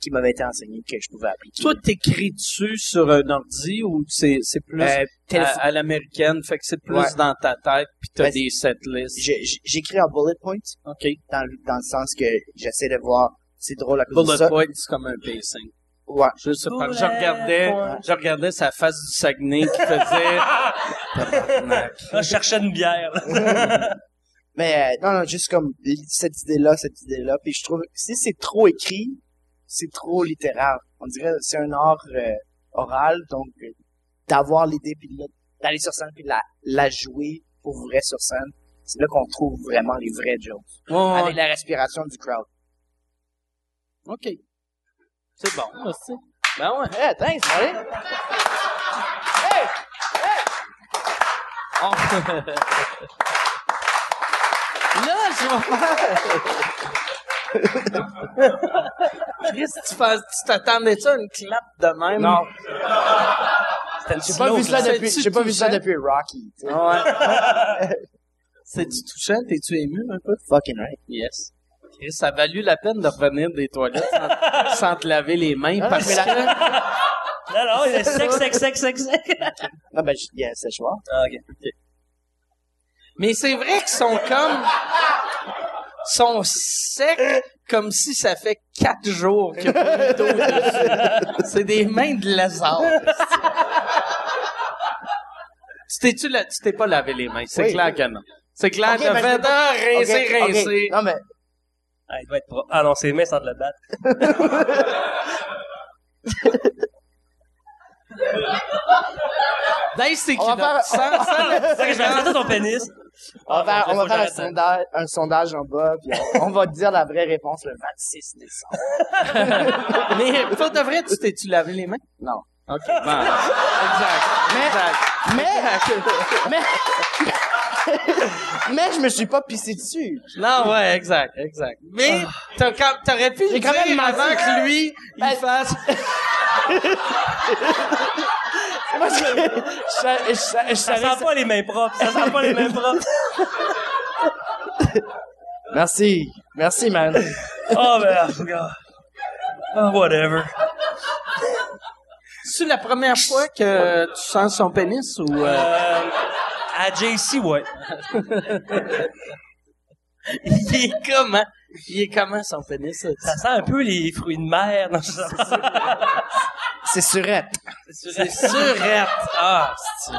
qui m'avait été enseigné que je pouvais appliquer. Toi, t'écris-tu sur un ordi ou c'est, c'est plus Euh, à, à l'américaine, fait que c'est plus Ouais. dans ta tête puis t'as Ouais, des setlists. j'écris en bullet points, OK. dans, le- dans le sens que j'essaie de voir, c'est drôle à cause de Bullet ça. point, c'est comme un pacing. Ouais. Je sais pas. Je Bullet regardais, je regardais sa face du Saguenay qui faisait. (laughs) Là, (laughs) je cherchais une bière. (laughs) Mais euh, non, non, juste comme cette idée-là, cette idée-là. Puis je trouve, si c'est trop écrit, c'est trop littéral. On dirait que c'est un art euh, oral, donc euh, d'avoir l'idée puis d'aller sur scène puis la, la jouer pour vrai sur scène, c'est là qu'on trouve vraiment les vrais jokes. Ouais, Avec la respiration du crowd. OK. C'est bon, merci. Ben ouais. Hey, thanks, buddy. Hey! On- (laughs) Là, je vais. (laughs) (laughs) Chris, tu fais- tu t'attendais-tu à une clap de même? Non, j'ai pas vu ça depuis, j'ai pas vu ça touchant? depuis Rocky. tu sais. Ouais. (laughs) C'est-tu touchant? T'es-tu ému un peu? Fucking right. Yes. Chris, ça a valu la peine de revenir des toilettes sans, (laughs) sans te laver les mains Non, non, parce mais la- que... Non, non, il est sec, sec, sec, sec, sec. Non, ben, je- yeah, c'est choix. Ah, ok. Mais c'est vrai qu'ils sont comme... sont secs comme si ça fait quatre jours qu'il y a d'eau dessus. C'est des mains de lézard. tu t'es-tu la- tu t'es pas lavé les mains, c'est Oui. clair que non. C'est clair Ok, que t'as ben, pas- ah, rincer. Non, mais, Ah, il doit être propre. Ah non, ses mains le battre. Dans ses On va culottes. faire- Sans- sans le- (laughs) C'est que je vais arrêter ton pénis. On va faire, Ah, on va faire un sondage, un sondage en bas, puis on, on va te dire la vraie réponse le 26 décembre. (laughs) Mais pour de vrai, tu t'es-tu lavé les mains? Non. OK, bon. Exact. Mais- Exact. Mais, mais, (laughs) mais je me suis pas pissé dessus. Non, ouais, exact, exact. Mais t'as quand- t'aurais pu le J'ai quand même dire avant que lui, il Ben- fasse... (laughs) Que je, je, sa- je Ça sent pas les mains propres. Ça sent pas les mains propres. Merci. Merci, man. Oh, ben, regarde. Oh, whatever. C'est la première fois que tu sens son pénis ou... euh, Euh, à JC, ouais. (laughs) il est comment? Il est comment son pénis? ça? Ça sent un peu les fruits de mer. Non. C'est surette. C'est surette. Ah, c'est...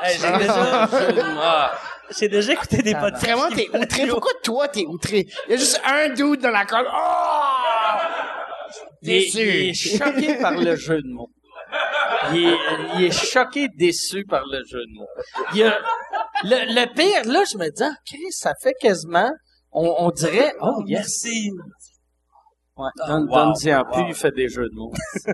Hey, j'ai déjà, Ah. j'ai déjà écouté des podcasts. Vraiment, t'es outré. Pourquoi toi, t'es outré? Il y a juste un dude dans la colle. Oh! Il est, Déçu. il est choqué par le jeu de mots. Il est, il est choqué, déçu par le jeu de mots. Il y a, le, le pire, là, je me dis, ah, Chris, ça fait quasiment, on, on dirait, oh, yes. Merci. Ouais, donne, wow, donne-y en wow. plus, il fait des jeux de mots. (laughs)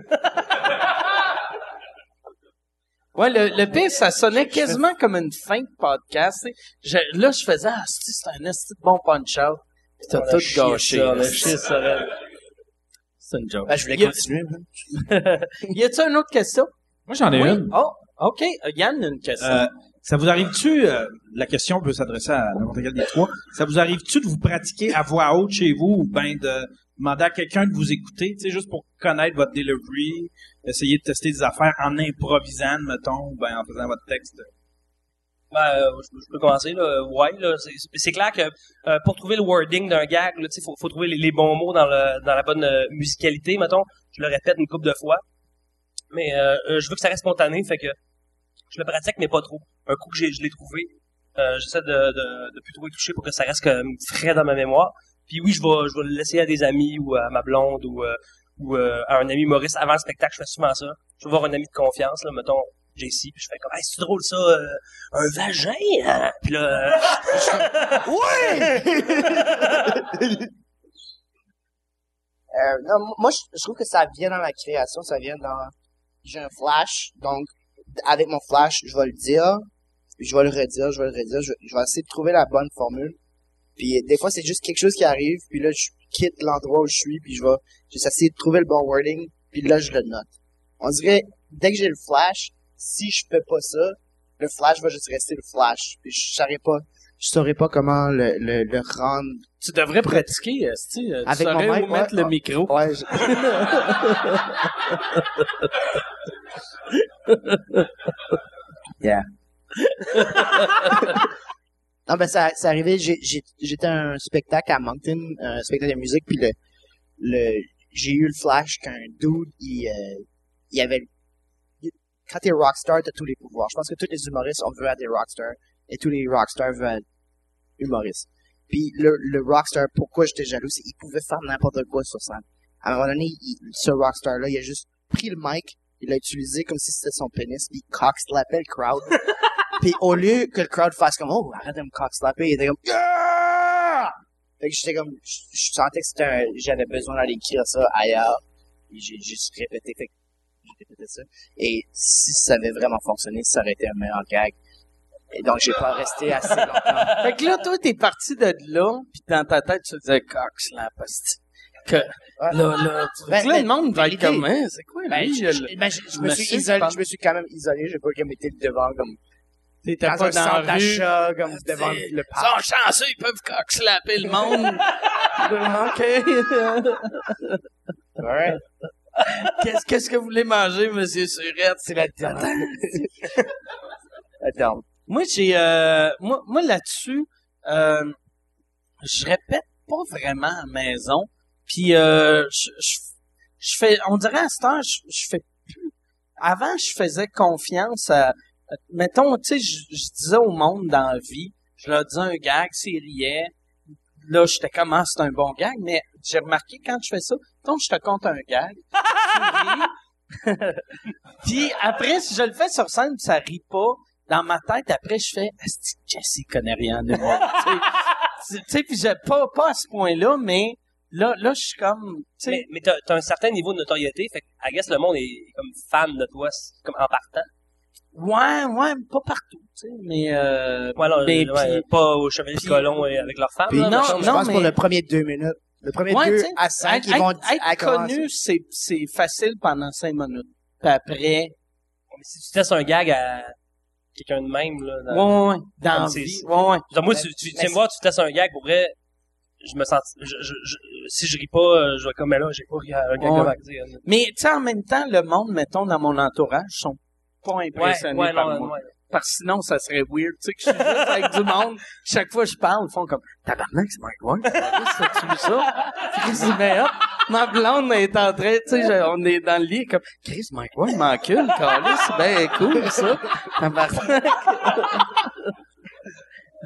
ouais, le, le pire, ça sonnait quasiment comme une fin de podcast. Je, là, je faisais, ah, c'est un esti de bon punch-out. Puis t'as tout gâché. C'est une joke. Ben, je voulais Y continuer. man. (laughs) Y a-tu une autre question? Moi, j'en ai Oui. une. Oh, OK. Euh, Yann a une question. Euh, ça vous arrive-tu, euh, la question peut s'adresser à n'importe quel des trois, ça vous arrive-tu de vous pratiquer à voix haute chez vous ou ben de demander à quelqu'un de vous écouter, tu sais, juste pour connaître votre delivery, essayer de tester des affaires en improvisant, mettons, ou ben en faisant votre texte? Ben, euh, je, peux commencer, là. Ouais, là. C'est, clair que euh, pour trouver le wording d'un gag, là, faut, faut trouver les, les bons mots dans, le, dans la bonne euh, musicalité, mettons. Je le répète une couple de fois. Mais euh, euh, je veux que ça reste spontané, fait que je le pratique, mais pas trop. Un coup que j'ai, je l'ai trouvé, euh, j'essaie de, de, de plus trop y toucher pour que ça reste comme frais dans ma mémoire. Puis oui, je vais, je vais le laisser à des amis ou à ma blonde ou, euh, ou euh, à un ami humoriste avant le spectacle. Je fais souvent ça. Je vais voir un ami de confiance, là, mettons JC, puis je fais comme, hey, c'est drôle ça, euh, un vagin, hein? Puis là, Euh, (laughs) non, m- moi, je, je trouve que ça vient dans la création, ça vient dans... J'ai un flash, donc, avec mon flash, je vais le dire, je vais le redire, je vais le redire, je, je vais essayer de trouver la bonne formule. Puis des fois, c'est juste quelque chose qui arrive, puis là, je quitte l'endroit où je suis, puis je vais juste essayer de trouver le bon wording, puis là, je le note. On dirait, dès que j'ai le flash, si je fais pas ça, le flash va juste rester le flash. Puis je saurais pas, je saurais pas comment le, le, le rendre. tu devrais pratiquer, euh, Tu Avec mon mic, où mettre ouais. le micro. Ouais, je- (laughs) yeah. non, ben, ça, ça arrivait, j'étais à un spectacle à Moncton, un spectacle de musique, puis le, le, j'ai eu le flash qu'un dude, il, euh, il avait, il- quand t'es rockstar, t'as tous les pouvoirs. Je pense que tous les humoristes, on veut être des rockstars, et tous les rockstars veulent humoriste. Puis le, le rockstar, pourquoi j'étais jaloux, c'est qu'il pouvait faire n'importe quoi sur scène. À un moment donné, il- ce rockstar-là, il a juste pris le mic, il l'a utilisé comme si c'était son pénis, puis il cock-slappait le crowd. (laughs) puis au lieu que le crowd fasse comme, oh, arrête de me cock-slapper, il était comme, yeah! Fait que j'étais comme, je, je sentais que c'était un- j'avais besoin d'aller écrire ça ailleurs. J'ai juste répété, fait que j'ai répété ça. Et si ça avait vraiment fonctionné, ça aurait été un meilleur gag. Et donc, j'ai pas resté assez longtemps. (laughs) Fait que là, toi, t'es parti de là, pis dans ta tête, tu te disais, Cox, la poste. Que, là, là, tu- Ben, que là, ben, le monde va être l'idée- comme, hein, c'est quoi, Ben, lui, je, ben, je- je me suis je isolé, pense. je me suis quand même isolé, j'ai pas comme été devant comme, T'étais pas un dans la d'achat, comme devant Ils le sont parc. chanceux, ils peuvent cock-slapper le monde. (laughs) OK. Ouais. Qu'est-ce, qu'est-ce que vous voulez manger, monsieur Surette? C'est la dernière. Attends. Moi, j'ai, euh, moi, moi là-dessus, euh, je répète pas vraiment à maison. Puis, euh, je, je, je fais, on dirait à cette heure, je, je fais plus. Avant, je faisais confiance à, mettons, tu sais, je, disais au monde dans la vie, je leur disais un gag, s'ils riaient. Là, j'étais comme, ah, c'est un bon gag, mais j'ai remarqué quand je fais ça, donc je te compte un gag. (laughs) Puis après, si je le fais sur scène, ça rit pas. Dans ma tête, après, je fais, Asti, Jesse connaît rien de moi. tu sais, (laughs) tu sais, puis j'ai pas, pas à ce point-là, mais là, là, je suis comme, tu sais, Mais, mais t'as, t'as un certain niveau de notoriété, fait que, I guess, le monde est comme fan de toi, comme en partant. ouais, ouais, pas partout, tu sais, mais, euh, Ouais, non, mais ouais, pas au Chevalier du Colon et avec leur femme. Puis là, non, mettons, je non, pense mais- pour le premier deux minutes. Le premier Ouais, deux à cinq, être, ils vont être à commencer. connu, c'est, c'est facile pendant cinq minutes. Puis après, Mais si tu testes un gag à quelqu'un de même, là, dans- ouais, ouais, dans c'est- vie, ouais, moi, Mais- tu, tu, tu mais viens me voir, tu testes un gag, pour vrai, je me sens, je, je, je- si je ris pas, euh, je vais comme, mais là, j'ai pas ri à un gag Ouais. de. Mais, tu sais, en même temps, le monde, mettons, dans mon entourage, sont pas impressionnés ouais, par non, moi. Parce que sinon, ça serait weird. Tu sais, que je suis juste (laughs) avec du monde. Chaque fois que je parle, ils font comme, tabarnak, c'est Mike Ward. Vu ça? Hop. Ma blonde est en train, tu sais, on est dans le lit, comme, Chris, Mike Ward m'encule, câlisse, c'est bien cool, ça.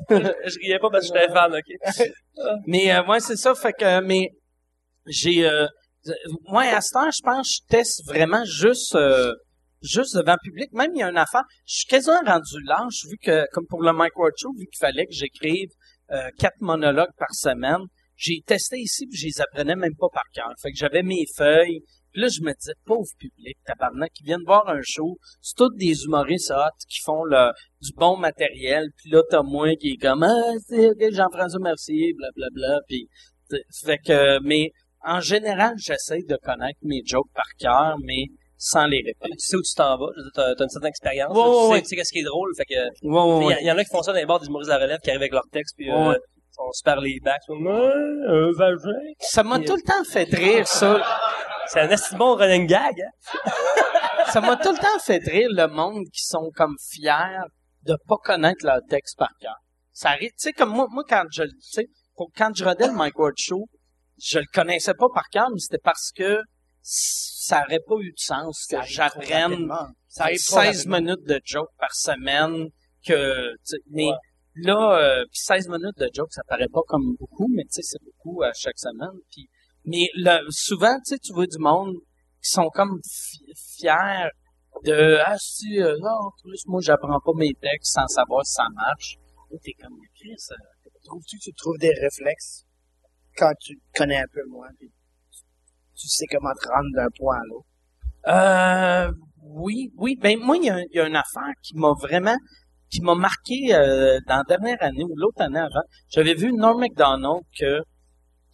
Je riais pas parce que j'étais fan, ok? Mais, euh, ouais, c'est ça. Fait que, mais, j'ai, euh, moi, à ce temps, je pense, que je teste vraiment juste, euh, juste devant le public. Même, il y a une affaire. Je suis quasiment rendu lâche, vu que, comme pour le Mike Ward Show, vu qu'il fallait que j'écrive euh, quatre monologues par semaine, j'ai testé ici, puis je les apprenais même pas par cœur. Fait que j'avais mes feuilles. Puis là, je me disais, pauvre public, tabarnak, qui viennent voir un show. C'est tous des humoristes hot qui font le, du bon matériel. Puis là, t'as moi qui est comme, ah, c'est ok, Jean-François Mercier, blablabla. Puis, fait que, mais en général, j'essaie de connaître mes jokes par cœur, mais sans les répéter. Tu sais où tu t'en vas, dire, t'as, t'as une certaine expérience, Ouais, tu, ouais, sais, ouais. tu sais qu'est-ce qui est drôle, fait que, il y, en a qui font ça dans les bars d'humoristes à la relève, qui arrivent avec leur texte, puis euh, Ouais. sont super les backs, ouais, un vagin. Ça m'a tout le temps fait rire, ça. (laughs) C'est un assez bon running gag, hein? (laughs) ça m'a tout le temps fait rire le monde qui sont comme fiers de pas connaître leur texte par cœur. Ça arrive, tu sais, comme moi, moi quand je, tu sais, pour- quand je rodais le Mike Ward Show, je le connaissais pas par cœur, mais c'était parce que ça aurait pas eu de sens que j'apprenne rapidement. Ça arrive trop 16 rapidement. minutes de joke par semaine que, tu sais, mais Ouais. Là, euh, puis 16 minutes de joke, ça paraît pas comme beaucoup, mais tu sais, c'est beaucoup à chaque semaine. Puis, mais le, souvent, tu sais, tu vois du monde qui sont comme fi- fiers de, ah, si, euh, en plus, moi, j'apprends pas mes textes sans savoir si ça marche. Là, t'es comme, Chris, euh, Trouves-tu que tu trouves des réflexes quand tu connais un peu moins, tu sais comment te rendre d'un point à l'autre? Euh, oui, oui. Ben moi, il y, a, il y a une affaire qui m'a vraiment, qui m'a marqué euh, dans la dernière année ou l'autre année avant. J'avais vu Norm Macdonald que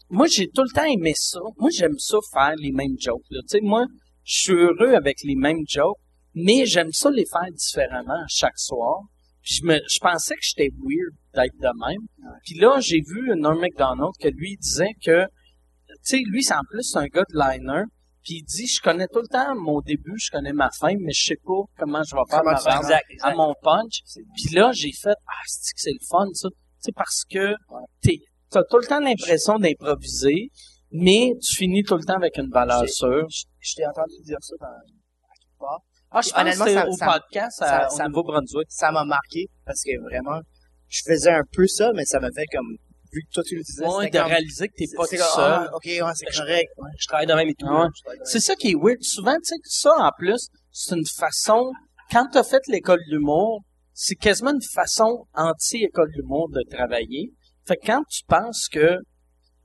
moi j'ai tout le temps aimé ça. Moi j'aime ça faire les mêmes jokes. là. Tu sais, moi je suis heureux avec les mêmes jokes, mais j'aime ça les faire différemment chaque soir. Puis je me, je pensais que j'étais weird d'être de même. Puis là j'ai vu Norm Macdonald que lui il disait que, tu sais, lui c'est en plus un gars de liner. Puis il dit, je connais tout le temps mon début, je connais ma fin, mais je sais pas comment je vais faire ma tu Exact, à mon punch. Puis là, j'ai fait, ah, c'est que c'est le fun, ça? Tu sais, parce que t'es, t'as tout le temps l'impression d'improviser, mais tu finis tout le temps avec une valeur sûre. Je, t'ai entendu dire ça dans, à quelque part. Ah, je pense que honnêtement, ça- au ça- podcast à, ça- au ça- Nouveau-Brunswick. Ça m'a marqué parce que vraiment, je faisais un peu ça, mais ça m'a fait comme, vu que toi tu le disais, Ouais, de comme, réaliser que t'es pas tout seul. ah, ok, ouais, c'est correct. Ouais. Je travaille de même et tout. Ouais. C'est ça qui est weird. Souvent, tu sais, ça, en plus, c'est une façon, quand t'as fait l'école d'humour, c'est quasiment une façon anti-école d'humour de travailler. Fait que quand tu penses que,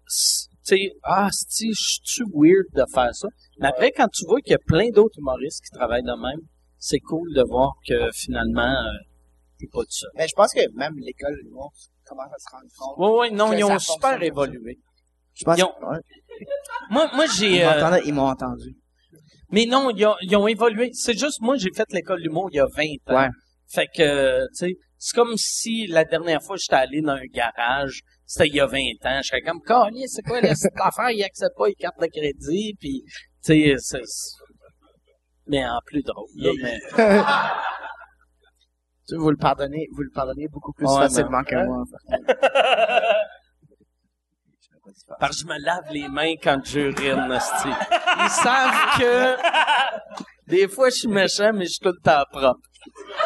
tu sais, ah, si je suis weird de faire ça. Mais après, quand tu vois qu'il y a plein d'autres humoristes qui travaillent de même, c'est cool de voir que finalement, euh, t'es pas tout seul. Mais je pense que même l'école, du monde commence à se rendre compte. Ouais, ouais, non, ils ont super évolué. Je pense Ils ont- que- ouais. Moi, moi, j'ai, Ils euh, ils m'ont entendu. Mais non, ils ont, ils ont évolué. C'est juste, moi, j'ai fait l'école d'humour il y a 20 ans. Ouais. Fait que, tu sais, c'est comme si la dernière fois j'étais allé dans un garage, c'était il y a 20 ans. Je serais comme, Calais, c'est quoi la cette (laughs) affaire? Ils acceptent pas les cartes de crédit, puis, tu sais, c'est- Mais en plus drôle, là, mais... (laughs) Vous le pardonnez, vous le pardonnez beaucoup plus Ouais, facilement que moi. (laughs) Parce que je me lave les mains quand j'urine. Ils savent que des fois je suis méchant, mais je suis tout le temps propre.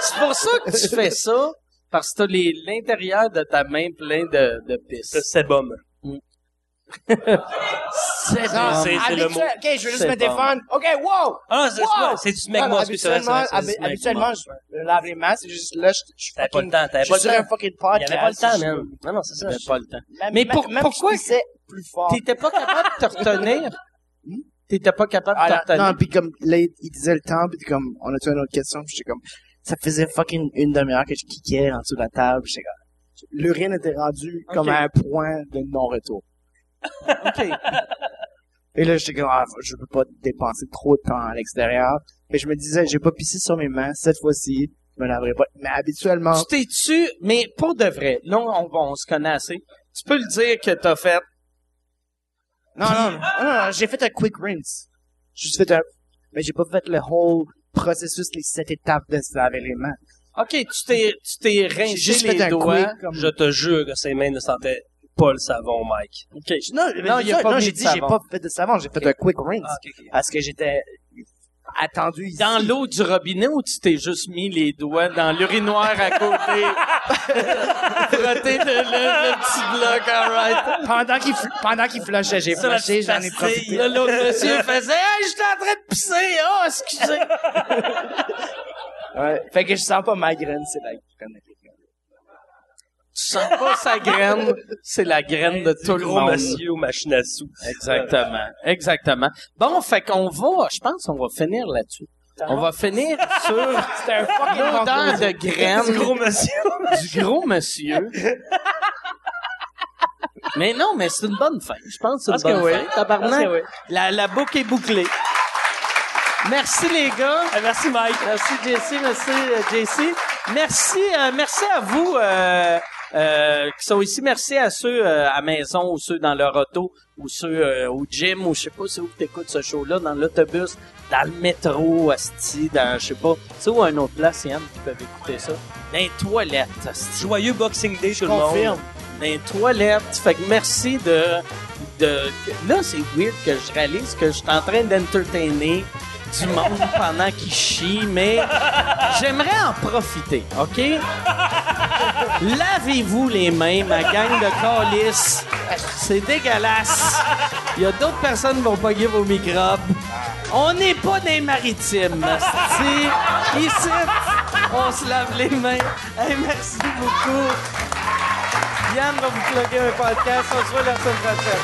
C'est pour ça que tu fais ça, parce que t'as l'intérieur de ta main plein de, de pisse. C'est sébum. C'est (laughs) Non, c'est- c'est le habituel- mot. OK, je vais juste C'est me défendre. OK, wow! Ah, c'est Wow! ça. C'est du smegma, Non, excuse-moi. habituellement, c'est- c'est- habi- c'est- habituellement, je me lave les mains, c'est juste là, je, suis T'avais pas le temps, t'avais pas le sur un temps. fucking podcast. avait pas le temps, man. Non, non, c'est ça. J'avais pas le temps. Mais même- pour- même pourquoi- pissais plus fort. T'étais pas capable de te retenir? (laughs) T'étais pas capable de Ah, te là, retenir? non, puis comme, là, il disait le temps, puis comme, on a-tu une autre question, puis j'étais comme, ça faisait fucking une demi-heure que je kickais en dessous de la table, j'étais comme, l'urine était rendue comme à un point de non-retour. OK. Et là, j'étais comme, ah, je peux pas dépenser trop de temps à l'extérieur. Mais je me disais, j'ai pas pissé sur mes mains, cette fois-ci, je me laverai pas. Mais habituellement, Tu t'es-tu, mais pour de vrai, là, on, va- on se connaît assez. Tu peux le dire que t'as fait non, non, non, non, non, j'ai fait un quick rinse. J'ai juste fait un, mais j'ai pas fait le whole processus, les sept étapes de se laver les mains. OK, tu t'es, tu t'es rincé juste les fait un doigts. quick, comme- Je te jure que ses mains ne sentaient pas le savon, Mike. OK. Non, Non, il y a ça, pas non, mis j'ai de dit, j'ai pas fait de savon, j'ai fait un quick rinse. Ah. Parce que j'étais attendu ici. Dans l'eau du robinet ou tu t'es juste mis les doigts dans l'urinoir à côté? (laughs) Frotter le, le, le petit bloc, alright. pendant qu'il fl- pendant qu'il flushait, j'ai flushé, j'en ai profité. Là, l'autre monsieur faisait, hey, j'étais en train de pisser. Oh, excusez. Ouais. Fait que je sens pas ma graine, c'est la graine. Tu sens pas sa graine. C'est la graine de tout le Gros monde. monsieur aux machines à sous. Exactement. Exactement. Bon, fait qu'on va, je pense qu'on va finir là-dessus. On va finir (laughs) sur l'odeur de graines Du gros monsieur. du gros monsieur. mais non, mais c'est une bonne fin. Je pense que Parce c'est une que bonne oui. fin. Tabarnak. La, la boucle est bouclée. Merci les gars. Ah, Merci, Mike. Merci JC, merci euh, JC. Merci, euh, merci à vous euh, euh, qui sont ici. Merci à ceux euh, à maison ou ceux dans leur auto ou ceux euh, au gym ou je sais pas c'est où tu écoutes ce show-là, dans l'autobus, dans le métro, asti, dans je sais pas, c'est où un autre place, Yann, qui peuvent écouter ça? Dans les toilettes, asti. Joyeux Boxing Day, tout le monde. Confirme. Dans les toilettes. Fait que merci de... de là, c'est weird que je réalise que je suis en train d'entertainer du monde pendant qu'ils chient, mais j'aimerais en profiter, OK? Lavez-vous les mains, ma gang de calices. C'est dégueulasse. Il y a d'autres personnes qui vont pogner vos microbes. On n'est pas des maritimes. Ici, on se lave les mains. Merci beaucoup. Yann va vous plugger un podcast. On se voit la semaine prochaine.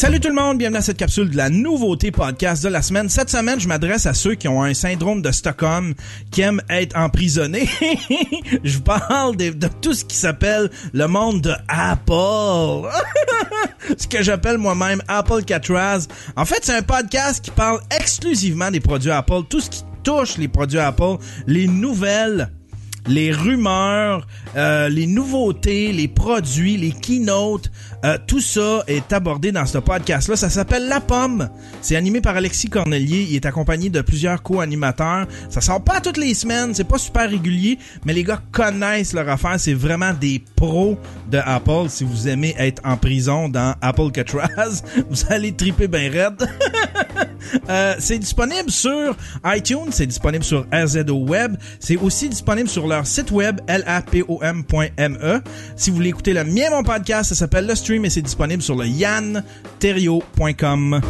Salut tout le monde, bienvenue à cette capsule de la nouveauté podcast de la semaine. Cette semaine, je m'adresse à ceux qui ont un syndrome de Stockholm, qui aiment être emprisonnés. (laughs) je parle de, de tout ce qui s'appelle le monde de Apple. (laughs) ce que j'appelle moi-même Apple Catraz. En fait, c'est un podcast qui parle exclusivement des produits Apple, tout ce qui touche les produits Apple, les nouvelles les rumeurs, euh, les nouveautés, les produits, les keynotes, euh, tout ça est abordé dans ce podcast-là. Ça s'appelle La Pomme. C'est animé par Alexis Cornelier. Il est accompagné de plusieurs co-animateurs. Ça sort pas toutes les semaines, c'est pas super régulier, mais les gars connaissent leur affaire. C'est vraiment des pros de Apple. Si vous aimez être en prison dans Apple Catraz, (laughs) vous allez triper ben raide. (laughs) Euh, c'est disponible sur iTunes, c'est disponible sur RZO Web, c'est aussi disponible sur leur site web lapom.me. Si vous voulez écouter le mien mon podcast, ça s'appelle Le Stream et c'est disponible sur le yanterio.com.